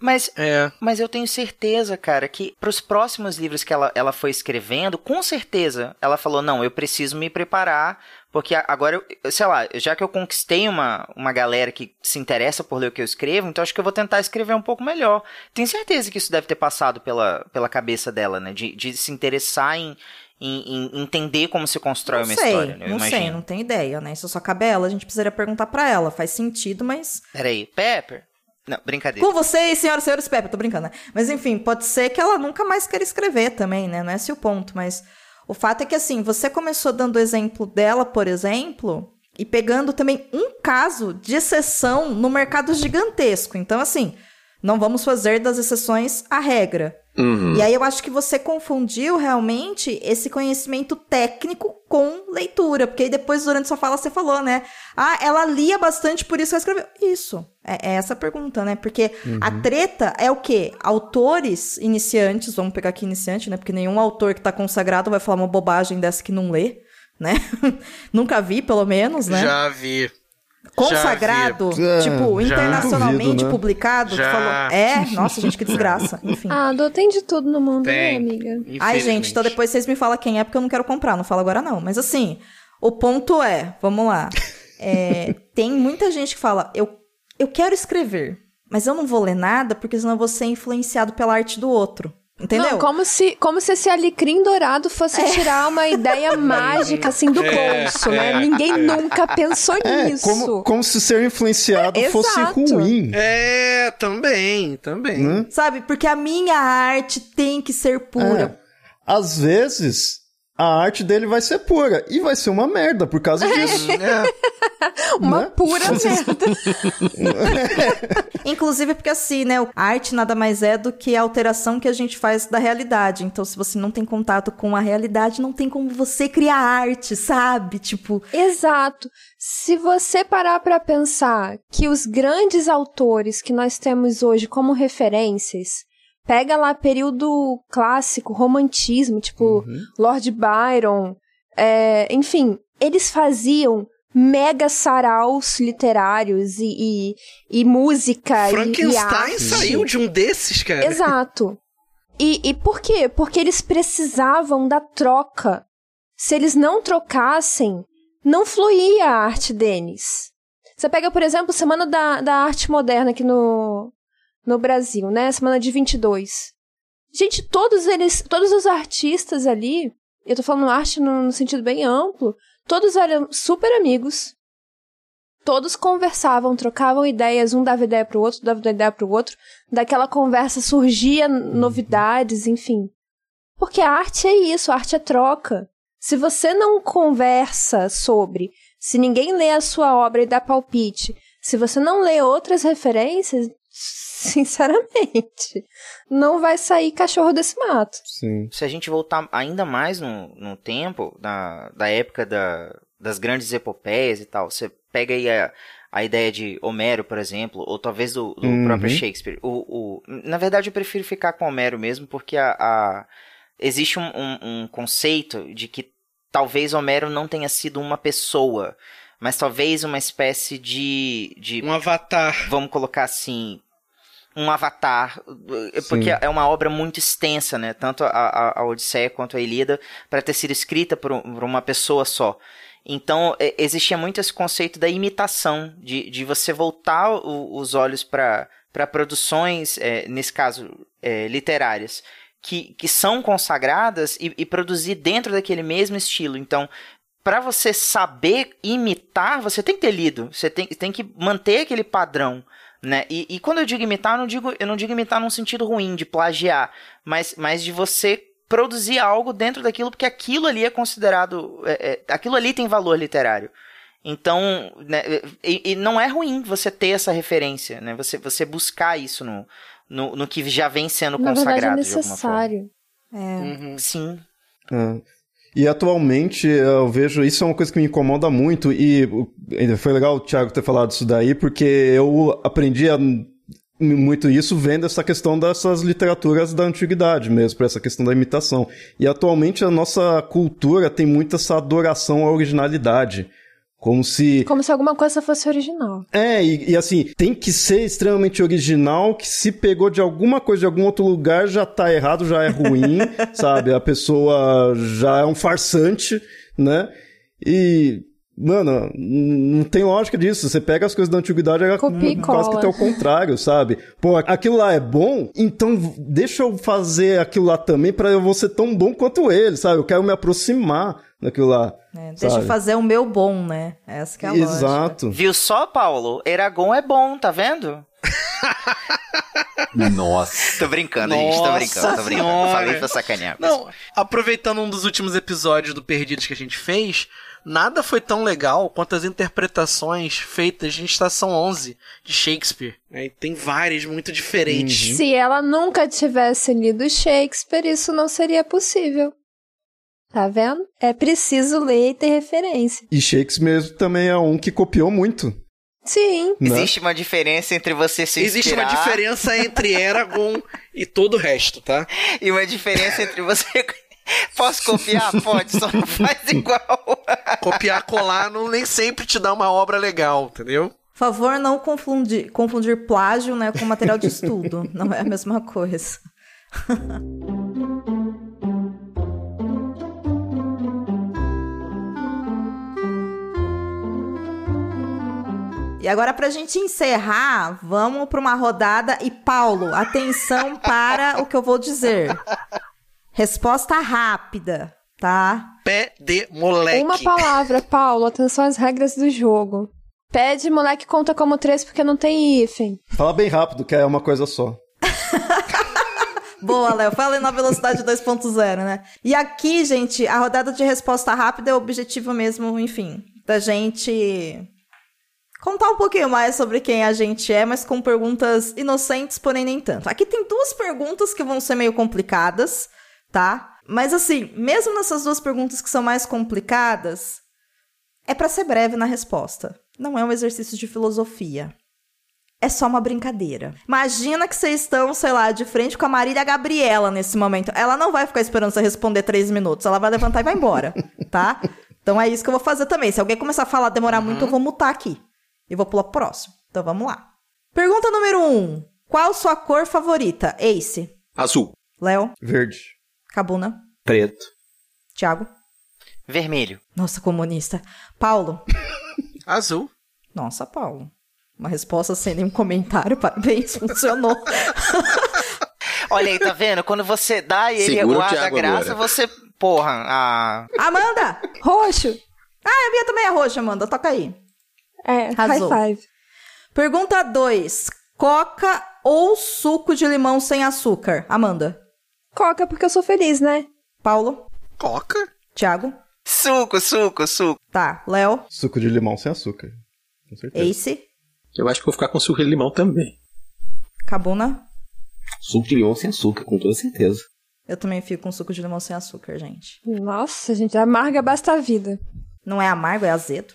Mas É. Mas eu tenho certeza, cara, que pros próximos livros que ela, ela foi escrevendo, com certeza ela falou: não, eu preciso me preparar, porque agora, eu, sei lá, já que eu conquistei uma, uma galera que se interessa por ler o que eu escrevo, então acho que eu vou tentar escrever um pouco melhor. Tenho certeza que isso deve ter passado pela, pela cabeça dela, né? De, de se interessar em, em, em entender como se constrói não uma sei, história, né? Não sei, não tenho ideia, né? Isso só cabe a ela, a gente precisaria perguntar pra ela. Faz sentido, mas. Peraí, Pepper? Não, brincadeira. Com vocês, senhoras e senhores Pepper, tô brincando, né? Mas enfim, pode ser que ela nunca mais queira escrever também, né? Não é esse o ponto, mas o fato é que assim, você começou dando o exemplo dela, por exemplo, e pegando também um caso de exceção no mercado gigantesco. Então, assim, não vamos fazer das exceções a regra. Uhum. E aí eu acho que você confundiu realmente esse conhecimento técnico com leitura. Porque aí depois, durante sua fala, você falou, né? Ah, ela lia bastante, por isso ela escreveu. Isso. É, é essa a pergunta, né? Porque a treta é o quê? Autores iniciantes, vamos pegar aqui iniciante, né? Porque nenhum autor que tá consagrado vai falar uma bobagem dessa que não lê, né? <laughs> Nunca vi, pelo menos, né? Já vi. Consagrado, Já vi. tipo, Já. internacionalmente Duvido, né? publicado, Já. falou. É, nossa, gente, que desgraça. <laughs> Enfim. Ah, Dô, tem de tudo no mundo, né, Tem. amiga? Ai, gente, então depois vocês me falam quem é, porque eu não quero comprar, não falo agora não. Mas assim, o ponto é, vamos lá. <laughs> É, tem muita gente que fala, eu, eu quero escrever, mas eu não vou ler nada, porque senão eu vou ser influenciado pela arte do outro. Entendeu? Não, como se, como se esse alecrim dourado fosse tirar uma ideia <laughs> mágica, assim, do É, bolso, né? é, Ninguém nunca pensou É, nisso. como, como se ser influenciado É, fosse exato. ruim. É, também, também. Né? Sabe? Porque a minha arte tem que ser pura. É. Às vezes, a arte dele vai ser pura. E vai ser uma merda por causa disso. <laughs> É. Uma né? pura <laughs> merda. <laughs> Inclusive porque assim, né? A arte nada mais é do que a alteração que a gente faz da realidade. Então, se você não tem contato com a realidade, não tem como você criar arte, sabe? Tipo, Exato. Se você parar pra pensar que os grandes autores que nós temos hoje como referências, pega lá período clássico, romantismo, tipo Lord Byron, é, enfim, eles faziam mega saraus literários e, e, e música e, e Frankenstein arte. saiu de um desses, cara. Exato. <laughs> E, e por quê? Porque eles precisavam da troca. Se eles não trocassem, não fluía a arte deles. Você pega, por exemplo, Semana da, da Arte Moderna aqui no, no Brasil, né? Semana de 22. Gente, todos eles, todos os artistas ali, eu tô falando arte no, no sentido bem amplo, todos eram super amigos. Todos conversavam, trocavam ideias, um dava ideia pro outro, dava ideia pro outro. Daquela conversa surgia novidades, enfim. Porque a arte é isso, a arte é troca. Se você não conversa sobre, se ninguém lê a sua obra e dá palpite, se você não lê outras referências, sinceramente, não vai sair cachorro desse mato. Sim. Se a gente voltar ainda mais no, no tempo, da, da época da, das grandes epopeias e tal, você pega aí a, a ideia de Homero, por exemplo, ou talvez do, do Uhum. próprio Shakespeare. O, o, na verdade, eu prefiro ficar com Homero mesmo, porque a, a- existe um, um, um conceito de que talvez Homero não tenha sido uma pessoa, mas talvez uma espécie de, de Um avatar. vamos colocar assim, um avatar, eh, porque Sim. é uma obra muito extensa, né? Tanto a, a, a Odisseia quanto a Ilíada, para ter sido escrita por, por uma pessoa só. Então, eh, existia muito esse conceito da imitação, de, de você voltar o- os olhos para produções, eh, nesse caso, eh, literárias, que, que são consagradas e, e produzir dentro daquele mesmo estilo. Então, para você saber imitar, você tem que ter lido, você tem, tem que manter aquele padrão. Né? E, e quando eu digo imitar, eu não digo, eu não digo imitar num sentido ruim, de plagiar, mas, mas de você produzir algo dentro daquilo, porque aquilo ali é considerado. é- é- aquilo ali tem valor literário. Então, né, e, e não é ruim você ter essa referência, né? Você, você buscar isso no, no, no que já vem sendo Na verdade, é consagrado de alguma forma. necessário. Uhum. Sim. É. E atualmente eu vejo, isso é uma coisa que me incomoda muito, e foi legal o Thiago ter falado isso daí, porque eu aprendi a- muito isso vendo essa questão dessas literaturas da antiguidade mesmo, por essa questão da imitação. E atualmente a nossa cultura tem muito essa adoração à originalidade. Como se Como se alguma coisa fosse original. é, e, e assim, tem que ser extremamente original, que se pegou de alguma coisa de algum outro lugar já tá errado, já é ruim, <laughs> sabe? A pessoa já é um farsante, né? E, mano, não tem lógica disso. Você pega as coisas da antiguidade, Copia e quase que cola. tem o contrário, sabe? Pô, aquilo lá é bom, então deixa eu fazer aquilo lá também pra eu vou ser tão bom quanto ele, sabe? Eu quero me aproximar daquilo lá. É, deixa eu sabe? fazer o meu bom, né? Essa que é a lógica. Exato. Viu só, Paulo? Eragon é bom, tá vendo? <laughs> Nossa. Tô brincando, gente, tô Nossa brincando, tô brincando. Senhora. Falei pra sacanear. Não, aproveitando um dos últimos episódios do Perdidos que a gente fez, nada foi tão legal quanto as interpretações feitas em Estação 11 de Shakespeare. E tem várias muito diferentes. Se ela nunca tivesse lido Shakespeare, isso não seria possível. Tá vendo? É preciso ler e ter referência. E Shakespeare também é um que copiou muito. Sim. né? Existe uma diferença entre você se Existe uma inspirar diferença entre Eragon e todo o resto, tá? <laughs> e uma diferença entre você... <laughs> Posso copiar? Pode, só não faz <laughs> igual. Copiar, colar não nem sempre te dá uma obra legal, entendeu? Por favor, não confundir, confundir plágio né, com material de estudo. não é a mesma coisa. E agora, pra gente encerrar, vamos pra uma rodada. E, Paulo, atenção para o que eu vou dizer. Resposta rápida, tá? Pé de moleque. Uma palavra, Paulo. Atenção às regras do jogo. Pé de moleque conta como três porque não tem hífen. Fala bem rápido, que é uma coisa só. <laughs> Boa, Léo. Falei na velocidade 2.0, né? E aqui, gente, a rodada de resposta rápida é o objetivo mesmo, enfim, da gente contar um pouquinho mais sobre quem a gente é, mas com perguntas inocentes, porém nem tanto. Aqui tem duas perguntas que vão ser meio complicadas, tá? Mas assim, mesmo nessas duas perguntas que são mais complicadas, é pra ser breve na resposta. Não é um exercício de filosofia. É só uma brincadeira. Imagina que vocês estão, sei lá, de frente com a Marília Gabriela nesse momento. Ela não vai ficar esperando você responder três minutos. Ela vai levantar e vai embora, tá? Então é isso que eu vou fazer também. Se alguém começar a falar, demorar muito, eu vou mutar aqui. E vou pular pro próximo. Então vamos lá. Pergunta número 1. Um. Qual sua cor favorita? Ace. Azul. Léo. Verde. Cabuna. Preto. Thiago. Vermelho. Nossa, comunista. Paulo. <laughs> Azul. Nossa, Paulo. Uma resposta sem nenhum comentário. <laughs> Parabéns, funcionou. <laughs> Olha aí, tá vendo? Quando você dá e ele guarda a graça, agora. você. Porra, ah. Amanda! Roxo. Ah, a minha também é roxa, Amanda. Toca aí. É, Arrasou. high five. Pergunta 2. Coca ou suco de limão sem açúcar? Amanda. Coca, porque eu sou feliz, né? Paulo. Coca? Thiago. Suco, suco, suco. Tá. Léo. Suco de limão sem açúcar. Com certeza. Ace. Eu acho que vou ficar com suco de limão também. Cabuna. Suco de limão sem açúcar, com toda certeza. Eu também fico com suco de limão sem açúcar, gente. Nossa, gente, amarga basta a vida. Não é amargo, é azedo.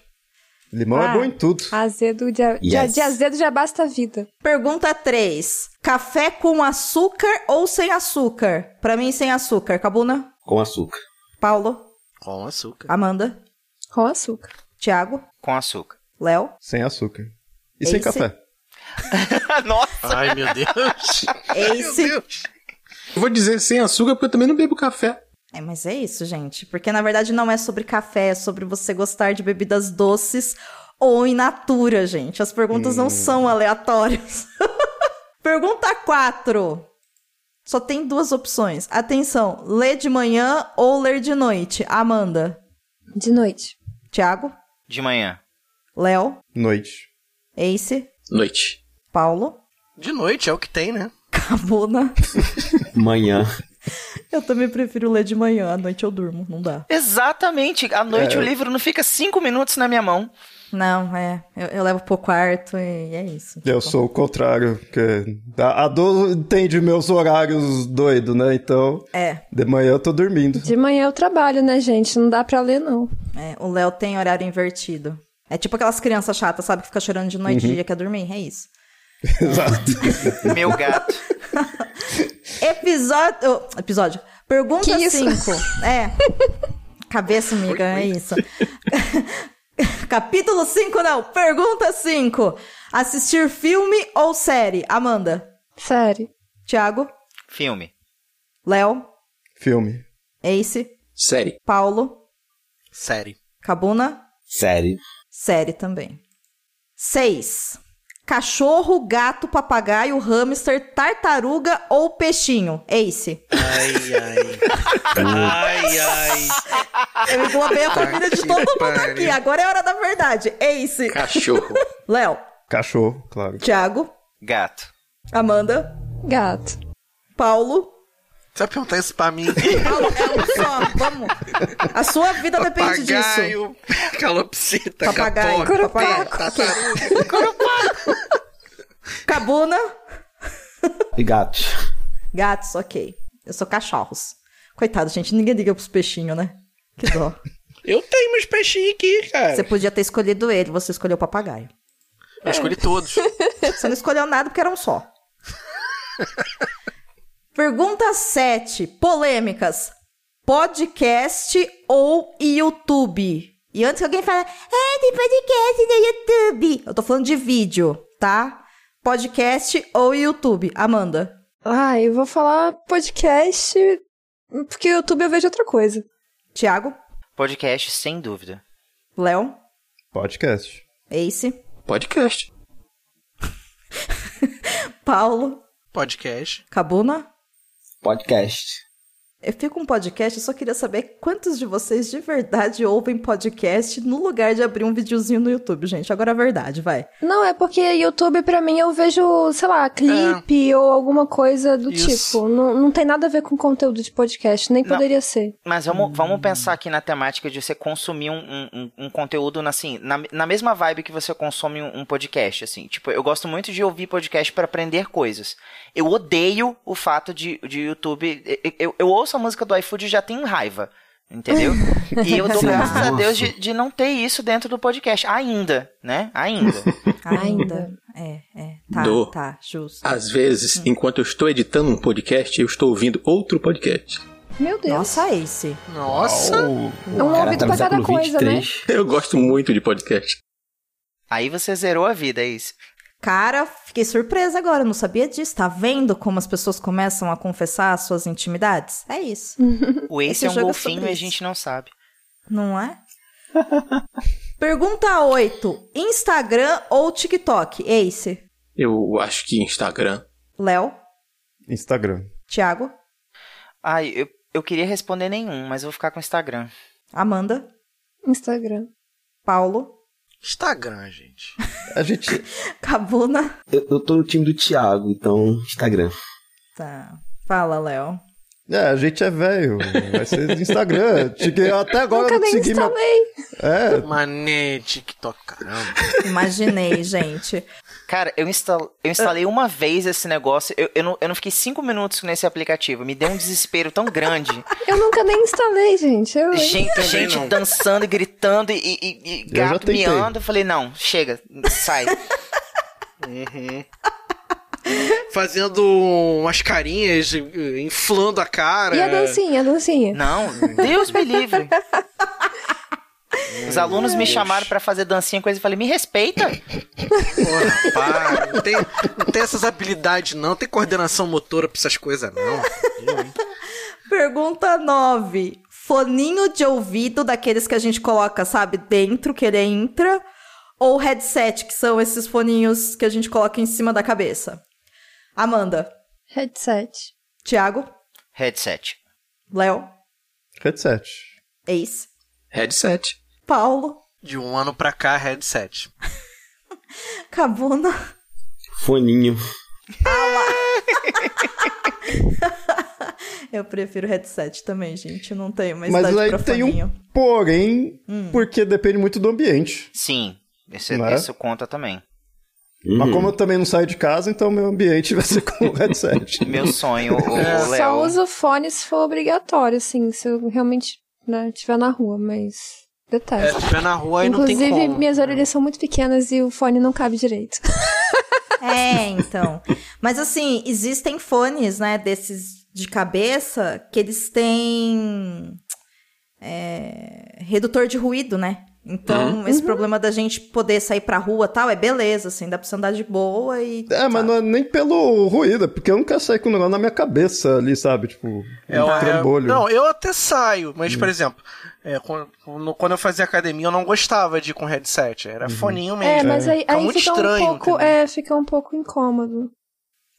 Limão Ah. é bom em tudo. Azedo de, a- Yes. de azedo já basta a vida. Pergunta 3. Café com açúcar ou sem açúcar? Pra mim, sem açúcar. Cabuna. Com açúcar. Paulo. Com açúcar. Amanda. Com açúcar. Thiago. Com açúcar. Léo. Sem açúcar. E sem Esse- café. <laughs> Nossa! Ai, meu Deus. Meu Ace. Deus. Eu vou dizer sem açúcar porque eu também não bebo café. É, mas é isso, gente. Porque na verdade não é sobre café, é sobre você gostar de bebidas doces ou in natura, gente. As perguntas não são aleatórias. <laughs> Pergunta 4. Só tem duas opções. Atenção, ler de manhã ou ler de noite? Amanda. De noite. Thiago. De manhã. Léo. Noite. Ace. Noite. Paulo. De noite é o que tem, né? Cabuna. <laughs> Manhã. Eu também prefiro ler de manhã. À noite eu durmo. Não dá. Exatamente. À noite É. o livro não fica cinco minutos na minha mão. Não, é. Eu, eu levo pro quarto e é isso. Eu Tipo, sou o contrário. Que a, a Do entende meus horários doido, né? Então, É. de manhã eu tô dormindo. De manhã eu trabalho, né, gente? Não dá pra ler, não. É, o Léo tem horário invertido. É tipo aquelas crianças chatas, sabe? Que fica chorando de noite e dia quer dormir. É isso. <laughs> Exato. Meu gato. Episódio. oh, episódio. Pergunta Que isso? 5. É. Cabeça, amiga, é isso. <laughs> Capítulo 5, não. Pergunta 5. Assistir filme ou série? Amanda. Sério. Thiago. Filme. Léo. Filme. Ace. Série. Paulo. Série. Cabuna. Série. Série também. 6. Cachorro, gato, papagaio, hamster, tartaruga ou peixinho? Ace. Ai, ai. ai, ai. Eu englobei a família de todo mundo aqui. Agora é hora da verdade. Ace. Cachorro. <laughs> Léo. Cachorro, claro. Thiago. Gato. Amanda. Gato. Paulo. Você vai perguntar isso pra mim? Paulo, <laughs> é um só. Vamos. A sua vida depende disso. Papagaio, calopsita, Papagaio, papagaio. tartaruga. <laughs> Cabuna. E gatos. Gatos, ok. Eu sou cachorros. Coitado, gente. Ninguém liga pros peixinhos, né? Que dó. <laughs> Eu tenho meus peixinhos aqui, cara. Você podia ter escolhido ele, você escolheu o papagaio. Eu escolhi todos. Você não escolheu nada porque era um só. Pergunta 7. Polêmicas. Podcast ou YouTube? E antes que alguém fale, ah, tem podcast no YouTube. Eu tô falando de vídeo, tá? Podcast ou YouTube? Amanda. Ah, eu vou falar podcast, porque o YouTube eu vejo outra coisa. Thiago. Podcast, sem dúvida. Léo. Podcast. Ace. Podcast. <laughs> Paulo. Podcast. Cabuna. Podcast. Eu fico um podcast, eu só queria saber quantos de vocês de verdade ouvem podcast no lugar de abrir um videozinho no YouTube, gente. Agora a verdade, vai. Não, é porque YouTube pra mim eu vejo, sei lá, clipe ou alguma coisa do Isso. tipo. Não, não tem nada a ver com conteúdo de podcast, nem Não. poderia ser. Mas vamos, vamos pensar aqui na temática de você consumir um, um, um- um conteúdo assim, na, na mesma vibe que você consome um, um podcast, assim. Tipo, eu gosto muito de ouvir podcast para aprender coisas. Eu odeio o fato de, de YouTube. Eu, eu, ouço a música do iFood e já tenho raiva. Entendeu? <laughs> E eu dou Sim, graças a. Deus de, de não ter isso dentro do podcast. Ainda, né? Ainda. <laughs> Ainda. É, é. Tá, Do. tá, justo. Às vezes, enquanto eu estou editando um podcast, eu estou ouvindo outro podcast. Meu Deus. Nossa, Ace. Nossa! Uau. É um ouvido tá pra cada coisa, né? 23. Eu gosto muito de podcast. Aí você zerou a vida, é isso. Cara, fiquei surpresa agora, não sabia disso. Tá vendo como as pessoas começam a confessar as suas intimidades? É isso. O Ace Esse é um é golfinho sobre e a gente não sabe. Não é? <laughs> Pergunta 8. Instagram ou TikTok? Ace. Eu acho que Instagram. Léo? Instagram. Thiago? Ai, eu, eu queria responder nenhum, mas eu vou ficar com o Instagram. Amanda? Instagram. Paulo? Instagram, gente. A gente. Cabuna? Eu, eu tô no time do Thiago, então Instagram. Tá. Fala, Léo. É, a gente é velho. Vai ser do Instagram. <laughs> Tique- Até agora Nunca eu não nem segui minha. instalei. É, Mané, TikTok, caramba. Imaginei, gente. Cara, eu, instal, eu instalei uma vez esse negócio. Eu, eu, não, eu não fiquei cinco minutos nesse aplicativo. Me deu um desespero tão grande. <laughs> Eu nunca nem instalei, gente. Eu, gente gente não. dançando e gritando e, e- e Eu já gato tentei. miando. Eu falei, não, chega, sai. <laughs> Fazendo umas carinhas, inflando a cara. E a dancinha, a dancinha. Não, Deus me livre. <laughs> Os alunos me chamaram pra fazer dancinha com eles e falei, me respeita. Porra, para. Não tem, não tem essas habilidades, não. Tem coordenação motora pra essas coisas, não. Pergunta 9. Foninho de ouvido daqueles que a gente coloca, sabe, dentro, que ele entra, ou headset, que são esses foninhos que a gente coloca em cima da cabeça? Amanda, Headset. Thiago, Headset. Léo, headset. Ace, Headset. Paulo, De um ano pra cá, headset. Cabuna. Foninho. <laughs> Eu prefiro headset também, gente. Eu não tenho mais Mas idade aí pra tem foninho. um porém, porque depende muito do ambiente. Sim, esse, Não é? isso conta também. Mas Uhum. como eu também não saio de casa, então meu ambiente vai ser com o headset. <laughs> Meu sonho, o, É. o Só Léo. uso fone se for obrigatório, assim, se eu realmente né, estiver na rua, mas É, detesto. se tiver na rua aí não tem Inclusive, como. minhas orelhas são muito pequenas e o fone não cabe direito. <laughs> É, então. Mas assim, existem fones, né, desses de cabeça, que eles têm é, redutor de ruído, né? Então, esse problema da gente poder sair pra rua e tal, é beleza, assim, dá pra você andar de boa e. É, mas não é nem pelo ruído, é porque eu não quero sair com o negócio na minha cabeça ali, sabe? Tipo, É, um é, trambolho. não, eu até saio, mas, por exemplo, é, quando, quando eu fazia academia, eu não gostava de ir com headset. Era foninho mesmo. É, mas aí, Fica aí muito fica estranho, um pouco. entendeu? É, fica um pouco incômodo.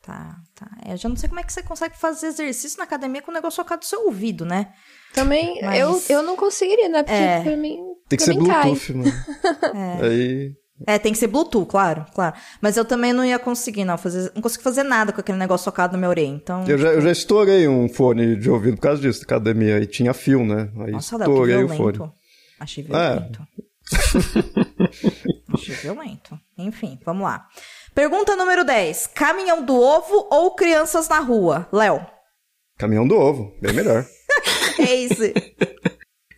Tá, tá. É, Eu já não sei como é que você consegue fazer exercício na academia com o negócio focado do seu ouvido, né? Também, Mas- eu, eu não conseguiria, né? Porque É. pra mim. Tem que pra ser mim cai. Bluetooth, mano. <laughs> Aí. É, tem que ser Bluetooth, claro, claro. Mas eu também não ia conseguir, não. Fazer, não consigo fazer nada com aquele negócio focado no meu orelha. Então. Eu já, eu já estourei um fone de ouvido por causa disso, na academia. E tinha fio, né? Aí Nossa, Léo, que estourei o violento. fone. Achei violento. <laughs> Achei violento. Enfim, vamos lá. Pergunta número 10. Caminhão do ovo ou crianças na rua? Léo. Caminhão do ovo, bem melhor. Ace.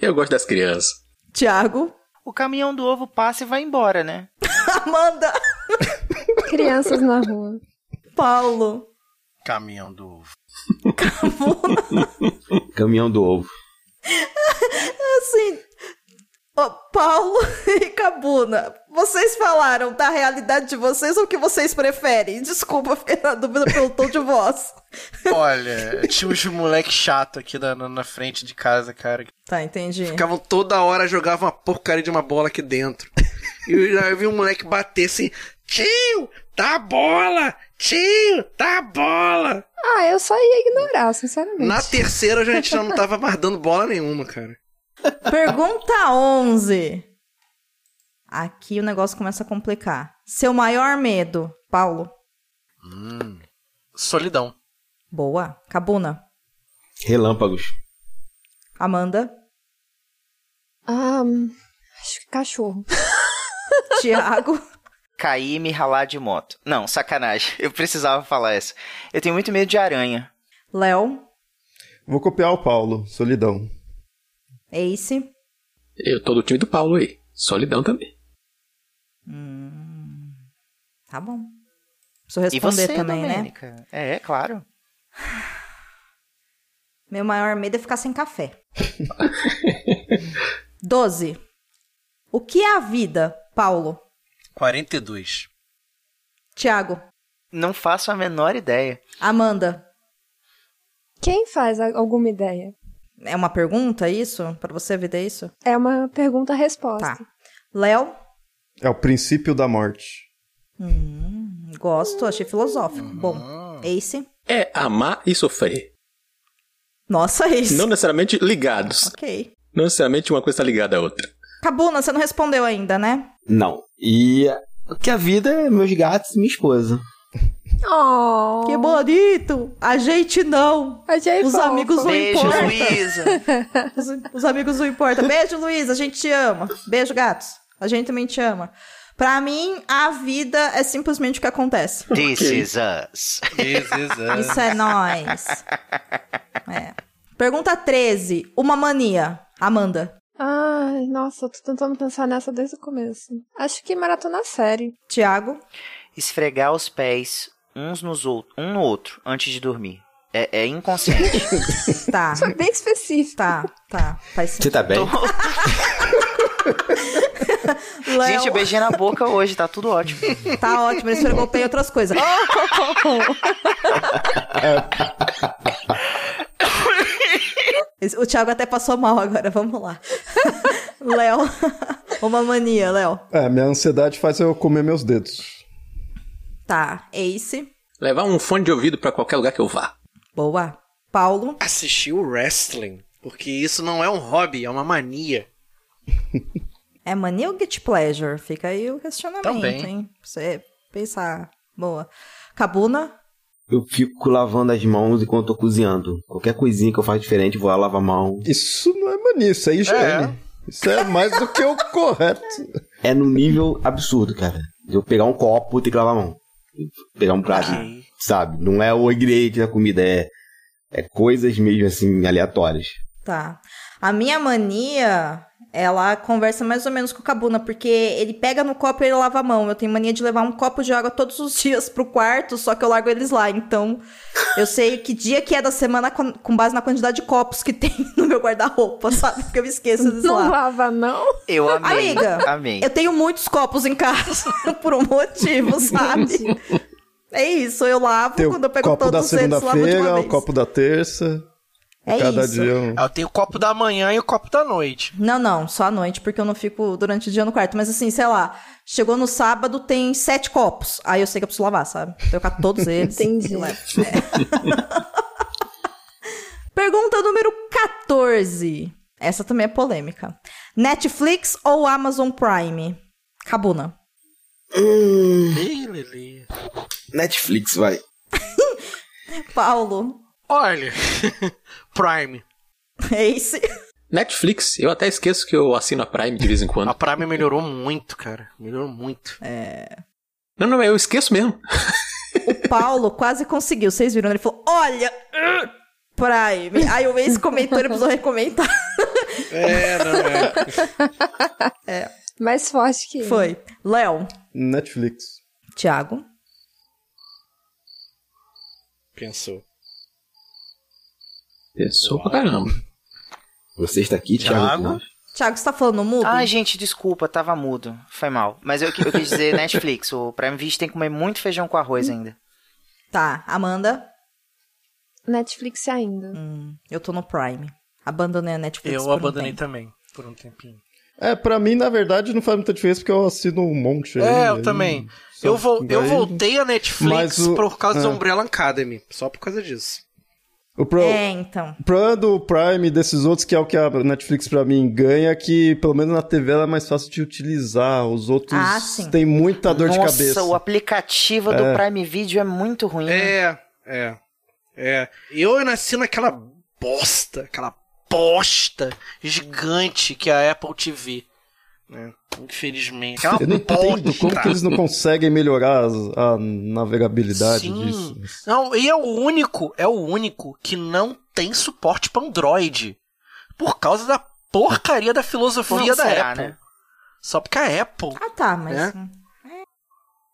Eu gosto das crianças. Thiago. O caminhão do ovo passa e vai embora, né? <laughs> Amanda. Crianças na rua. Paulo. Caminhão do ovo. <laughs> Caminhão do ovo. Assim. Ô, Paulo <laughs> e Cabuna, vocês falaram da realidade de vocês ou o que vocês preferem? Desculpa, fiquei na dúvida pelo tom de voz. Olha, tinha uns moleque chato aqui na, na, frente de casa, cara. Tá, entendi. Ficavam toda hora, jogavam uma porcaria de uma bola aqui dentro. E eu já vi um moleque bater assim: Tio, dá a bola! Tio, a bola! Ah, eu só ia ignorar, sinceramente. Na terceira a gente já não tava mais dando bola nenhuma, cara. Pergunta 11. Aqui o negócio começa a complicar. Seu maior medo, Paulo? Solidão. Boa. Cabuna. Relâmpagos. Amanda. Ah, hum, acho que cachorro. <laughs> Tiago. Cair e me ralar de moto. Não, sacanagem. Eu precisava falar essa. Eu tenho muito medo de aranha. Léo. Vou copiar o Paulo, solidão. Ace. Eu tô do time do Paulo aí. Solidão também. Tá bom. Preciso E responder você, também, né? Domênica? É, é claro. <sighs> Meu maior medo é ficar sem café. <laughs> 12. O que é a vida, Paulo? 42. Tiago? Não faço a menor ideia. Amanda? Quem faz alguma ideia? É uma pergunta isso? Pra você, é isso? É uma pergunta-resposta. Tá. Léo? É o princípio da morte. Gosto, achei filosófico. Bom. Ace? É amar e sofrer. Nossa, Ace. Não necessariamente ligados. Ok. Não necessariamente uma coisa tá ligada à outra. Cabuna, você não respondeu ainda, né? Não. E o que a vida é meus gatos e minha esposa. Oh, Que bonito! A gente não. achei Os fofo. amigos não Beijo, importa. Luísa. <laughs> Os, os amigos não importam. Beijo, Luiz. A gente te ama. Beijo, gatos. A gente também te ama. Pra mim, a vida é simplesmente o que acontece. <laughs> This is us. Isso é nóis. É. Pergunta 13. Uma mania. Amanda. Ai, nossa, eu tô tentando pensar nessa desde o começo. Acho que maratona série. Tiago. Esfregar os pés uns nos outros, um no outro antes de dormir. É, é inconsciente. <laughs> Tá. Bem específico. Tá, tá. Faz Você tá bem? <laughs> <laughs> Léo. Gente, eu beijei na boca hoje, tá tudo ótimo. <laughs> Tá ótimo, ele esfregou o pé e outras coisas. <laughs> O Thiago até passou mal agora, vamos lá. Léo, uma mania, Léo. É, minha ansiedade faz eu comer meus dedos. Tá, Ace, Levar um fone de ouvido pra qualquer lugar que eu vá. boa. Paulo, Assistir o wrestling. Porque isso não é um hobby, é uma mania. É mania ou get pleasure? Fica aí o questionamento, Também. hein? Pra você pensar. Boa. Cabuna, Eu fico lavando as mãos enquanto tô cozinhando. Qualquer coisinha que eu faço diferente, vou lá lavar a mão. Isso não é mania, isso é higiene. Isso é mais do que o correto. É no nível absurdo, cara. De eu pegar um copo e ter que lavar a mão. Pegar um prato, Ok. sabe? Não é o ingrediente da comida, é, é coisas mesmo assim, aleatórias. Tá. A minha mania, ela conversa mais ou menos com o Cabuna, porque ele pega no copo e ele lava a mão. Eu tenho mania de levar um copo de água todos os <laughs> dias pro quarto, só que eu largo eles lá. Então, eu sei que dia que é da semana com base na quantidade de copos que <laughs> tem no meu guarda-roupa, sabe? Porque eu esqueço eles Não lá. lava, não? Eu amei. Amiga, Amei. eu tenho muitos copos em casa, <laughs> por um motivo, sabe? É isso, eu lavo quando eu pego copo da todos eles, lavo de uma segunda-feira, o copo da terça. É cada isso. dia um. Eu tenho o copo da manhã e o copo da noite. Não, não, só à noite, porque eu não fico durante o dia no quarto. Mas assim, sei lá, chegou no sábado, tem sete copos. Aí eu sei que eu preciso lavar, sabe? Então eu cato todos <laughs> eles. Entendi. e levo. É. <laughs> Pergunta número 14. Essa também é polêmica. Netflix ou Amazon Prime? Cabuna. Ih, Lili. Netflix, vai. <laughs> Paulo. Olha, Prime. Ace. Netflix, eu até esqueço que eu assino a Prime de vez em A quando. Prime melhorou muito, cara. Melhorou muito. Não, não, eu esqueço mesmo. O Paulo quase conseguiu. Vocês viram? Ele falou: Olha, uh, Prime. Aí o Ace comentou, ele precisou recomendar. É, não <laughs> é. Mais forte que. Foi. Léo. Netflix. Thiago. Pensou. Pensou pra caramba. Você está aqui, Thiago? Thiago? Você tá falando mudo? Ai, gente, desculpa, tava mudo. Foi mal. Mas eu, eu quis dizer <laughs> Netflix. O Prime Video tem que comer muito feijão com arroz ainda. Tá, Amanda. Netflix ainda. Hum, eu tô no Prime. Abandonei a Netflix. Eu por um abandonei tempo. também, por um tempinho. É, pra mim, na verdade, não faz muita diferença porque eu assino um monte aí. É, eu aí, também. Eu, vol eu voltei a Netflix o- por causa do é. Umbrella Academy. Só por causa disso. O pro... É, então. o problema do Prime e desses outros, que é o que a Netflix pra mim ganha, é que pelo menos na TV ela é mais fácil de utilizar. Os outros Ah, têm muita dor Nossa, de cabeça. o aplicativo do Prime Video é muito ruim. né? É, é, é. Eu nasci naquela bosta, aquela bosta gigante que é a Apple TV. Né? Infelizmente. Aquela Eu não entendo como que eles não conseguem melhorar a navegabilidade Sim. disso. Não, e é o único, é o único que não tem suporte para Android. Por causa da porcaria da filosofia Não da será, Apple. né? Só porque a Apple. Ah, tá, mas. É?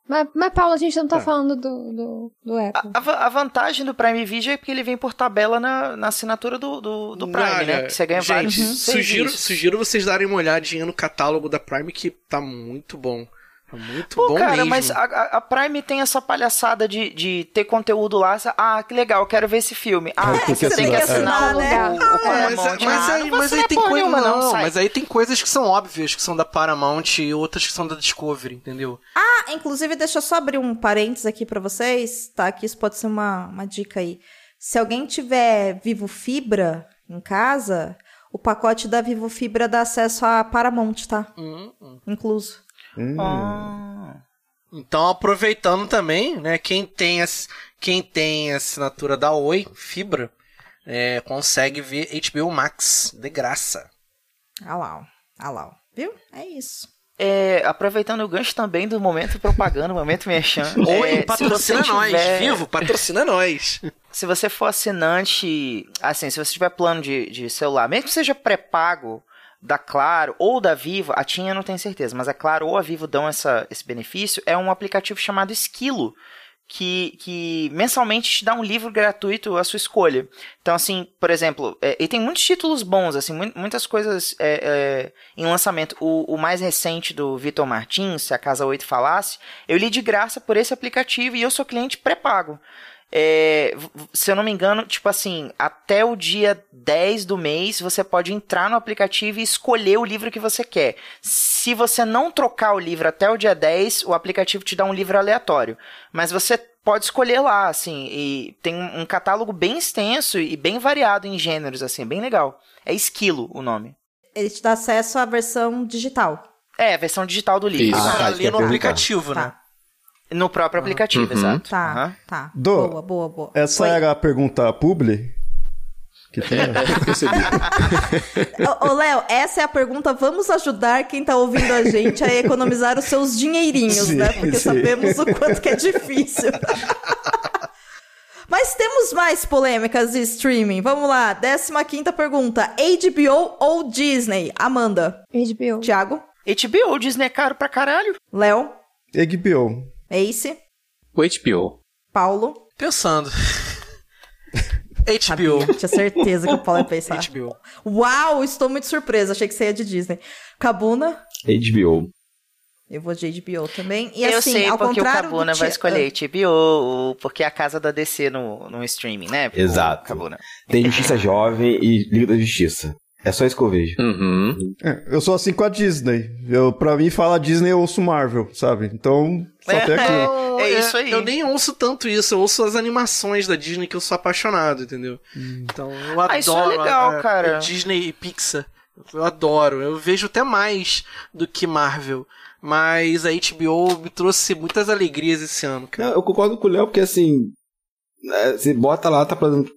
Mas, mas, Paulo, a gente não tá Ah. falando do, do, do Apple. A, a vantagem do Prime Video é porque ele vem por tabela na, na assinatura do, do, do Prime, Olha, né? Que você ganha gente, vários sugiro, serviços. sugiro vocês darem uma olhadinha no catálogo da Prime que tá muito bom. Tá muito Pô, bom cara, mesmo. mas a, a- Prime tem essa palhaçada de, de ter conteúdo lá. Ah, que legal, quero ver esse filme. Ah, É, você você tem que assinar o, né? o, o É, mas, Paramount. mas Ah, aí, mas assinar tem coisa, não, mas aí tem coisas que são óbvias, que são da Paramount e outras que são da Discovery, entendeu? Ah, inclusive, deixa eu só abrir um parênteses aqui pra vocês, tá? Que isso pode ser uma, uma dica aí. Se alguém tiver Vivo Fibra em casa, o pacote da Vivo Fibra dá acesso a Paramount, tá? Hum, hum. Incluso. Hum. Ah. Então, aproveitando também, né, quem tem, ass- quem tem assinatura da Oi, Fibra, é, consegue ver HBO Max, de graça. Ah lá, ó. Ah lá, ó. Viu? É isso. É, aproveitando o gancho também do momento propaganda, momento merchan. <laughs> Oi, é, patrocina nós, tiver- vivo, patrocina nós. <laughs> Se você for assinante, assim, se você tiver plano de, de celular, mesmo que seja pré-pago da Claro ou da Vivo, a Tinha não tenho certeza, mas a Claro ou a Vivo dão essa, esse benefício, é um aplicativo chamado Esquilo, que, que mensalmente te dá um livro gratuito à sua escolha. Então, assim, por exemplo, é, e tem muitos títulos bons, assim, mu- muitas coisas é, é, em lançamento. O, o mais recente do Vitor Martins, Se a Casa 8 Falasse, eu li de graça por esse aplicativo e eu sou cliente pré-pago. É, se eu não me engano, tipo assim, até o dia 10 do mês você pode entrar no aplicativo e escolher o livro que você quer. Se você não trocar o livro até o dia 10, o aplicativo te dá um livro aleatório. Mas você pode escolher lá, assim, e tem um catálogo bem extenso e bem variado em gêneros, assim, bem legal. É Esquilo o nome. Ele te dá acesso à versão digital. É, a versão digital do livro. Isso. exato. Ah, ali no aplicativo, né? Tá. No próprio aplicativo, Uhum. exato. Tá, Aham. tá. Do- Boa, boa, boa. Essa Oi. era a pergunta publi? Que <laughs> tem? Percebi. <laughs> Ô, ô, Léo, essa é a pergunta. Vamos ajudar quem tá ouvindo a gente a economizar os seus dinheirinhos, Sim, né? Porque sim. sabemos o quanto que é difícil. <laughs> Mas temos mais polêmicas de streaming. Vamos lá. 15 pergunta. HBO ou Disney? Amanda. HBO. Thiago. HBO, Disney é caro pra caralho. Léo. HBO. Ace. O HBO. Paulo. Pensando. <laughs> Sabia, HBO. tinha certeza que o Paulo ia pensar. HBO. Uau, estou muito surpresa. Achei que você ia de Disney. Cabuna. HBO. Eu vou de HBO também. E eu assim, sei ao porque o contrário Cabuna do vai escolher HBO, porque é a casa da DC no, no streaming, né? O Exato. Cabuna. Tem Justiça Jovem e Liga da Justiça. É só isso que eu vejo. Uhum. É, eu sou assim com a Disney. Eu, pra mim, fala Disney, eu ouço Marvel, sabe? Então, só tem aquilo. É isso aí. Eu nem ouço tanto isso, eu ouço as animações da Disney que eu sou apaixonado, entendeu? Então eu adoro Ah, isso é legal, a- a- cara. a Disney e Pixar. Eu adoro, eu vejo até mais do que Marvel. Mas a HBO me trouxe muitas alegrias esse ano, cara. Não, eu concordo com o Léo, porque assim. é, Você bota lá, tá fazendo.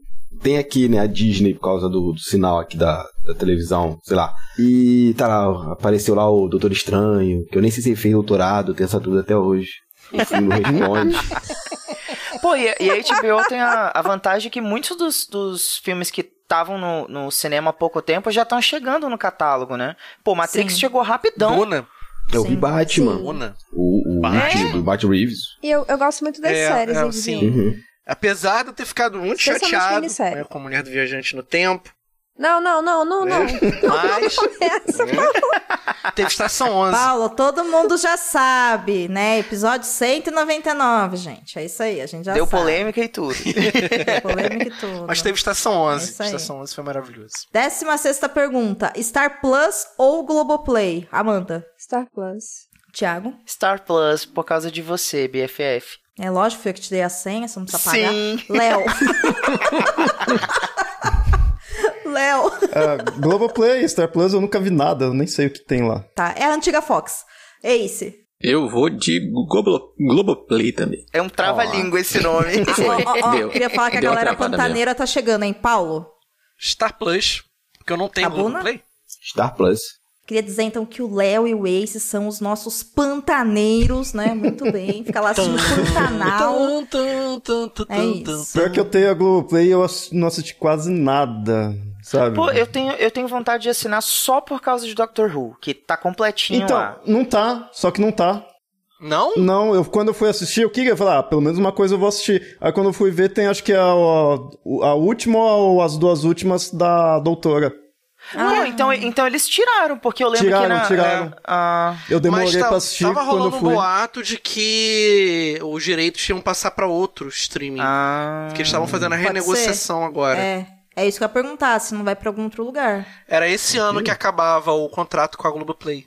Tem aqui, né, a Disney, por causa do, do sinal aqui da, da televisão, sei lá. E tá lá, apareceu lá o Doutor Estranho, que eu nem sei se ele fez doutorado, tem essa dúvida até hoje. O filme não responde. <laughs> Pô, e, a- e a HBO tem a, a vantagem que muitos dos, dos filmes que estavam no, no cinema há pouco tempo já estão chegando no catálogo, né? Pô, Matrix Sim. chegou rapidão. Duna, Eu vi Sim. Batman. Duna. O, o Batman. último do Batman Reeves. E eu, eu gosto muito das É, séries, é, sim. Uhum. Apesar de eu ter ficado muito chateado né, com a Mulher do Viajante no Tempo, Não, não, não, não, não. <laughs> mas Essa teve Estação 11. Paulo, todo mundo já sabe, né? Episódio 199, gente. É isso aí, a gente já Deu sabe. polêmica e tudo. <laughs> Deu polêmica e tudo. Mas teve Estação 11. É. Estação 11 foi maravilhoso. Décima sexta pergunta. Star Plus ou Globoplay? Amanda. Star Plus. Thiago. Star Plus, por causa de você, BFF. É lógico, foi eu que te dei a senha, você não precisa pagar. Sim. Léo. <laughs> Léo. Ah, Globoplay, Star Plus, eu nunca vi nada, eu nem sei o que tem lá. Tá, é a antiga Fox. Ace. Eu vou de Globo, Globoplay também. É um trava-língua esse nome. <laughs> Ó, Deu. queria falar que a Deu galera pantaneira tá chegando, hein, Paulo? Star Plus, porque eu não tenho Cabuna? Globoplay. Star Plus. Queria dizer então que o Léo e o Ace são os nossos pantaneiros, né? Muito bem. Fica lá assistindo Pantanal. É isso. Pior que eu tenho a Globoplay, eu não assisti quase nada, sabe? Pô, eu tenho, eu tenho vontade de assinar só por causa de Doctor Who, que tá completinho Então, lá. não tá, só que não tá. Não? Não, eu, quando eu fui assistir, eu queria falar, ah, pelo menos uma coisa eu vou assistir. Aí quando eu fui ver, tem acho que a, a, a última ou as duas últimas da doutora. Não, então, então eles tiraram, porque eu lembro Tiraram, que na... tiraram. é, a- Eu demorei Mas tá- pra assistir tava rolando um boato de que os direitos iam passar pra outro streaming. Ah. Que eles estavam fazendo a renegociação agora. É. É isso que eu ia perguntar, se não vai pra algum outro lugar. Era esse ano que acabava o contrato com a Globoplay.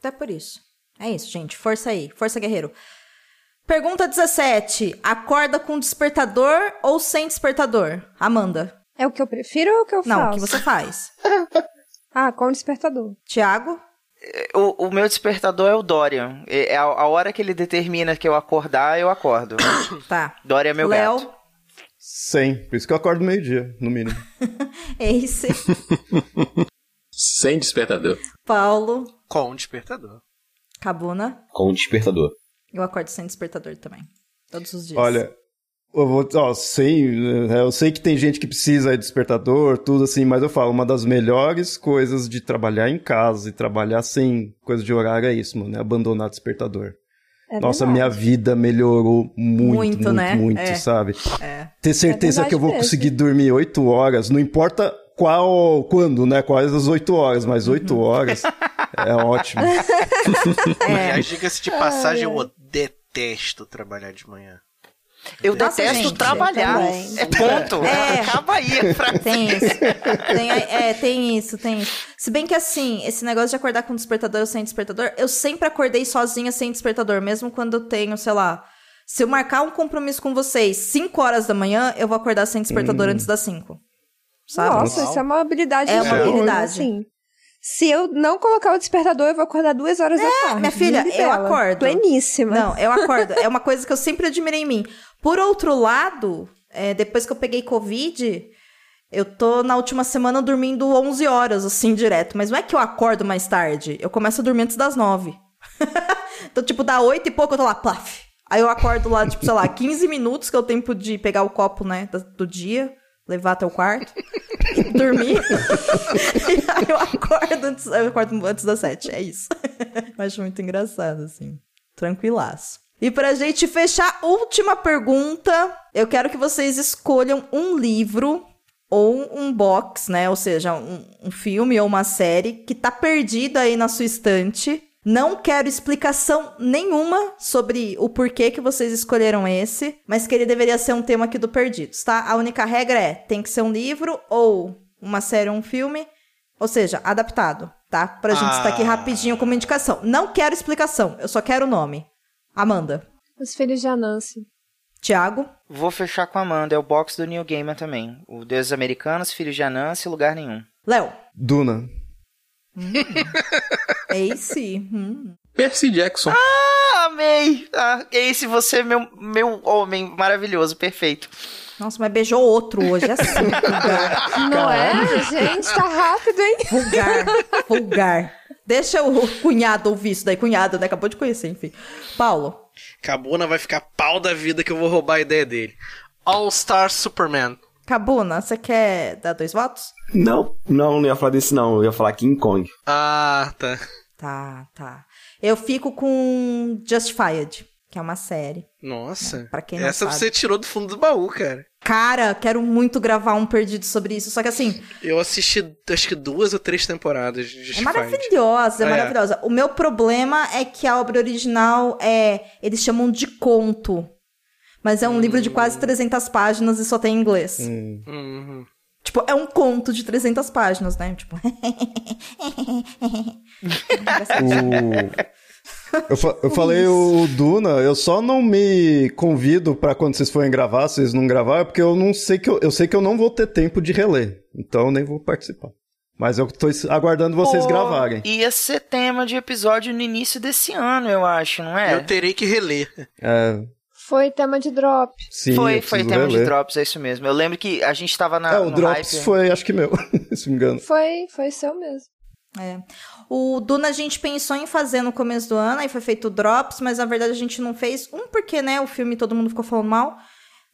Até por isso. É isso, gente. Força aí. Força, guerreiro. Pergunta 17. Acorda com despertador ou sem despertador? Amanda. É o que eu prefiro ou o que eu Não, o faço? que você faz? <laughs> Ah, com o despertador. Tiago? O, o meu despertador é o Dorian. É a, a hora que ele determina que eu acordar, eu acordo. <coughs> Tá. Dorian é meu Léo? gato. Sem. Por isso que eu acordo meio-dia, no mínimo. <laughs> Ace? <laughs> Sem despertador. Paulo? Com o despertador. Cabuna? Com o despertador. Eu acordo sem despertador também. Todos os dias. Olha, eu vou, ó, sei, é, eu sei que tem gente que precisa de despertador, tudo assim, mas eu falo, uma das melhores coisas de trabalhar em casa e trabalhar sem coisa de horário é isso, mano, é abandonar despertador. É Nossa, verdade. minha vida melhorou muito, Muito, muito, né? muito, É. sabe? É. Ter certeza verdade que eu vou mesmo. conseguir dormir oito horas, não importa qual, quando, né? Quais as oito horas, mas oito horas é ótimo. <laughs> Aliás, diga-se de passagem, Ai, eu detesto trabalhar de manhã. Eu Nossa, detesto gente, trabalhar. também. É ponto. É. Acaba aí. a frase. Tem isso. Tem, é, tem isso, tem isso. Se bem que assim, esse negócio de acordar com despertador ou sem despertador, eu sempre acordei sozinha sem despertador, mesmo quando eu tenho, sei lá. Se eu marcar um compromisso com vocês 5 horas da manhã, eu vou acordar sem despertador antes das 5. Sabe? Nossa, isso é uma habilidade É uma habilidade. Assim. Se eu não colocar o despertador, eu vou acordar duas horas da tarde. É, minha filha, eu bela. acordo. Pleníssima. Não, eu acordo. É uma <laughs> coisa que eu sempre admirei em mim. Por outro lado, é, depois que eu peguei Covid, eu tô na última semana dormindo 11 horas, assim, direto. Mas não é que eu acordo mais tarde. Eu começo a dormir antes das 9. <laughs> então, tipo, dá 8 e pouco, eu tô lá, plaf. Aí eu acordo lá, tipo, sei lá, 15 minutos, que é o tempo de pegar o copo, né, do dia, levar até o quarto, <laughs> dormir. <laughs> e aí eu acordo antes, eu acordo antes das 7. É isso. <laughs> Eu acho muito engraçado, assim. Tranquilaço. E pra gente fechar, última pergunta. Eu quero que vocês escolham um livro ou um box, né? Ou seja, um, um filme ou uma série que tá perdido aí na sua estante. Não quero explicação nenhuma sobre o porquê que vocês escolheram esse, mas que ele deveria ser um tema aqui do Perdidos, tá? A única regra é, tem que ser um livro ou uma série ou um filme, ou seja, adaptado, tá? Pra gente Ah. estar aqui rapidinho como indicação. Não quero explicação, eu só quero o nome. Amanda. Os filhos de Anansi. Tiago. Vou fechar com a Amanda. É o box do Neil Gaiman também. O Deuses Americanos, Filhos de Anansi, Lugar Nenhum. Léo. Duna. Ace. Hum. Percy Jackson. Ah, amei! Ah, esse você, meu, meu homem maravilhoso, perfeito. Nossa, mas beijou outro hoje, é assim, <laughs> vulgar. Não é? Gente, tá rápido, hein? Vulgar, vulgar. Deixa o cunhado ouvir isso daí. Cunhado, né? Acabou de conhecer, enfim. Paulo. Cabuna vai ficar pau da vida que eu vou roubar a ideia dele. All Star Superman. Cabuna, você quer dar dois votos? Não, não, não ia falar desse não. Eu ia falar King Kong. Ah, tá. Tá, tá. Eu fico com Justified, que é uma série. Nossa. Pra quem não Essa sabe. você tirou do fundo do baú, cara. Cara, quero muito gravar um perdido sobre isso. Só que assim, Eu assisti acho que duas ou três temporadas de é Justified. maravilhosa, é É. maravilhosa. O meu problema é que a obra original é. Eles chamam de conto. Mas é um livro de quase 300 páginas e só tem em inglês. Uhum. Tipo, é um conto de 300 páginas, né? Tipo. O... Eu, fa- eu <laughs> falei o Duna, eu só não me convido pra quando vocês forem gravar, vocês não gravar, porque eu não sei que eu, eu sei que eu não vou ter tempo de reler. Então eu nem vou participar. Mas eu tô aguardando vocês Pô, gravarem. Ia ser tema de episódio no início desse ano, eu acho, não é? Eu terei que reler. É, Foi tema de drop. sim, foi, foi tema de. Drops, é isso mesmo. Eu lembro que a gente tava na, É, o no Drops hype. foi, acho que meu, <laughs> se me engano. Foi, foi seu mesmo. É. O Duna a gente pensou em fazer no começo do ano, aí foi feito o Drops, mas na verdade a gente não fez. Um, porque, né, o filme todo mundo ficou falando mal.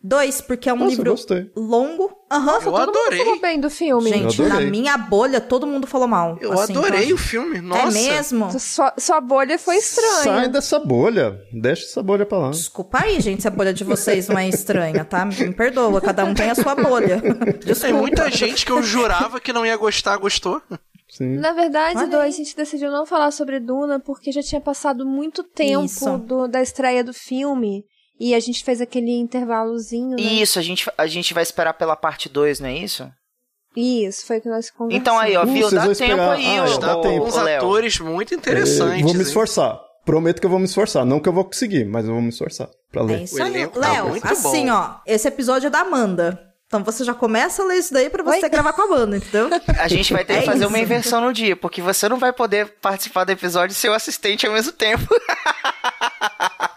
Dois, porque é um Nossa, livro longo. Aham. Eu Todo mundo adorei. falou bem do filme. Gente, na minha bolha, todo mundo falou mal. Eu assim, adorei então- o filme, nossa. É mesmo? Sua, sua bolha foi estranha. Sai dessa bolha. Deixa essa bolha pra lá. Desculpa aí, gente, se a bolha de vocês não é estranha, tá? Me perdoa, cada um tem a sua bolha. <laughs> Tem Desculpa. muita gente que eu jurava que não ia gostar, gostou. Sim. Na verdade, Olha aí. a gente decidiu não falar sobre Duna porque já tinha passado muito tempo do- da estreia do filme. E a gente fez aquele intervalozinho, né? Isso, a gente, a gente vai esperar pela parte 2, não é isso? Isso, foi o que nós conversamos. Então aí, ó, Uh, viu? vocês Dá tempo esperar. aí, Ah, ó. dá ô, tempo. Uns atores muito É, interessantes. vou me hein? esforçar. Prometo que eu vou me esforçar. Não que eu vou conseguir, mas eu vou me esforçar pra É ler. isso O aí. tá Léo, muito assim, bom. ó, esse episódio é da Amanda. Então você já começa a ler isso daí pra você Oi? gravar com a Amanda, entendeu? A gente vai ter É que fazer uma isso. inversão no dia, porque você não vai poder participar do episódio e ser o assistente ao mesmo tempo. <laughs>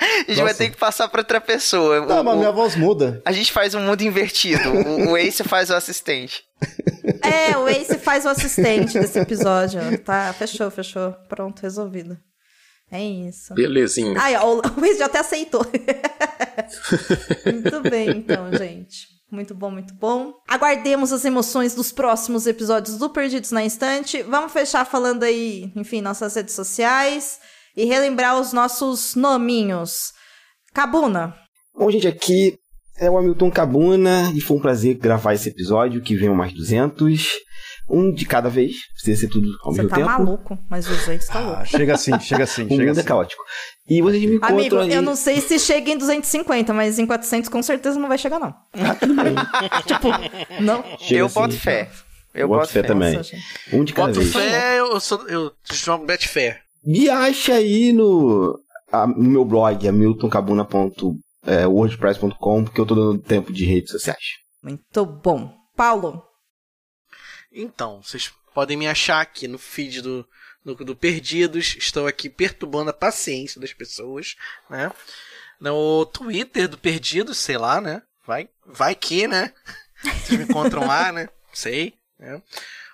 <laughs> a gente vai Nossa. ter que passar pra outra pessoa. Não, O- mas o- minha voz muda. A gente faz um mundo invertido. O, o Ace faz o assistente. <laughs> É, o Ace faz o assistente desse episódio. Tá, fechou, fechou. Pronto, resolvido. É isso. Belezinha. Ai, ó, o Ace já até aceitou. <laughs> muito bem, então, gente. Muito bom, muito bom. Aguardemos as emoções dos próximos episódios do Perdidos na Instante. Vamos fechar falando aí, enfim, nossas redes sociais e relembrar os nossos nominhos. Cabuna. Bom, gente, aqui é o Hamilton Cabuna e foi um prazer gravar esse episódio, que venham mais 200. Um de cada vez, precisa ser tudo ao Você mesmo tá tempo. maluco, mas o Zé está louco. Ah, chega assim, chega assim, <laughs> O chega mundo assim. é caótico. E vocês me encontram Amigo, eu não sei se chega em 250, mas em 400 com certeza não vai chegar, não. <laughs> tipo, não. Chega eu assim, boto fé. Eu boto boto fé fé. também. Nossa. Um de cada Boto vez. fé, eu sou. Eu jogo bet fé. Me acha aí no, a- no meu blog, hamiltoncabuna.wordpress.com, porque eu tô dando tempo de redes sociais. Muito bom. Paulo, Então, vocês podem me achar aqui no feed do, do, do Perdidos. Estou aqui perturbando a paciência das pessoas, né? No Twitter do Perdidos, sei lá, né? Vai, vai que, né? Vocês me encontram lá, né? Sei, né?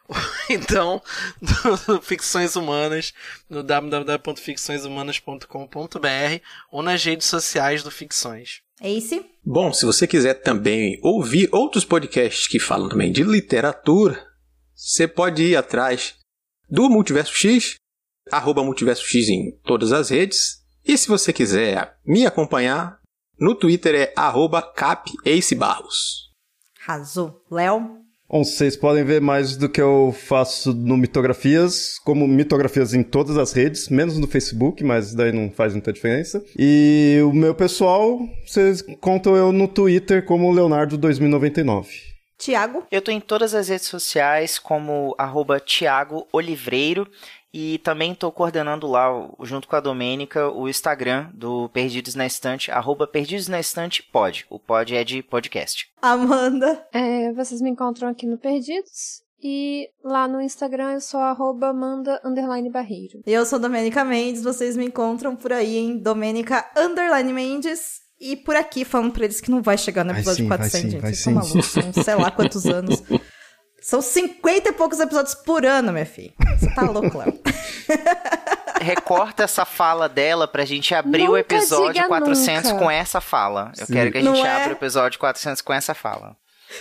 <laughs> Então, no, no Ficções Humanas, no www.ficçõeshumanas.com.br ou nas redes sociais do Ficções. Ace, Bom, se você quiser também ouvir outros podcasts que falam também de literatura, você pode ir atrás do Multiverso X, arroba Multiverso X em todas as redes. E se você quiser me acompanhar, no Twitter é arroba capacebarros. arrasou. Léo, Bom, vocês podem ver mais do que eu faço no Mitografias, como Mitografias em todas as redes, menos no Facebook, mas daí não faz muita diferença. E o meu pessoal, vocês contam eu no Twitter como Leonardo2099. Tiago, Eu tô em todas as redes sociais como arroba Thiago Olivreiro e também tô coordenando lá, junto com a Domênica, o Instagram do Perdidos na Estante, arroba Perdidos na Estante Pod. O pod é de podcast. Amanda, É, vocês me encontram aqui no Perdidos. E lá no Instagram eu sou arroba Amanda underline Barreiro. eu sou Domênica Mendes, vocês me encontram por aí em Domênica Underline Mendes. E por aqui, falando pra eles que não vai chegar no Vai episódio sim, vai 400, sim, gente. vai Vocês são sim. malucos, são sei lá quantos anos. <laughs> São 50 e poucos episódios por ano, minha filha. Você tá <laughs> louco, Léo. Recorta essa fala dela pra gente abrir o Nunca episódio diga 400 nunca. com essa fala. Eu Sim. quero que a Não gente é? abra o episódio 400 com essa fala.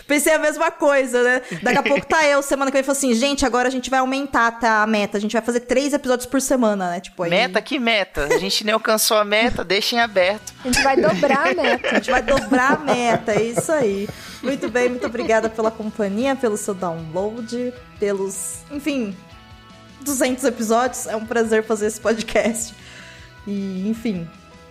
Pensei a mesma coisa, né? Daqui a pouco tá eu, semana que vem, falo assim, gente, agora a gente vai aumentar tá, a meta. A gente vai fazer três episódios por semana, né? Tipo, aí... Meta que meta? A gente nem alcançou a meta, deixem aberto. A gente vai dobrar a meta. A gente vai dobrar a meta, é isso aí. Muito bem, muito obrigada pela companhia, pelo seu download, pelos, enfim, 200 episódios. É um prazer fazer esse podcast. E, enfim,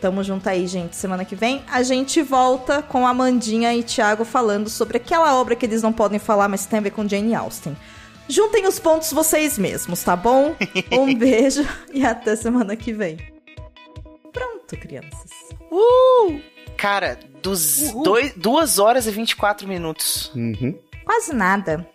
tamo junto aí, gente. Semana que vem a gente volta com a Amandinha e Thiago falando sobre aquela obra que eles não podem falar, mas tem a ver com Jane Austen. Juntem os pontos vocês mesmos, tá bom? <laughs> Um beijo e até semana que vem. Pronto, crianças. Cara, dos dois, 2 horas e 24 minutos. Uhum. Quase nada.